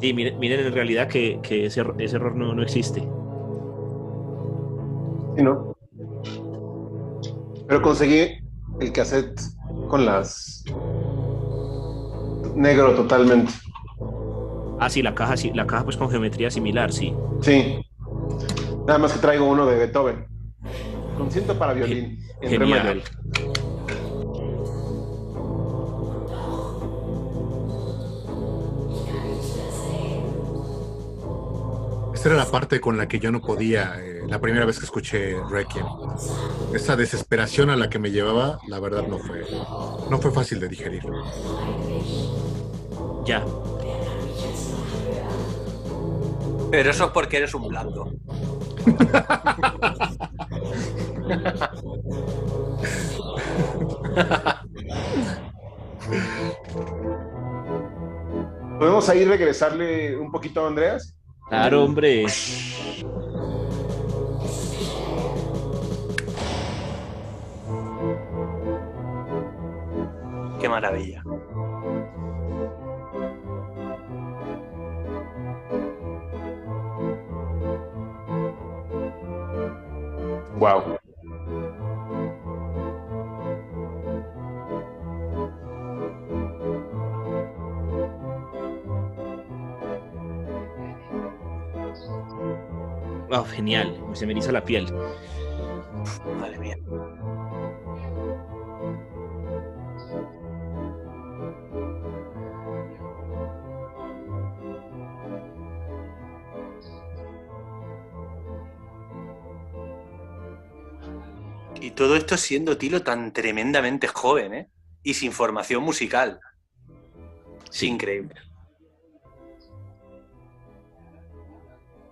Sí, miren, miren en realidad que, que ese, error- ese error no, no existe. Sí, ¿no? Pero conseguí el cassette con las... Negro totalmente. Ah, sí, la caja, sí, la caja pues con geometría similar, sí. Sí. Nada más que traigo uno de Beethoven. Concierto para violín. En re Genial. mayor. Era la parte con la que yo no podía, eh, la primera vez que escuché Requiem. Esa desesperación a la que me llevaba, la verdad no fue, no fue fácil de digerir. Ya. Pero eso es porque eres un blando. ¿Podemos ahí regresarle un poquito a Andreas? Claro, hombre. Qué maravilla. Wow. Wow, genial. Se me eriza la piel. Madre mía. Y todo esto siendo Tilo tan tremendamente joven, ¿eh? Y sin formación musical. Sí. Increíble.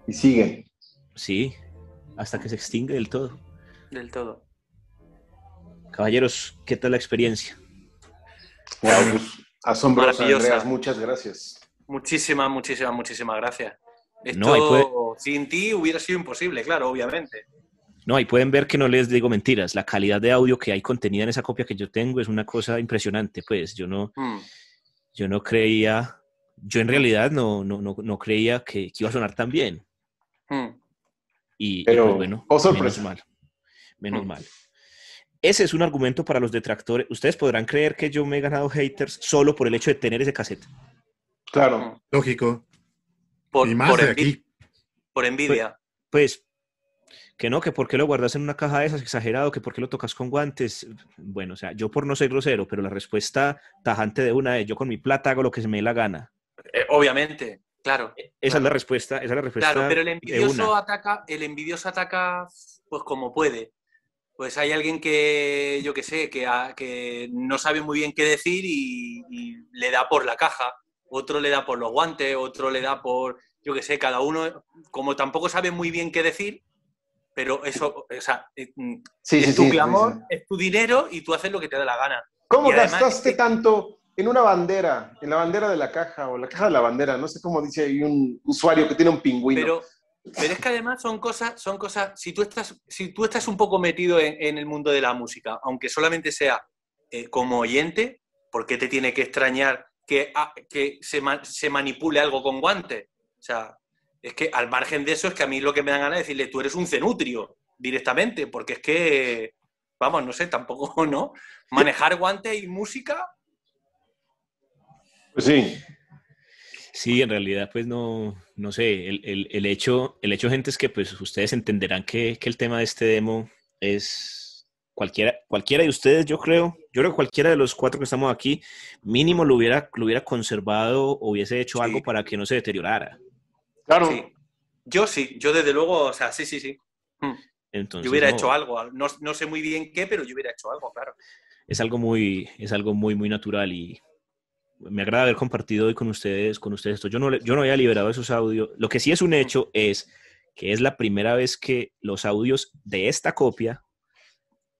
Y sigue. Sí. Hasta que se extingue del todo. Del todo. Caballeros, ¿qué tal la experiencia? Wow, pues, asombroso, Maravillosa. Andreas. Muchas gracias. Muchísimas, muchísimas, muchísimas gracias. Esto No, puede- sin ti hubiera sido imposible, claro, obviamente. No, ahí pueden ver que no les digo mentiras. La calidad de audio que hay contenida en esa copia que yo tengo es una cosa impresionante. Pues yo no, Mm. yo no creía, yo en realidad no, no, no, no creía que, que iba a sonar tan bien. Mm. Y, y, Pero, pues, bueno, oh, sorpresa. menos mal. Menos Mm. mal. Ese es un argumento para los detractores. Ustedes podrán creer que yo me he ganado haters solo por el hecho de tener ese cassette. Claro. Lógico. Por, y más por de envi- aquí. por envidia. Pues, que no, que por qué lo guardas en una caja de esas, exagerado, que por qué lo tocas con guantes. Bueno, o sea, yo por no ser grosero, pero la respuesta tajante de una es yo con mi plata hago lo que se me dé la gana. Eh, obviamente, claro. Esa es Claro. la respuesta, esa es la respuesta Claro, pero el envidioso ataca, el envidioso ataca pues como puede. Pues hay alguien que, yo qué sé, que, a- que no sabe muy bien qué decir y, y le da por la caja. Otro le da por los guantes, otro le da por, yo qué sé, cada uno, como tampoco sabe muy bien qué decir, pero eso, o sea, eh, mm, Sí, es sí, tu sí, clamor, es tu dinero y tú haces lo que te da la gana. ¿Cómo Y además- gastaste tanto en una bandera, en la bandera de la caja o la caja de la bandera? No sé cómo dice ahí un usuario que tiene un pingüino. Pero, pero es que además son cosas, son cosas, si tú estás, si tú estás un poco metido en, en el mundo de la música, aunque solamente sea eh, como oyente, ¿por qué te tiene que extrañar que, ah, que se, ma- se manipule algo con guantes? O sea, es que al margen de eso es que a mí lo que me dan ganas es decirle, tú eres un cenutrio directamente, porque es que, vamos, no sé, tampoco, ¿no? Manejar guantes y música, Pues sí. Sí, en realidad, pues no, no sé, el, el- el hecho, el hecho, gente, es que pues ustedes entenderán que, que el tema de este demo es cualquiera, cualquiera de ustedes, yo creo, yo creo que cualquiera de los cuatro que estamos aquí, mínimo lo hubiera, lo hubiera conservado o hubiese hecho Sí. algo para que no se deteriorara. Claro. sí. Yo sí, yo desde luego, o sea, sí, sí, sí. Entonces, Yo hubiera no, hecho algo, no, no sé muy bien qué, pero yo hubiera hecho algo, claro. es algo muy, es algo muy, muy natural y me agrada haber compartido hoy con ustedes, con ustedes esto. Yo no, yo no había liberado esos audios. Lo que sí es un hecho es que es la primera vez que los audios de esta copia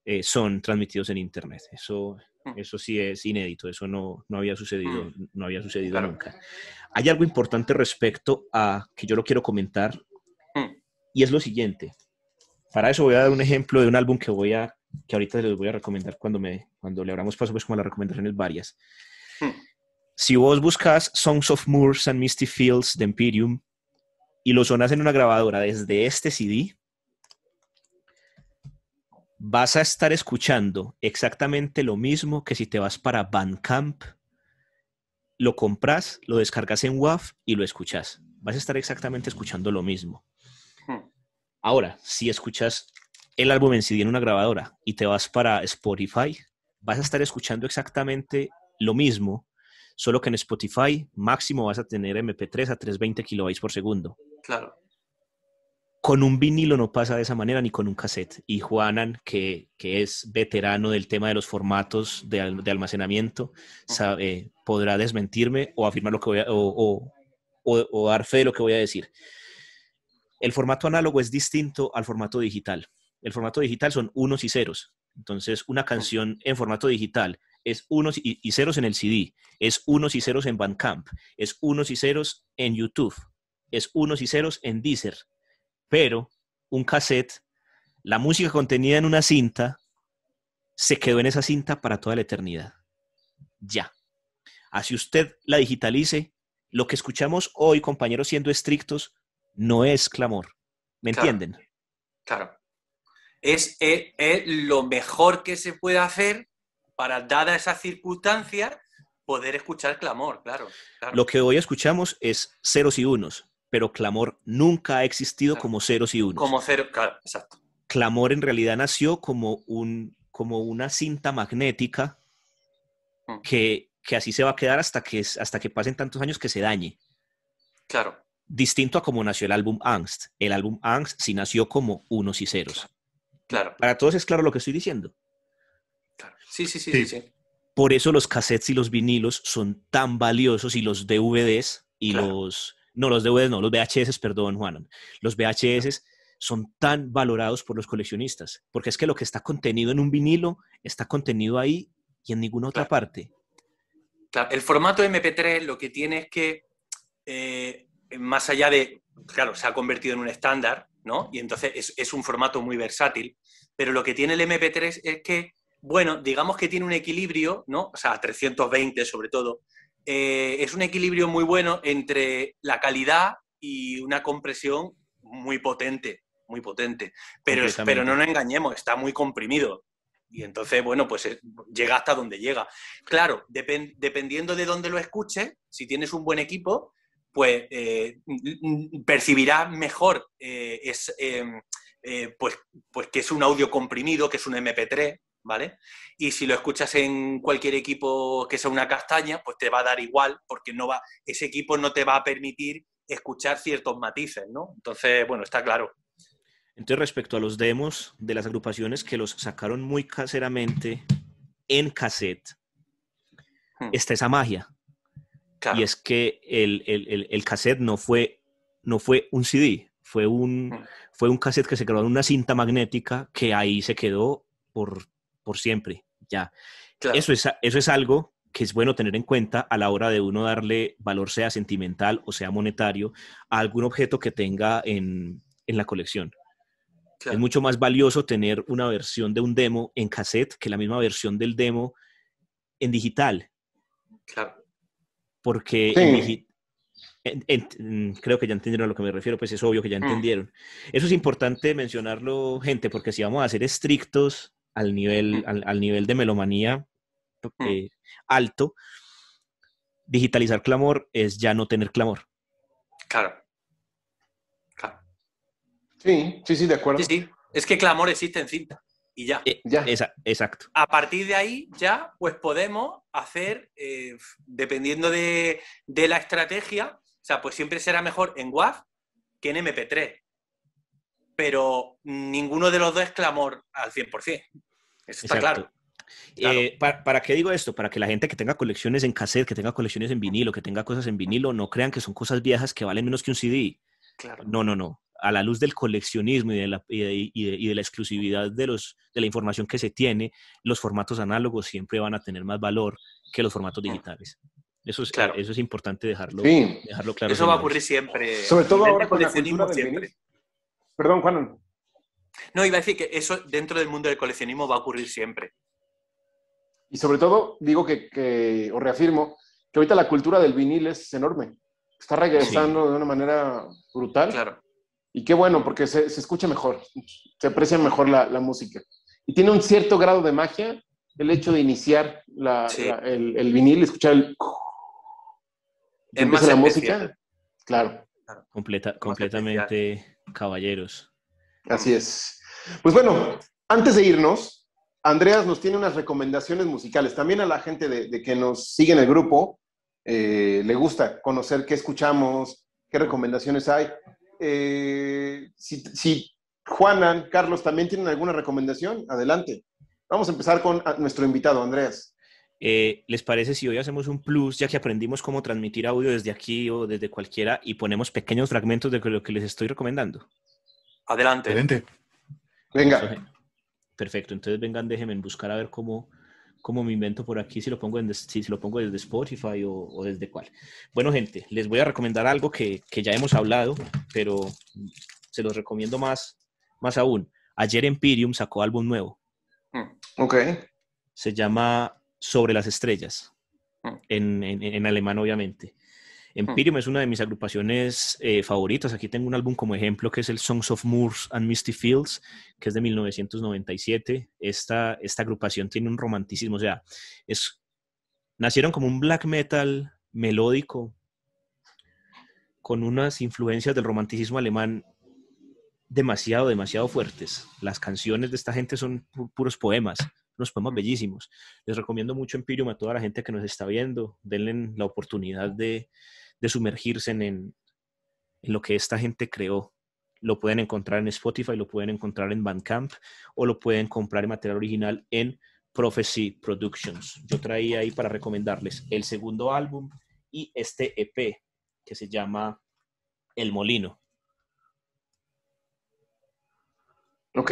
eh, son transmitidos en internet. Eso, Mm. eso sí es inédito. Eso no, no había sucedido, no había sucedido Claro. nunca. Hay algo importante respecto a que yo lo quiero comentar Mm. y es lo siguiente. Para eso voy a dar un ejemplo de un álbum que voy a que ahorita les voy a recomendar cuando, me, cuando le abramos paso, pues como las recomendaciones varias. Si vos buscas Songs of Moors and Misty Fields de Imperium y lo sonas en una grabadora desde este CD, vas a estar escuchando exactamente lo mismo que si te vas para Bandcamp, lo compras, lo descargas en WAV y lo escuchas. Vas a estar exactamente escuchando lo mismo. Hmm. Ahora, si escuchas el álbum en CD en una grabadora y te vas para Spotify, vas a estar escuchando exactamente lo mismo, solo que en Spotify máximo vas a tener MP3 a 320 kilobytes por segundo. Claro. Con un vinilo no pasa de esa manera ni con un cassette. Y Juanan, que, que es veterano del tema de los formatos de, de almacenamiento, sabe- podrá desmentirme o afirmar lo que voy a, o, o- o- o dar fe de lo que voy a decir. El formato análogo es distinto al formato digital. El formato digital son unos y ceros. Entonces, una canción en formato digital es unos y, y ceros en el CD, es unos y ceros en Bandcamp, es unos y ceros en YouTube, es unos y ceros en Deezer. Pero un cassette, la música contenida en una cinta, se quedó en esa cinta para toda la eternidad. Ya. Así usted la digitalice, lo que escuchamos hoy, compañeros, siendo estrictos, no es clamor. ¿Me Claro. entienden? Claro. Es, es- es lo mejor que se puede hacer para, dada esa circunstancia, poder escuchar clamor, claro. claro. Lo que hoy escuchamos es ceros y unos, pero clamor nunca ha existido Claro. como ceros y unos. Como cero, claro, exacto. Clamor en realidad nació como, un, como una cinta magnética Mm. que, que así se va a quedar hasta que, hasta que pasen tantos años que se dañe. Claro, Distinto a como nació el álbum Angst. El álbum Angst sí nació como unos y ceros. claro, Para todos es claro lo que estoy diciendo. Sí, sí, sí, Sí. sí. sí. Por eso los cassettes y los vinilos son tan valiosos y los DVDs y Claro. los... No, los DVDs no, los VHS, perdón, Juan. Los VHS son tan valorados por los coleccionistas, porque es que lo que está contenido en un vinilo está contenido ahí y en ninguna otra Claro. parte. Claro, el formato MP3 lo que tiene es que, eh, más allá de, claro, se ha convertido en un estándar, ¿no? Y entonces es, es un formato muy versátil, pero lo que tiene el MP3 es que, bueno, digamos que tiene un equilibrio, ¿no? O sea, 320 sobre todo, eh, es un equilibrio muy bueno entre la calidad y una compresión muy potente, muy potente. Pero, pero no nos engañemos, está muy comprimido. Y entonces, bueno, pues eh, llega hasta donde llega. Claro, depen- dependiendo de dónde lo escuches, si tienes un buen equipo, pues eh, percibirás mejor eh, es, eh, pues, pues que es un audio comprimido, que es un MP3, ¿vale? Y si lo escuchas en cualquier equipo que sea una castaña, pues te va a dar igual, porque no va, ese equipo no te va a permitir escuchar ciertos matices, ¿no? Entonces, bueno, está claro. Entonces, respecto a los demos de las agrupaciones que los sacaron muy caseramente en cassette, Hmm. está esa magia. Claro. Y es que el, el- el- el cassette no fue, no fue un CD, fue un, Mm. fue un cassette que se grabó en una cinta magnética que ahí se quedó por, por siempre. Ya. claro. Eso, es, eso es algo que es bueno tener en cuenta a la hora de uno darle valor, sea sentimental o sea monetario, a algún objeto que tenga en, en la colección. claro. Es mucho más valioso tener una versión de un demo en cassette que la misma versión del demo en digital claro. porque Sí. en digi- en- en- creo que ya entendieron a lo que me refiero, pues es obvio que ya Mm. entendieron. Eso es importante mencionarlo, gente, porque si vamos a ser estrictos al nivel, al, al nivel de melomanía eh, alto, digitalizar clamor es ya no tener clamor. Claro. Claro. Sí, sí, sí, de acuerdo. Sí, sí. Es que clamor existe en cinta. Y ya. Eh, Ya. esa- exacto. A partir de ahí ya, pues podemos hacer, eh, dependiendo de, de la estrategia, o sea, pues siempre será mejor en WAV que en MP3. Pero ninguno de los dos es clamor al 100%. Eso está Exacto. claro. Claro. Eh, ¿para, para qué digo esto? Para que la gente que tenga colecciones en cassette, que tenga colecciones en vinilo, que tenga cosas en vinilo, no crean que son cosas viejas que valen menos que un CD. claro. No, no, no. A la luz del coleccionismo y de la, y de, y de- y de la exclusividad de, los, de la información que se tiene, los formatos análogos siempre van a tener más valor que los formatos Mm. digitales. Eso es, Claro. eso es importante dejarlo, Sí, dejarlo claro. Eso va a ocurrir siempre. sobre todo ahora con la coleccionismo cultura del siempre. Perdón, Juan. No, iba a decir que eso dentro del mundo del coleccionismo va a ocurrir siempre. Y sobre todo, digo que, que o reafirmo, que ahorita la cultura del vinil es enorme. Está regresando de una manera brutal. Claro. Y qué bueno, porque se, se escucha mejor, se aprecia mejor la, la música. Y tiene un cierto grado de magia el hecho de iniciar la- Sí. la- el, el vinil, escuchar el... Es más la especial. música. Claro, Completa, completamente caballeros. así es. Pues bueno, antes de irnos, Andreas nos tiene unas recomendaciones musicales. También a la gente de, que nos sigue en el grupo eh, le gusta conocer qué escuchamos, qué recomendaciones hay. Eh, si, si Juanan, Carlos, también tienen alguna recomendación, adelante. Vamos a empezar con nuestro invitado, Andreas. Eh, ¿Les parece si hoy hacemos un plus, ya que aprendimos cómo transmitir audio desde aquí o desde cualquiera y ponemos pequeños fragmentos de lo que les estoy recomendando? Adelante. Excelente. Venga, Perfecto, entonces vengan, déjenme buscar a ver cómo, cómo me invento por aquí, si lo pongo, en, si si lo pongo desde Spotify o, o desde cuál. Bueno, gente, les voy a recomendar algo que, que ya hemos hablado, pero se los recomiendo más, más aún. Ayer Empirium sacó álbum nuevo, ok. se llama Sobre las Estrellas, Mm. en, en- en alemán obviamente. Empirium es una de mis agrupaciones eh, favoritas. Aquí tengo un álbum como ejemplo que es el Songs of Moors and Misty Fields, que es de 1997. Esta, esta agrupación tiene un romanticismo, o sea, es, nacieron como un black metal melódico con unas influencias del romanticismo alemán demasiado, demasiado fuertes. Las canciones de esta gente son pu- puros poemas, unos poemas bellísimos. Les recomiendo mucho Empirium a toda la gente que nos está viendo. Denle la oportunidad de, de sumergirse en, en lo que esta gente creó. Lo pueden encontrar en Spotify, lo pueden encontrar en Bandcamp o lo pueden comprar en material original en Prophecy Productions. Yo traía ahí para recomendarles el segundo álbum y este EP que se llama El Molino. Ok.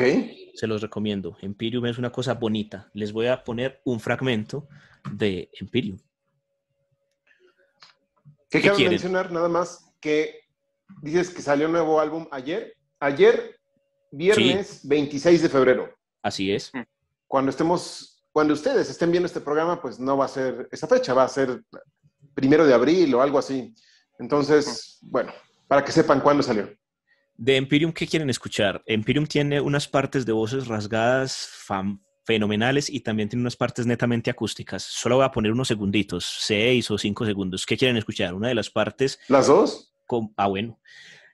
Se los recomiendo. Empirium es una cosa bonita. Les voy a poner un fragmento de Empirium. ¿Qué, ¿Qué quiero mencionar nada más? Que dices que salió un nuevo álbum ayer. Ayer, viernes 26 de febrero. Así es. Cuando estemos, cuando ustedes estén viendo este programa, pues no va a ser esa fecha, va a ser primero de abril o algo así. Entonces, bueno, para que sepan cuándo salió. De Empirium, ¿qué quieren escuchar? Empirium tiene unas partes de voces rasgadas fenomenales y también tiene unas partes netamente acústicas. Solo voy a poner unos segunditos, seis o cinco segundos. ¿Qué quieren escuchar? Una de las partes ¿Las dos? com- ah, bueno.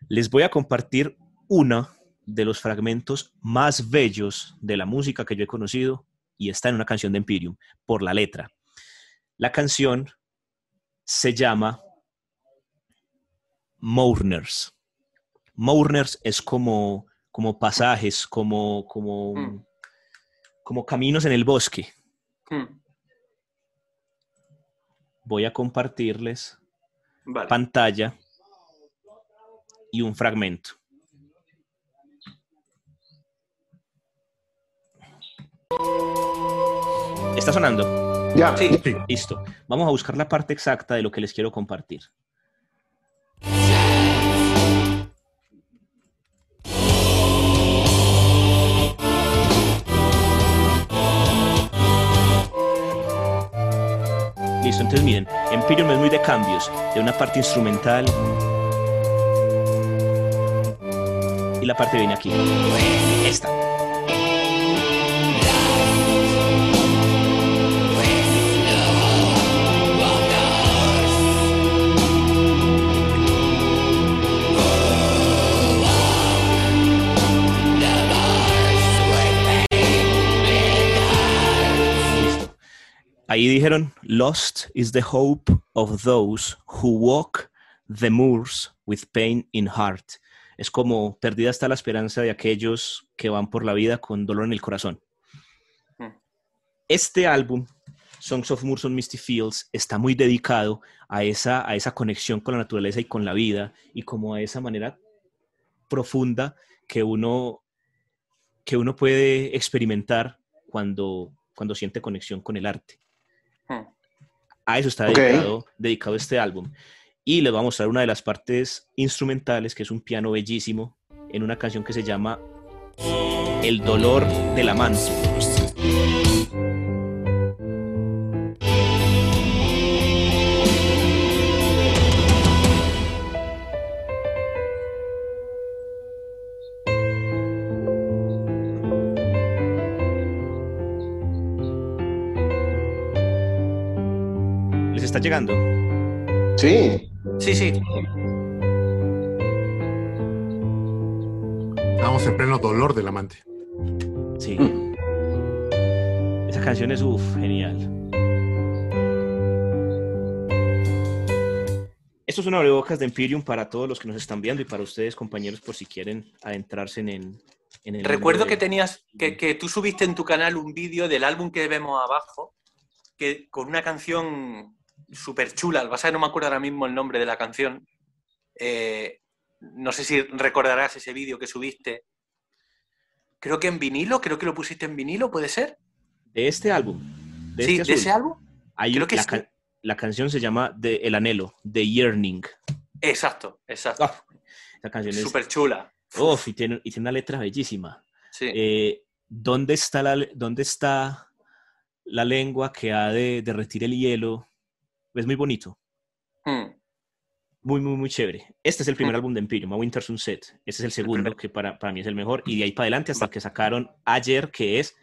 Les voy a compartir una de los fragmentos más bellos de la música que yo he conocido y está en una canción de Empirium, por la letra. La canción se llama Mourners. Mourners es como, como pasajes, como, como, Mm. como caminos en el bosque. Hmm, Voy a compartirles Vale. pantalla y un fragmento. ¿Está sonando? Ya. Sí. Listo. Vamos a buscar la parte exacta de lo que les quiero compartir. Entonces miren, Empirium es muy de cambios, de una parte instrumental y la parte viene aquí. Esta. Ahí dijeron, Lost is the hope of those who walk the moors with pain in heart. Es como perdida está la esperanza de aquellos que van por la vida con dolor en el corazón. Hmm. Este álbum, Songs of Moors on Misty Fields, está muy dedicado a esa, a esa conexión con la naturaleza y con la vida y como a esa manera profunda que uno, que uno puede experimentar cuando, cuando siente conexión con el arte. A eso está dedicado, dedicado este álbum. Y les voy a mostrar una de las partes instrumentales, que es un piano bellísimo, en una canción que se llama El dolor del amante. Está llegando? Sí. Sí, sí. Estamos en pleno dolor del amante. Sí. Esa canción es uff, genial. Esto es una abrebocas de Empyreum para todos los que nos están viendo y para ustedes, compañeros, por si quieren adentrarse en, el. Recuerdo que tenías, que, que tú subiste en tu canal un vídeo del álbum que vemos abajo, que con una canción súper chula, lo que pasa es que no me acuerdo ahora mismo el nombre de la canción. Eh, no sé si recordarás ese vídeo que subiste. Creo que en vinilo, creo que lo pusiste en vinilo, ¿puede ser? de este álbum. De sí, este de ese álbum. hay creo un- que la, canción se llama de El Anhelo, The Yearning. Exacto, exacto. Ah, esa canción es. Súper chula. Uf, y tiene, y tiene una letra bellísima. Sí. Eh, ¿dónde, está la, ¿Dónde está la lengua que ha de derretir el hielo? Es muy bonito. Mm. Muy, muy, muy chévere. Este es el primer Mm. álbum de Empyreum, A Winter Sunset. Este es el segundo, que para, para mí es el mejor. Y de ahí para adelante hasta que sacaron ayer, que es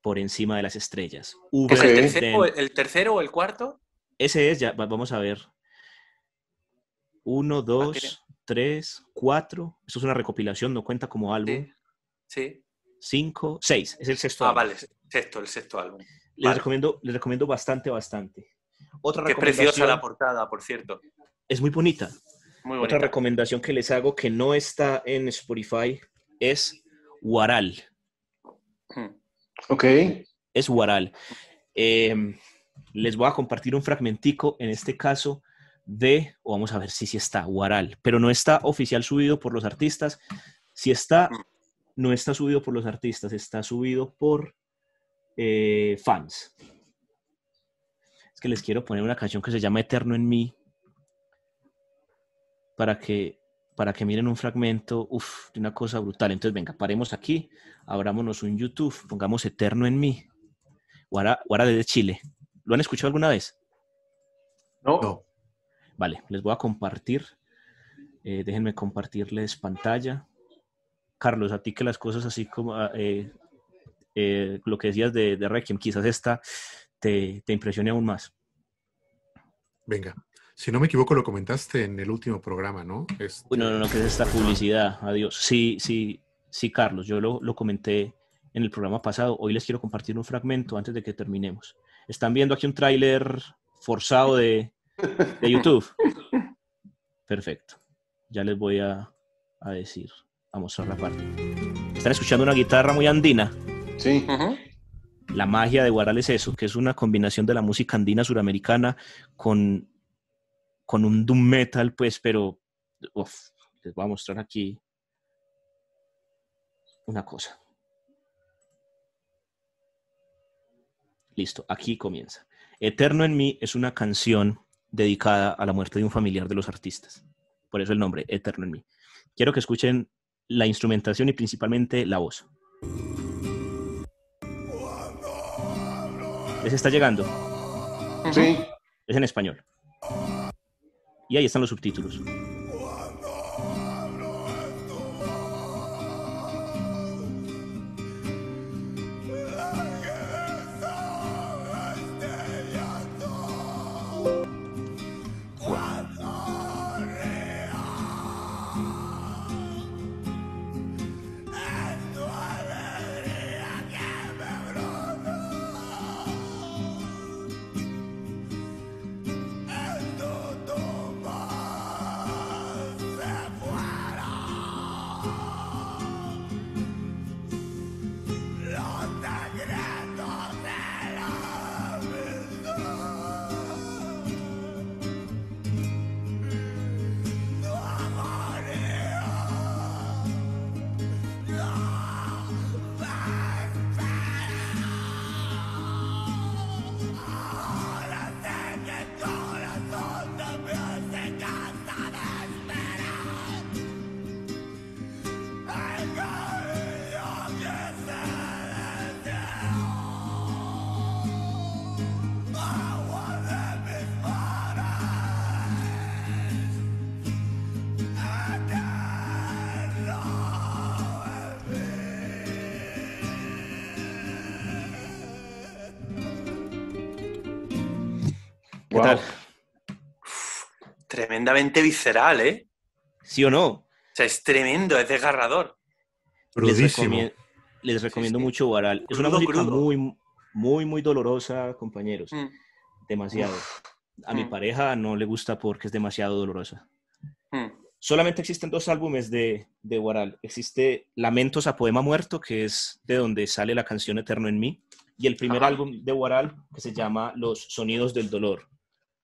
Por encima de las estrellas. ¿Es el tercero, el tercero o el cuarto? Ese es, ya va- vamos a ver. Uno, tiene- dos, tres, cuatro. Esto es una recopilación, no cuenta como álbum. Sí. Sí. Cinco, seis. Es el sexto Ah, álbum. vale, sexto, el sexto álbum. Les, Vale. recomiendo, les recomiendo bastante, bastante. Otra Qué preciosa la portada, por cierto. Es muy bonita. Muy Otra recomendación que les hago que no está en Spotify es Waral. Mm. Ok. Es Waral. Eh, les voy a compartir un fragmentico, en este caso, de, o vamos a ver si sí está, Waral, pero no está oficial subido por los artistas. Si está, Mm. no está subido por los artistas, está subido por eh, fans. Es que les quiero poner una canción que se llama Eterno en mí para que, para que miren un fragmento uf, de una cosa brutal. Entonces, venga, paremos aquí, abrámonos un YouTube, pongamos Eterno en mí. Guara, Guara desde Chile. ¿Lo han escuchado alguna vez? No. No. Vale, les voy a compartir. Eh, déjenme compartirles pantalla. Carlos, a ti que las cosas así como ah, eh, eh, lo que decías de, de Requiem, quizás esta te, te impresione aún más. Venga. Si no me equivoco, lo comentaste en el último programa, ¿no? Este, Uy, no, no, no, que es esta publicidad. Adiós. Sí, sí, sí, Carlos, yo lo, lo comenté en el programa pasado. Hoy les quiero compartir un fragmento antes de que terminemos. Están viendo aquí un tráiler forzado de, de YouTube. Perfecto. Ya les voy a, a decir, a mostrar la parte. Están escuchando una guitarra muy andina. Sí. La magia de Guaral es eso, que es una combinación de la música andina suramericana con, con un doom metal, pues, pero uf, les voy a mostrar aquí una cosa. Listo, aquí comienza. Eterno en mí es una canción dedicada a la muerte de un familiar de los artistas. Por eso el nombre, Eterno en mí. Quiero que escuchen la instrumentación y principalmente la voz. ¿Les está llegando? Sí. Es en español. Y ahí están los subtítulos. Tremendamente visceral, ¿eh? ¿Sí o no? O sea, es tremendo, es desgarrador. Les, recomiendo sí. mucho Waral. Es una música crudo. muy, muy, muy dolorosa, compañeros. Mm, Demasiado. A mi Mm. pareja no le gusta porque es demasiado dolorosa. mm. Solamente existen dos álbumes de, de Waral. Existe Lamentos a Poema Muerto, que es de donde sale la canción Eterno en mí, y el primer Ajá. álbum de Waral, que se llama Los Sonidos del Dolor,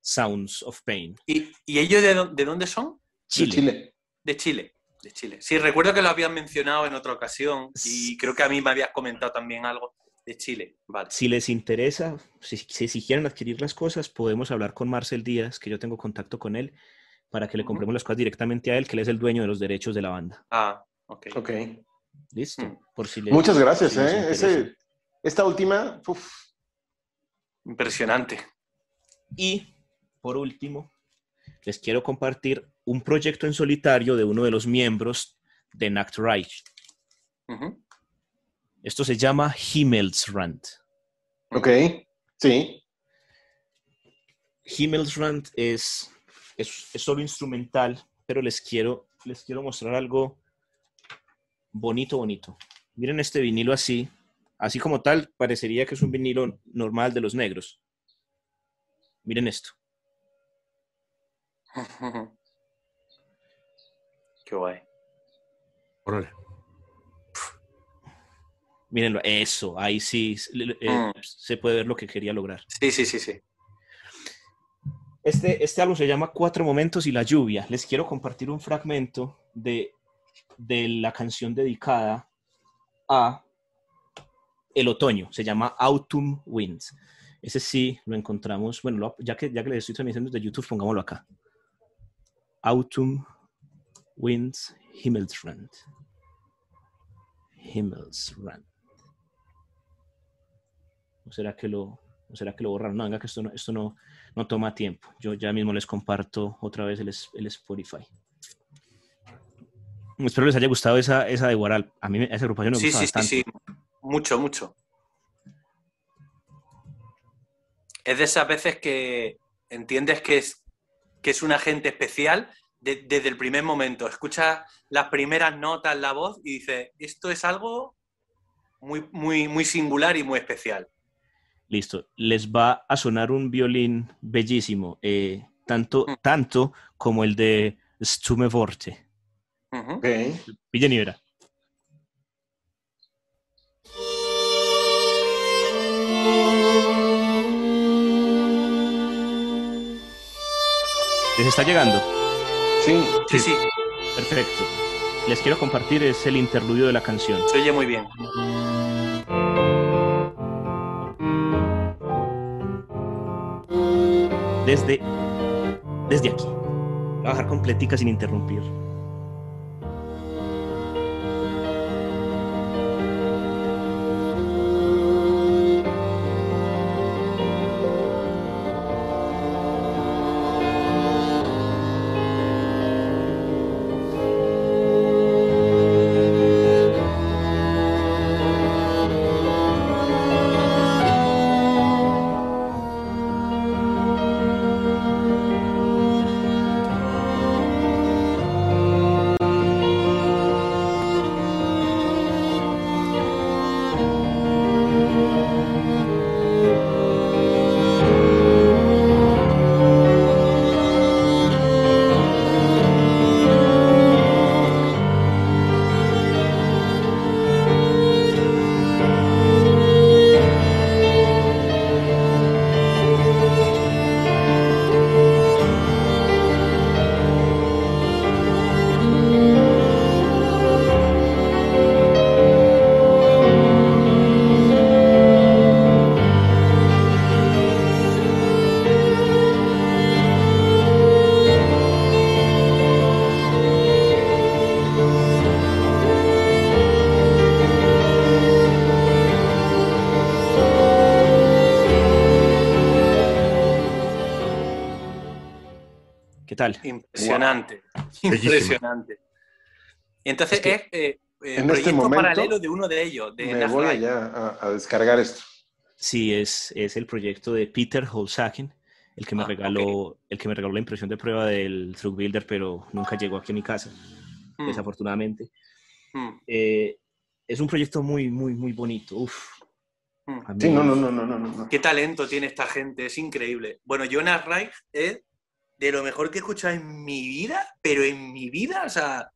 Sounds of Pain. ¿Y, y ellos de, dó- de dónde son? De Chile. De Chile. De Chile. Sí, recuerdo que lo habían mencionado en otra ocasión y creo que a mí me habías comentado también algo de Chile. Vale. Si les interesa, si, si, si quieren adquirir las cosas, podemos hablar con Marcel Díaz, que yo tengo contacto con él, para que le compremos las cosas directamente a él, que él es el dueño de los derechos de la banda. Ah, ok. Ok. ¿Listo? Mm. Por si les- Muchas gracias, si ¿eh? Ese- esta última, uf, Impresionante. Y, por último, les quiero compartir un proyecto en solitario de uno de los miembros de Nachtreich. Ujú. Esto se llama Himmelsrand. ok, sí, Himmelsrand es, es, es solo instrumental, pero les quiero, les quiero mostrar algo bonito, bonito. Miren este vinilo así, así como tal, parecería que es un vinilo normal de los negros. Miren esto. Qué guay. Órale. Mírenlo, eso, ahí sí eh, Mm. se puede ver lo que quería lograr. Sí, sí, sí, sí. Este, este álbum se llama Cuatro Momentos y la Lluvia. Les quiero compartir un fragmento de, de la canción dedicada a el otoño. Se llama Autumn Winds. Ese sí lo encontramos. Bueno, lo- ya, que, ya que les estoy transmitiendo desde YouTube, pongámoslo acá. Autumn Winds Himmelsrand. Himmelsrand. ¿O será que lo, o será que lo borraron? No, venga, que esto no, esto no, no toma tiempo. Yo ya mismo les comparto otra vez el, el Spotify. Espero les haya gustado esa, esa de Guaral. A mí esa agrupación me Sí, gusta sí, sí, bastante. sí. Mucho, mucho. Es de esas veces que entiendes que es, que es un agente especial de- desde el primer momento. Escuchas las primeras notas, la voz y dices, esto es algo muy, muy, muy singular y muy especial. Listo. Les va a sonar un violín bellísimo, eh, tanto, Mm. tanto como el de Stume Vorte. Ujú. ok. Pillen y verá. ¿Les está llegando? Sí, Sí, sí, Perfecto. Les quiero compartir es el interludio de la canción. se oye muy bien. Desde, desde aquí. Voy a dejar completica sin interrumpir. Impresionante. Y entonces Es que es eh, eh, en este proyecto momento paralelo de uno de ellos, de me voy allá a, a descargar esto. Sí, es, es el proyecto de Peter Holsagen. el que me Ah, regaló, el que me regaló la impresión de prueba del Through Builder, pero nunca llegó aquí a mi casa, Mm, desafortunadamente. mm, Eh, es un proyecto muy, muy, muy bonito. Uf, mm. mí- Sí, no, no, no, no, no, no. Qué talento tiene esta gente, es increíble. Bueno, Jonas Reich es de lo mejor que he escuchado en mi vida, pero en mi vida, o sea,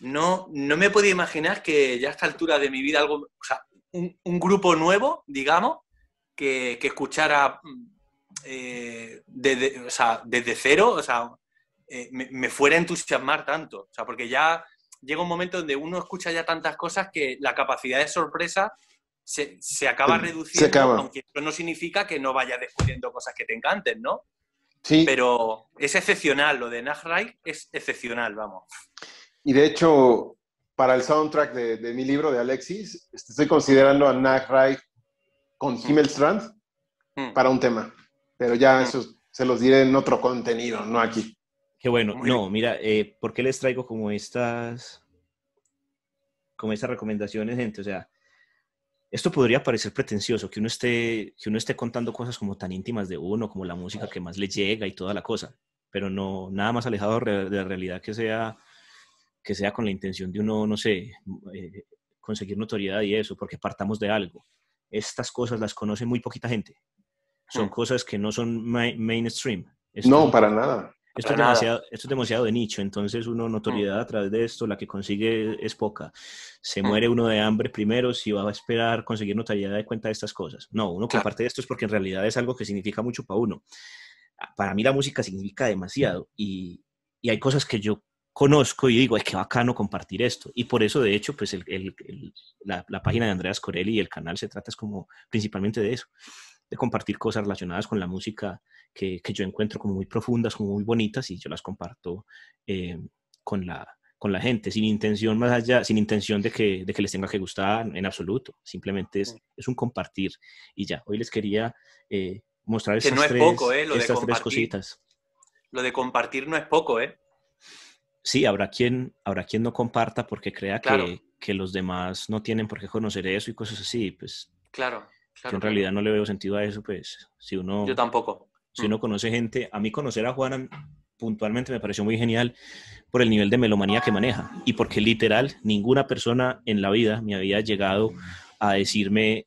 no, no me podía imaginar que ya a esta altura de mi vida algo, o sea, un, un grupo nuevo, digamos, que, que escuchara mm, eh, desde, o sea, desde cero, o sea, eh, me, me fuera a entusiasmar tanto. O sea, porque ya llega un momento donde uno escucha ya tantas cosas que la capacidad de sorpresa se, se acaba Se- se reduciendo, acaba. aunque eso no significa que no vayas descubriendo cosas que te encanten, ¿no? Sí, Pero es excepcional, lo de Nachreich es excepcional, vamos. y de hecho, para el soundtrack de, de mi libro de Alexis, este, estoy considerando a Nag Reich con Himmelstrand Mm. para un tema. Pero ya Mm. eso se los diré en otro contenido, no aquí. Qué bueno. No, mira, eh, ¿por qué les traigo como estas, como estas recomendaciones, gente? O sea, esto podría parecer pretencioso, que uno esté, que uno esté contando cosas como tan íntimas de uno, como la música que más le llega y toda la cosa, pero no, nada más alejado de la realidad que sea, que sea con la intención de uno, no sé, eh, conseguir notoriedad y eso, porque partamos de algo. Estas cosas las conoce muy poquita gente. Son cosas que no son ma- mainstream. Esto- No, para nada. Esto es, demasiado, esto es demasiado de nicho, entonces uno notoriedad a través de esto, la que consigue es poca. Se Mm. muere uno de hambre primero si va a esperar conseguir notoriedad de cuenta de estas cosas. No, uno comparte esto es porque en realidad es algo que significa mucho para uno. Para mí la música significa demasiado y, y hay cosas que yo conozco y digo, es que bacano compartir esto. Y por eso, de hecho, pues el- el- el- la, la página de Andreas Corelli y el canal se trata es como principalmente de eso, de compartir cosas relacionadas con la música que, que yo encuentro como muy profundas, como muy bonitas y yo las comparto eh, con, la, con la gente, sin intención más allá, sin intención de que, de que les tenga que gustar en absoluto, simplemente es, es un compartir y ya. Hoy les quería eh, mostrar Que no es tres, poco, ¿eh? Lo de tres compartir. cositas. Lo de compartir no es poco, ¿eh? Sí, habrá quien, habrá quien no comparta porque crea Claro. que, que los demás no tienen por qué conocer eso y cosas así, pues Claro. yo claro, en claro. realidad no le veo sentido a eso, pues si uno... Yo tampoco. Si uno conoce gente, a mí conocer a Juana puntualmente me pareció muy genial por el nivel de melomanía que maneja y porque literal ninguna persona en la vida me había llegado a decirme,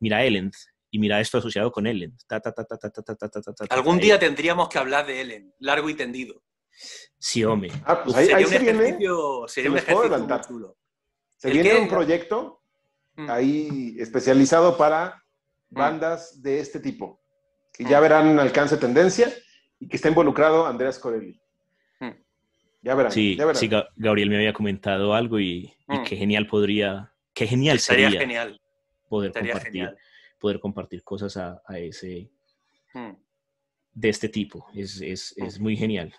mira Ellen y mira esto asociado con Ellen. Ta, Algún día tendríamos que hablar de Ellen, largo y tendido. Sí, hombre. Ah, pues ahí, sería un se ejercicio, viene, sería un ejercicio. Se viene qué? un proyecto ahí especializado para bandas de este tipo que ya verán alcance tendencia y que está involucrado Andreas Corelli. Mm. Ya verán, Sí, ya verán. sí, Ga- Gabriel me había comentado algo y, y Mm. qué genial podría, qué genial Estaría sería genial. poder Estaría compartir, genial. poder compartir cosas a, a ese, Mm. de este tipo. Es, es, es muy genial.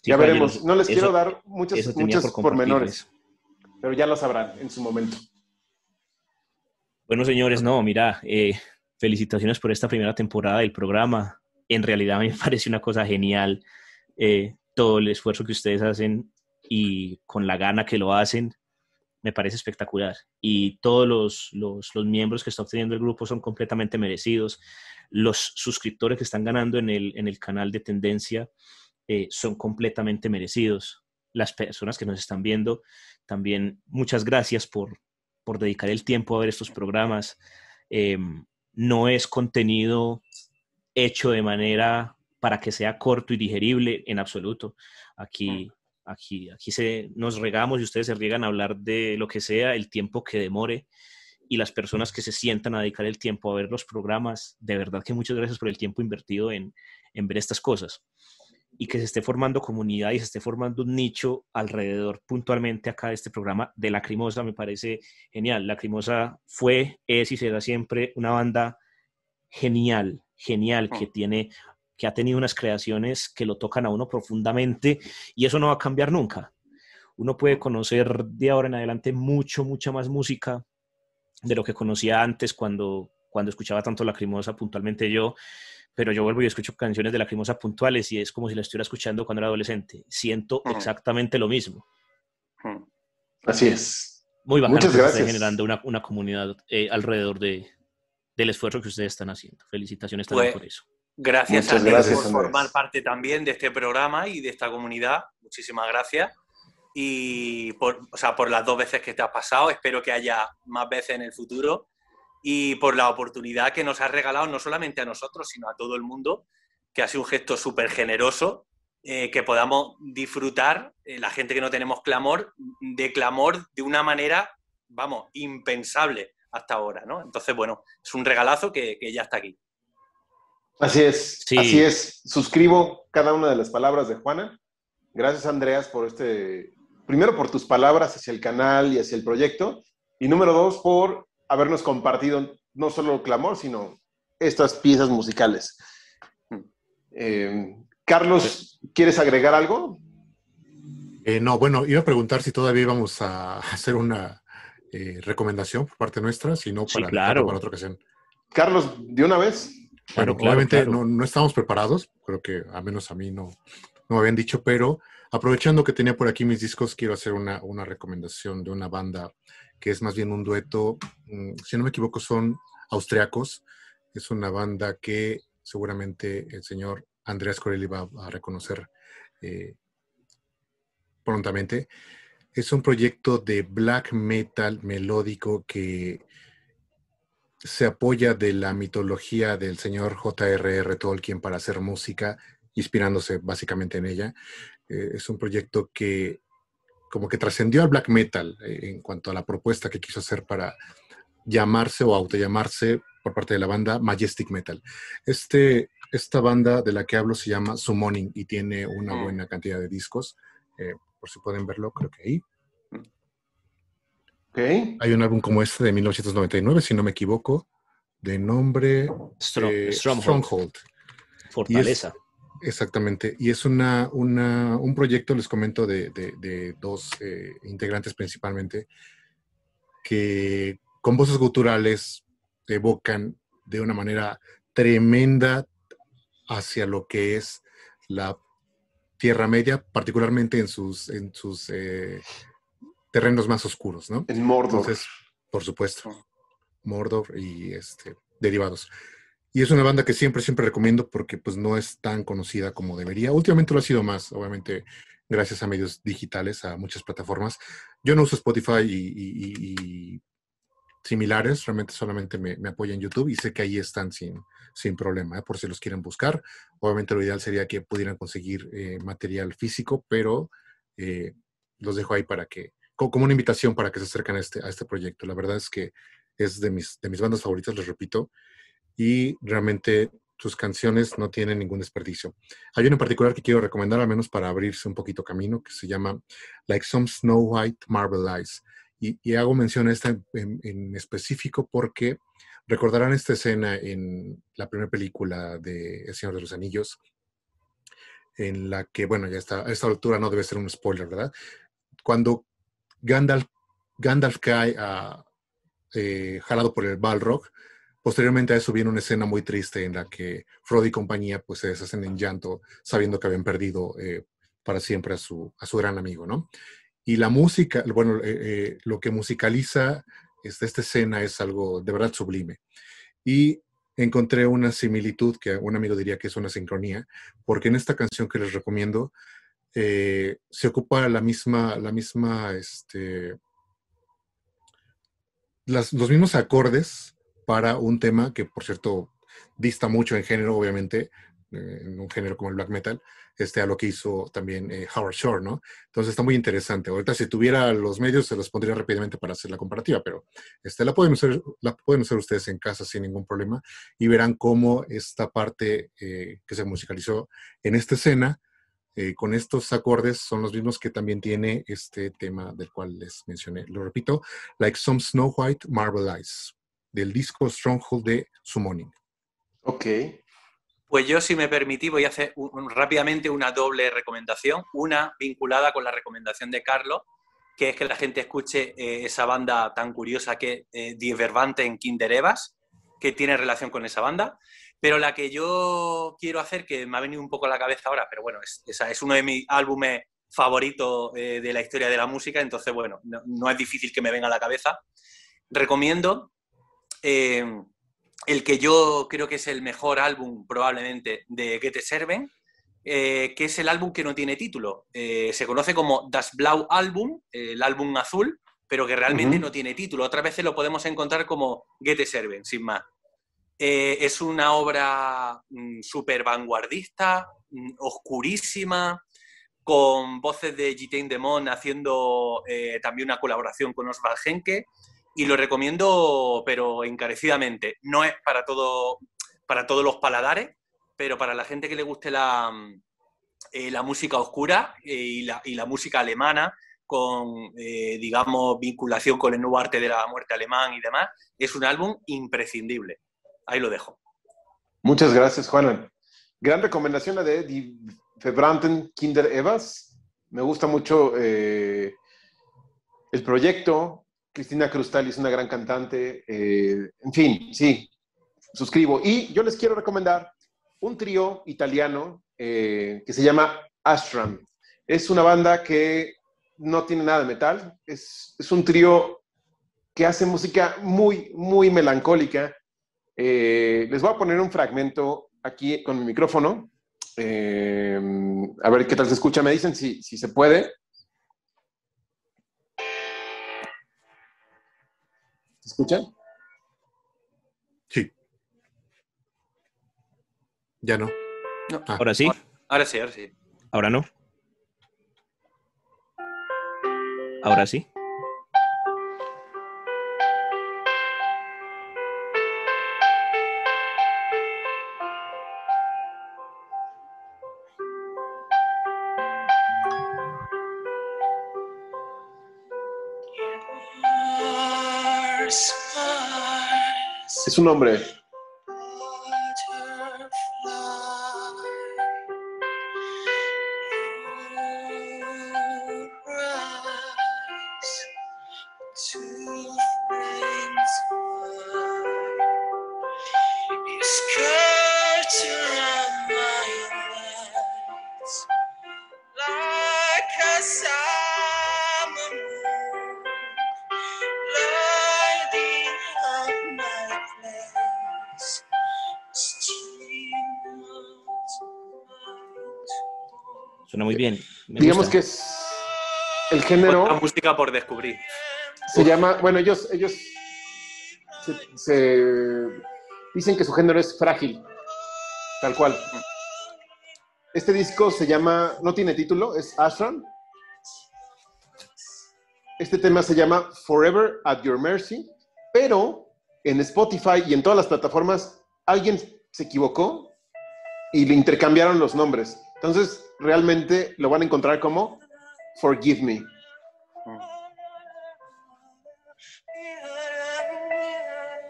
Sí, ya veremos. No les eso- quiero dar tenía muchos por pormenores, pero ya lo sabrán en su momento. Bueno, señores, no, mira, eh, felicitaciones por esta primera temporada del programa. En realidad me parece una cosa genial eh, todo el esfuerzo que ustedes hacen y con la gana que lo hacen, me parece espectacular. Y todos los, los, los miembros que está obteniendo el grupo son completamente merecidos. Los suscriptores que están ganando en el, en el canal de Tendencia eh, son completamente merecidos. Las personas que nos están viendo, también muchas gracias por, por dedicar el tiempo a ver estos programas. Eh, no es contenido hecho de manera para que sea corto y digerible en absoluto. Aquí, aquí, aquí se, nos regamos y ustedes se riegan a hablar de lo que sea, el tiempo que demore y las personas que se sientan a dedicar el tiempo a ver los programas, de verdad que muchas gracias por el tiempo invertido en, en ver estas cosas y que se esté formando comunidad y se esté formando un nicho alrededor puntualmente acá de este programa de Lacrimosa me parece genial. Lacrimosa fue, es y será siempre una banda genial, genial, que tiene que ha tenido unas creaciones que lo tocan a uno profundamente y eso no va a cambiar nunca. Uno puede conocer de ahora en adelante mucho, mucha más música de lo que conocía antes cuando, cuando escuchaba tanto Lacrimosa puntualmente yo, pero yo vuelvo y escucho canciones de Lacrimosa puntuales y es como si la estuviera escuchando cuando era adolescente. Siento Ujú. exactamente lo mismo. Mm. Así es. Muy bacano Muchas que gracias. generando una, una comunidad eh, alrededor de, del esfuerzo que ustedes están haciendo. Felicitaciones también Pues- por eso. Gracias Muchas a gracias, por Andrés. formar parte también de este programa y de esta comunidad. Muchísimas gracias. Y por, o sea, por las dos veces que te has pasado, espero que haya más veces en el futuro. Y por la oportunidad que nos has regalado no solamente a nosotros, sino a todo el mundo, que ha sido un gesto súper generoso, eh, que podamos disfrutar, eh, la gente que no tenemos clamor, de clamor de una manera, vamos, impensable hasta ahora, ¿no? Entonces, bueno, es un regalazo que, que ya está aquí. Así es, Sí. así es. Suscribo cada una de las palabras de Juana. Gracias, Andreas, por este, primero por tus palabras hacia el canal y hacia el proyecto, y número dos, por habernos compartido no solo Clamor, sino estas piezas musicales. Eh, Carlos, ¿quieres agregar algo? Eh, no, bueno, iba a preguntar si todavía íbamos a hacer una eh, recomendación por parte nuestra, si no Sí, para, claro. para otra ocasión. Carlos, de una vez. Bueno, Claro, claro, obviamente claro. No, no estamos preparados, creo que a menos a mí no, no me habían dicho, pero aprovechando que tenía por aquí mis discos, quiero hacer una, una recomendación de una banda que es más bien un dueto, mm, si no me equivoco, son austriacos. Es una banda que seguramente el señor Andreas Corelli va a reconocer eh, prontamente. Es un proyecto de black metal melódico que se apoya de la mitología del señor J.R.R. Tolkien para hacer música, inspirándose básicamente en ella. Eh, es un proyecto que como que trascendió al black metal eh, en cuanto a la propuesta que quiso hacer para llamarse o autollamarse por parte de la banda Majestic Metal. Este, esta banda de la que hablo se llama Summoning y tiene una Mm. buena cantidad de discos. Eh, por si pueden verlo, creo que ahí. Ok. Hay un álbum como este de 1999, si no me equivoco, de nombre Strong- eh, Stronghold. Stronghold. Fortaleza. Exactamente. Y es una, una- un proyecto, les comento, de, de- de dos eh, integrantes principalmente, que con voces guturales evocan de una manera tremenda hacia lo que es la Tierra Media, particularmente en sus, en sus eh, terrenos más oscuros, ¿no? En Mordor. Entonces, por supuesto, Mordor y este, derivados. Y es una banda que siempre, siempre recomiendo porque pues no es tan conocida como debería. Últimamente lo ha sido más, obviamente, gracias a medios digitales, a muchas plataformas. Yo no uso Spotify y, y- y- similares, realmente solamente me, me en YouTube y sé que ahí están sin, sin problema, ¿eh? por si los quieren buscar. Obviamente lo ideal sería que pudieran conseguir eh, material físico, pero eh, los dejo ahí para que, co- como una invitación para que se acerquen a este, a este proyecto. La verdad es que es de mis, de mis bandas favoritas, les repito, y realmente sus canciones no tienen ningún desperdicio. Hay una en particular que quiero recomendar, al menos para abrirse un poquito camino, que se llama Like Some Snow White Marble Eyes. Y, y hago mención a esta en, específico porque recordarán esta escena en la primera película de El Señor de los Anillos, en la que, bueno, ya está, a esta altura no debe ser un spoiler, ¿verdad? Cuando Gandalf, Gandalf cae a, eh, jalado por el Balrog. Posteriormente a eso viene una escena muy triste en la que Frodo y compañía pues se deshacen en llanto sabiendo que habían perdido eh, para siempre a su, a su gran amigo, ¿no? Y la música, bueno, eh, eh, lo que musicaliza este, esta escena es algo de verdad sublime. Y encontré una similitud que un amigo diría que es una sincronía, porque en esta canción que les recomiendo se ocupa la misma, la misma, este, las- los mismos acordes para un tema que, por cierto, dista mucho en género, obviamente, eh, en un género como el black metal, este, a lo que hizo también eh, Howard Shore, ¿no? Entonces está muy interesante. Ahorita si tuviera los medios se los pondría rápidamente para hacer la comparativa, pero este, la, pueden usar, la pueden usar ustedes en casa sin ningún problema y verán cómo esta parte eh, que se musicalizó en esta escena eh, con estos acordes son los mismos que también tiene este tema del cual les mencioné. Lo repito, Like Some Snow White Marble Eyes, del disco Stronghold de Summoning. Ok. Pues yo, si me permití, voy a hacer un- un- rápidamente una doble recomendación. Una vinculada con la recomendación de Carlos, que es que la gente escuche eh, esa banda tan curiosa que es eh, Die Verwandten Kinder Evas, que tiene relación con esa banda. Pero la que yo quiero hacer, que me ha venido un poco a la cabeza ahora, pero bueno, es, esa es uno de mis álbumes favoritos eh, de la historia de la música, entonces, bueno, no, no es difícil que me venga a la cabeza. Recomiendo eh, el que yo creo que es el mejor álbum probablemente de Get Serven, eh, que es el álbum que no tiene título. Eh, se conoce como Das Blau Album, el álbum azul, pero que realmente no tiene título. Otras veces lo podemos encontrar como Get Serven, sin más. Eh, es una obra súper vanguardista, mm, oscurísima, con voces de Gitain Demon haciendo también una colaboración con Osvald Henke y lo recomiendo pero encarecidamente. No es para, todo, para todos los paladares, pero para la gente que le guste la, mm, eh, la música oscura eh, y, la, y la música alemana con, eh, digamos, vinculación con el nuevo arte de la muerte alemán y demás, es un álbum imprescindible. Ahí lo dejo. Muchas gracias, Juanan. Gran recomendación la de Die Verbrannten Kinder Evas. Me gusta mucho el proyecto. Cristina Crustal es una gran cantante. eh, en fin, sí, suscribo. Y yo les quiero recomendar un trío italiano eh, que se llama Ashram. Es una banda que no tiene nada de metal. Es, es un trío que hace música muy, muy melancólica. Eh, les voy a poner un fragmento aquí con mi micrófono. A ver qué tal se escucha. Me dicen si, si se puede. ¿Se escuchan? Sí. Ya no. No, Ah. Ahora sí, Ahora sí, ahora sí. ahora no. Ahora sí. Es un hombre. Género. Otra música por descubrir. Se llama, bueno, ellos, ellos se, se dicen que su género es frágil, tal cual. Este disco se llama, no tiene título, es Ashram. Este tema se llama Forever at Your Mercy, pero en Spotify y en todas las plataformas alguien se equivocó y le intercambiaron los nombres. Entonces, realmente lo van a encontrar como Forgive Me.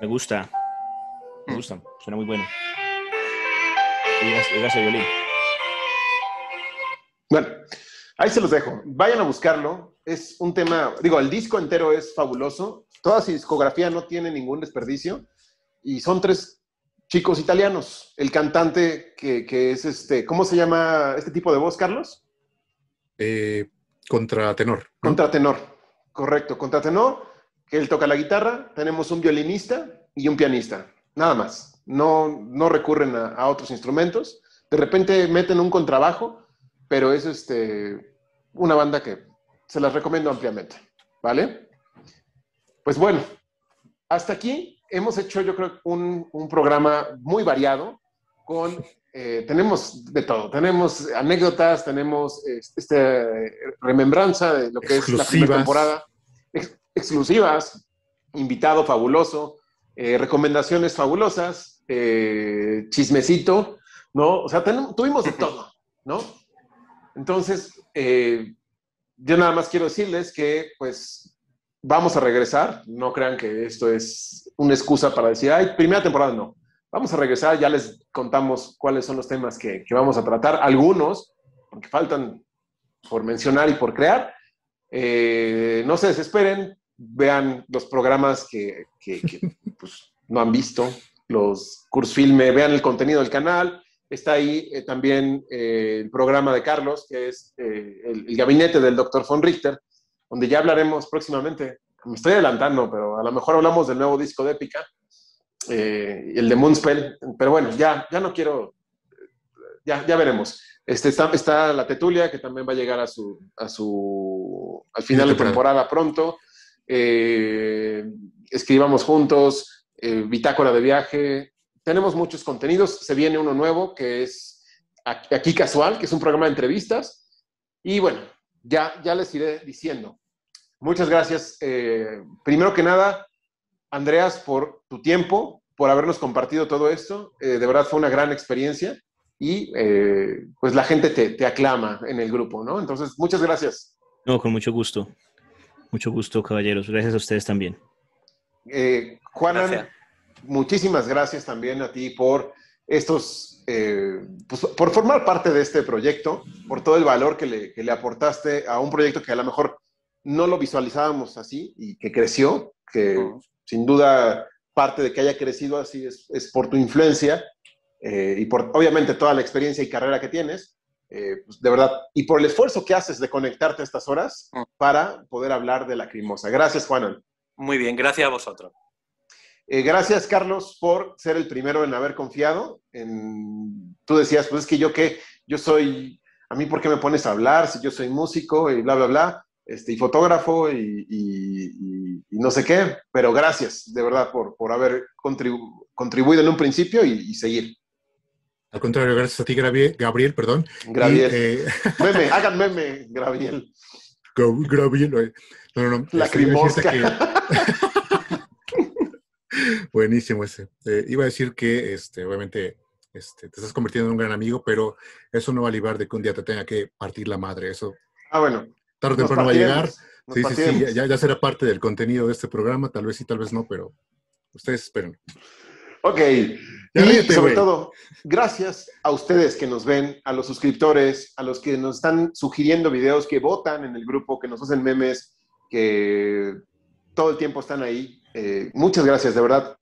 Me gusta. Me Mm. gusta. Suena muy bueno. Ese violín. Bueno, ahí se los dejo. Vayan a buscarlo. Es un tema, digo, el disco entero es fabuloso. Toda su discografía no tiene ningún desperdicio. Y son tres chicos italianos. El cantante que, que es este, ¿cómo se llama este tipo de voz, Carlos? Eh, contratenor. ¿no? Contratenor. Correcto, contratenor. Que él toca la guitarra. Tenemos un violinista y un pianista. Nada más. No, no recurren a, a otros instrumentos. De repente meten un contrabajo, pero es este, una banda que se las recomiendo ampliamente. ¿Vale? Pues bueno, hasta aquí hemos hecho, yo creo, un, un programa muy variado con eh, tenemos de todo. Tenemos anécdotas, tenemos este, remembranza de lo que es la primera temporada, ex- exclusivas, invitado fabuloso, eh, recomendaciones fabulosas, eh, chismecito, ¿no? O sea, tuvimos de todo, ¿no? Entonces, eh, yo nada más quiero decirles que, pues, vamos a regresar. No crean que esto es una excusa para decir, ay, primera temporada no. Vamos a regresar, ya les contamos cuáles son los temas que, que vamos a tratar. Algunos, porque faltan por mencionar y por crear. Eh, no se desesperen, vean los programas que, que- que, pues, no han visto, los cursos filme, vean el contenido del canal. Está ahí eh, también eh, el programa de Carlos, que es eh, el, el gabinete del doctor von Richter, donde ya hablaremos próximamente. Me estoy adelantando, pero a lo mejor hablamos del nuevo disco de Épica. Eh, el de Moonspell, pero bueno, ya, ya no quiero, ya, ya veremos. Este, está, está la Tetulia, que también va a llegar a su, a su, al final de temporada pronto. Eh, escribamos juntos, eh, bitácora de viaje. Tenemos muchos contenidos. Se viene uno nuevo que es Aquí Casual, que es un programa de entrevistas. Y bueno, ya, ya les iré diciendo. Muchas gracias. Eh, primero que nada, Andreas, por tu tiempo, por habernos compartido todo esto. Eh, de verdad fue una gran experiencia y eh, pues la gente te, te aclama en el grupo, ¿no? Entonces, muchas gracias. No, con mucho gusto. Mucho gusto, caballeros. Gracias a ustedes también. Eh, Juanan, Gracias. muchísimas gracias también a ti por estos, eh, pues, por formar parte de este proyecto, por todo el valor que le, que le aportaste a un proyecto que a lo mejor no lo visualizábamos así y que creció, que. Sin duda parte de que haya crecido así es, es por tu influencia eh, y por obviamente toda la experiencia y carrera que tienes. eh, pues, de verdad, y por el esfuerzo que haces de conectarte a estas horas Mm. para poder hablar de la crimosa. Gracias, Juanan. Muy bien, gracias a vosotros. Eh, gracias, Carlos, por ser el primero en haber confiado. En... Tú decías, pues es que yo qué, yo soy, a mí por qué me pones a hablar si yo soy músico y bla, bla, bla, este, y fotógrafo y, y- y- no sé qué, pero gracias, de verdad, por, por haber contribu- contribuido en un principio y, y seguir. Al contrario, gracias a ti, Gabriel, Gabriel perdón. Gabriel. Eh, Meme, hagan meme, Gabriel. Gab- Gabriel, no, no, no. La este, iba a decirte crimosca. que- Buenísimo ese. Eh, iba a decir que, este, obviamente, este, te estás convirtiendo en un gran amigo, pero eso no va a librar de que un día te tenga que partir la madre. Eso Ah, bueno. Tarde o temprano va a llegar. Sí, sí, sí, ya, ya será parte del contenido de este programa, tal vez sí, tal vez no, pero ustedes esperen. Ok. Ya y ríete, sobre todo, gracias a ustedes que nos ven, a los suscriptores, a los que nos están sugiriendo videos, que votan en el grupo, que nos hacen memes, que todo el tiempo están ahí. Eh, muchas gracias, de verdad.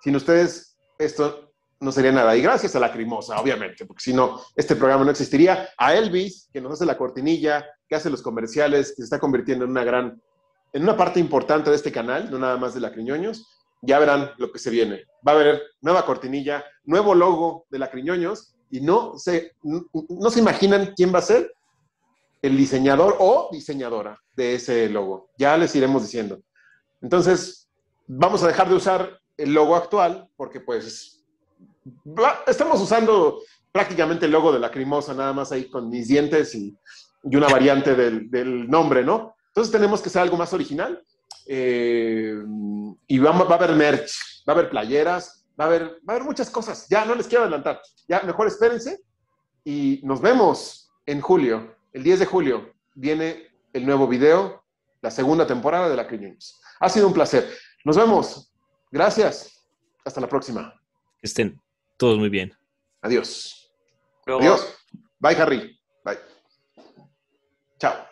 Sin ustedes, esto no sería nada. Y gracias a la Crimosa, obviamente, porque si no, este programa no existiría. A Elvis, que nos hace la cortinilla, que hace los comerciales, que se está convirtiendo en una gran, en una parte importante de este canal, no nada más de la Criñoños ya verán lo que se viene. Va a haber nueva cortinilla, nuevo logo de la Criñoños y no se, no, se imaginan quién va a ser el diseñador o diseñadora de ese logo. Ya les iremos diciendo. Entonces, vamos a dejar de usar el logo actual porque pues estamos usando prácticamente el logo de la Crimosa, nada más ahí con mis dientes y, y una variante del, del nombre, ¿no? Entonces tenemos que ser algo más original. Eh, y vamos, va a haber merch, va a haber playeras, va a haber, va a haber muchas cosas. Ya no les quiero adelantar. Ya mejor espérense y nos vemos en julio. El 10 de julio viene el nuevo video, la segunda temporada de La Criñoños. Ha sido un placer. Nos vemos. Gracias. Hasta la próxima. Que estén todos muy bien. Adiós. Luego- Adiós. Bye, Harry. Chao.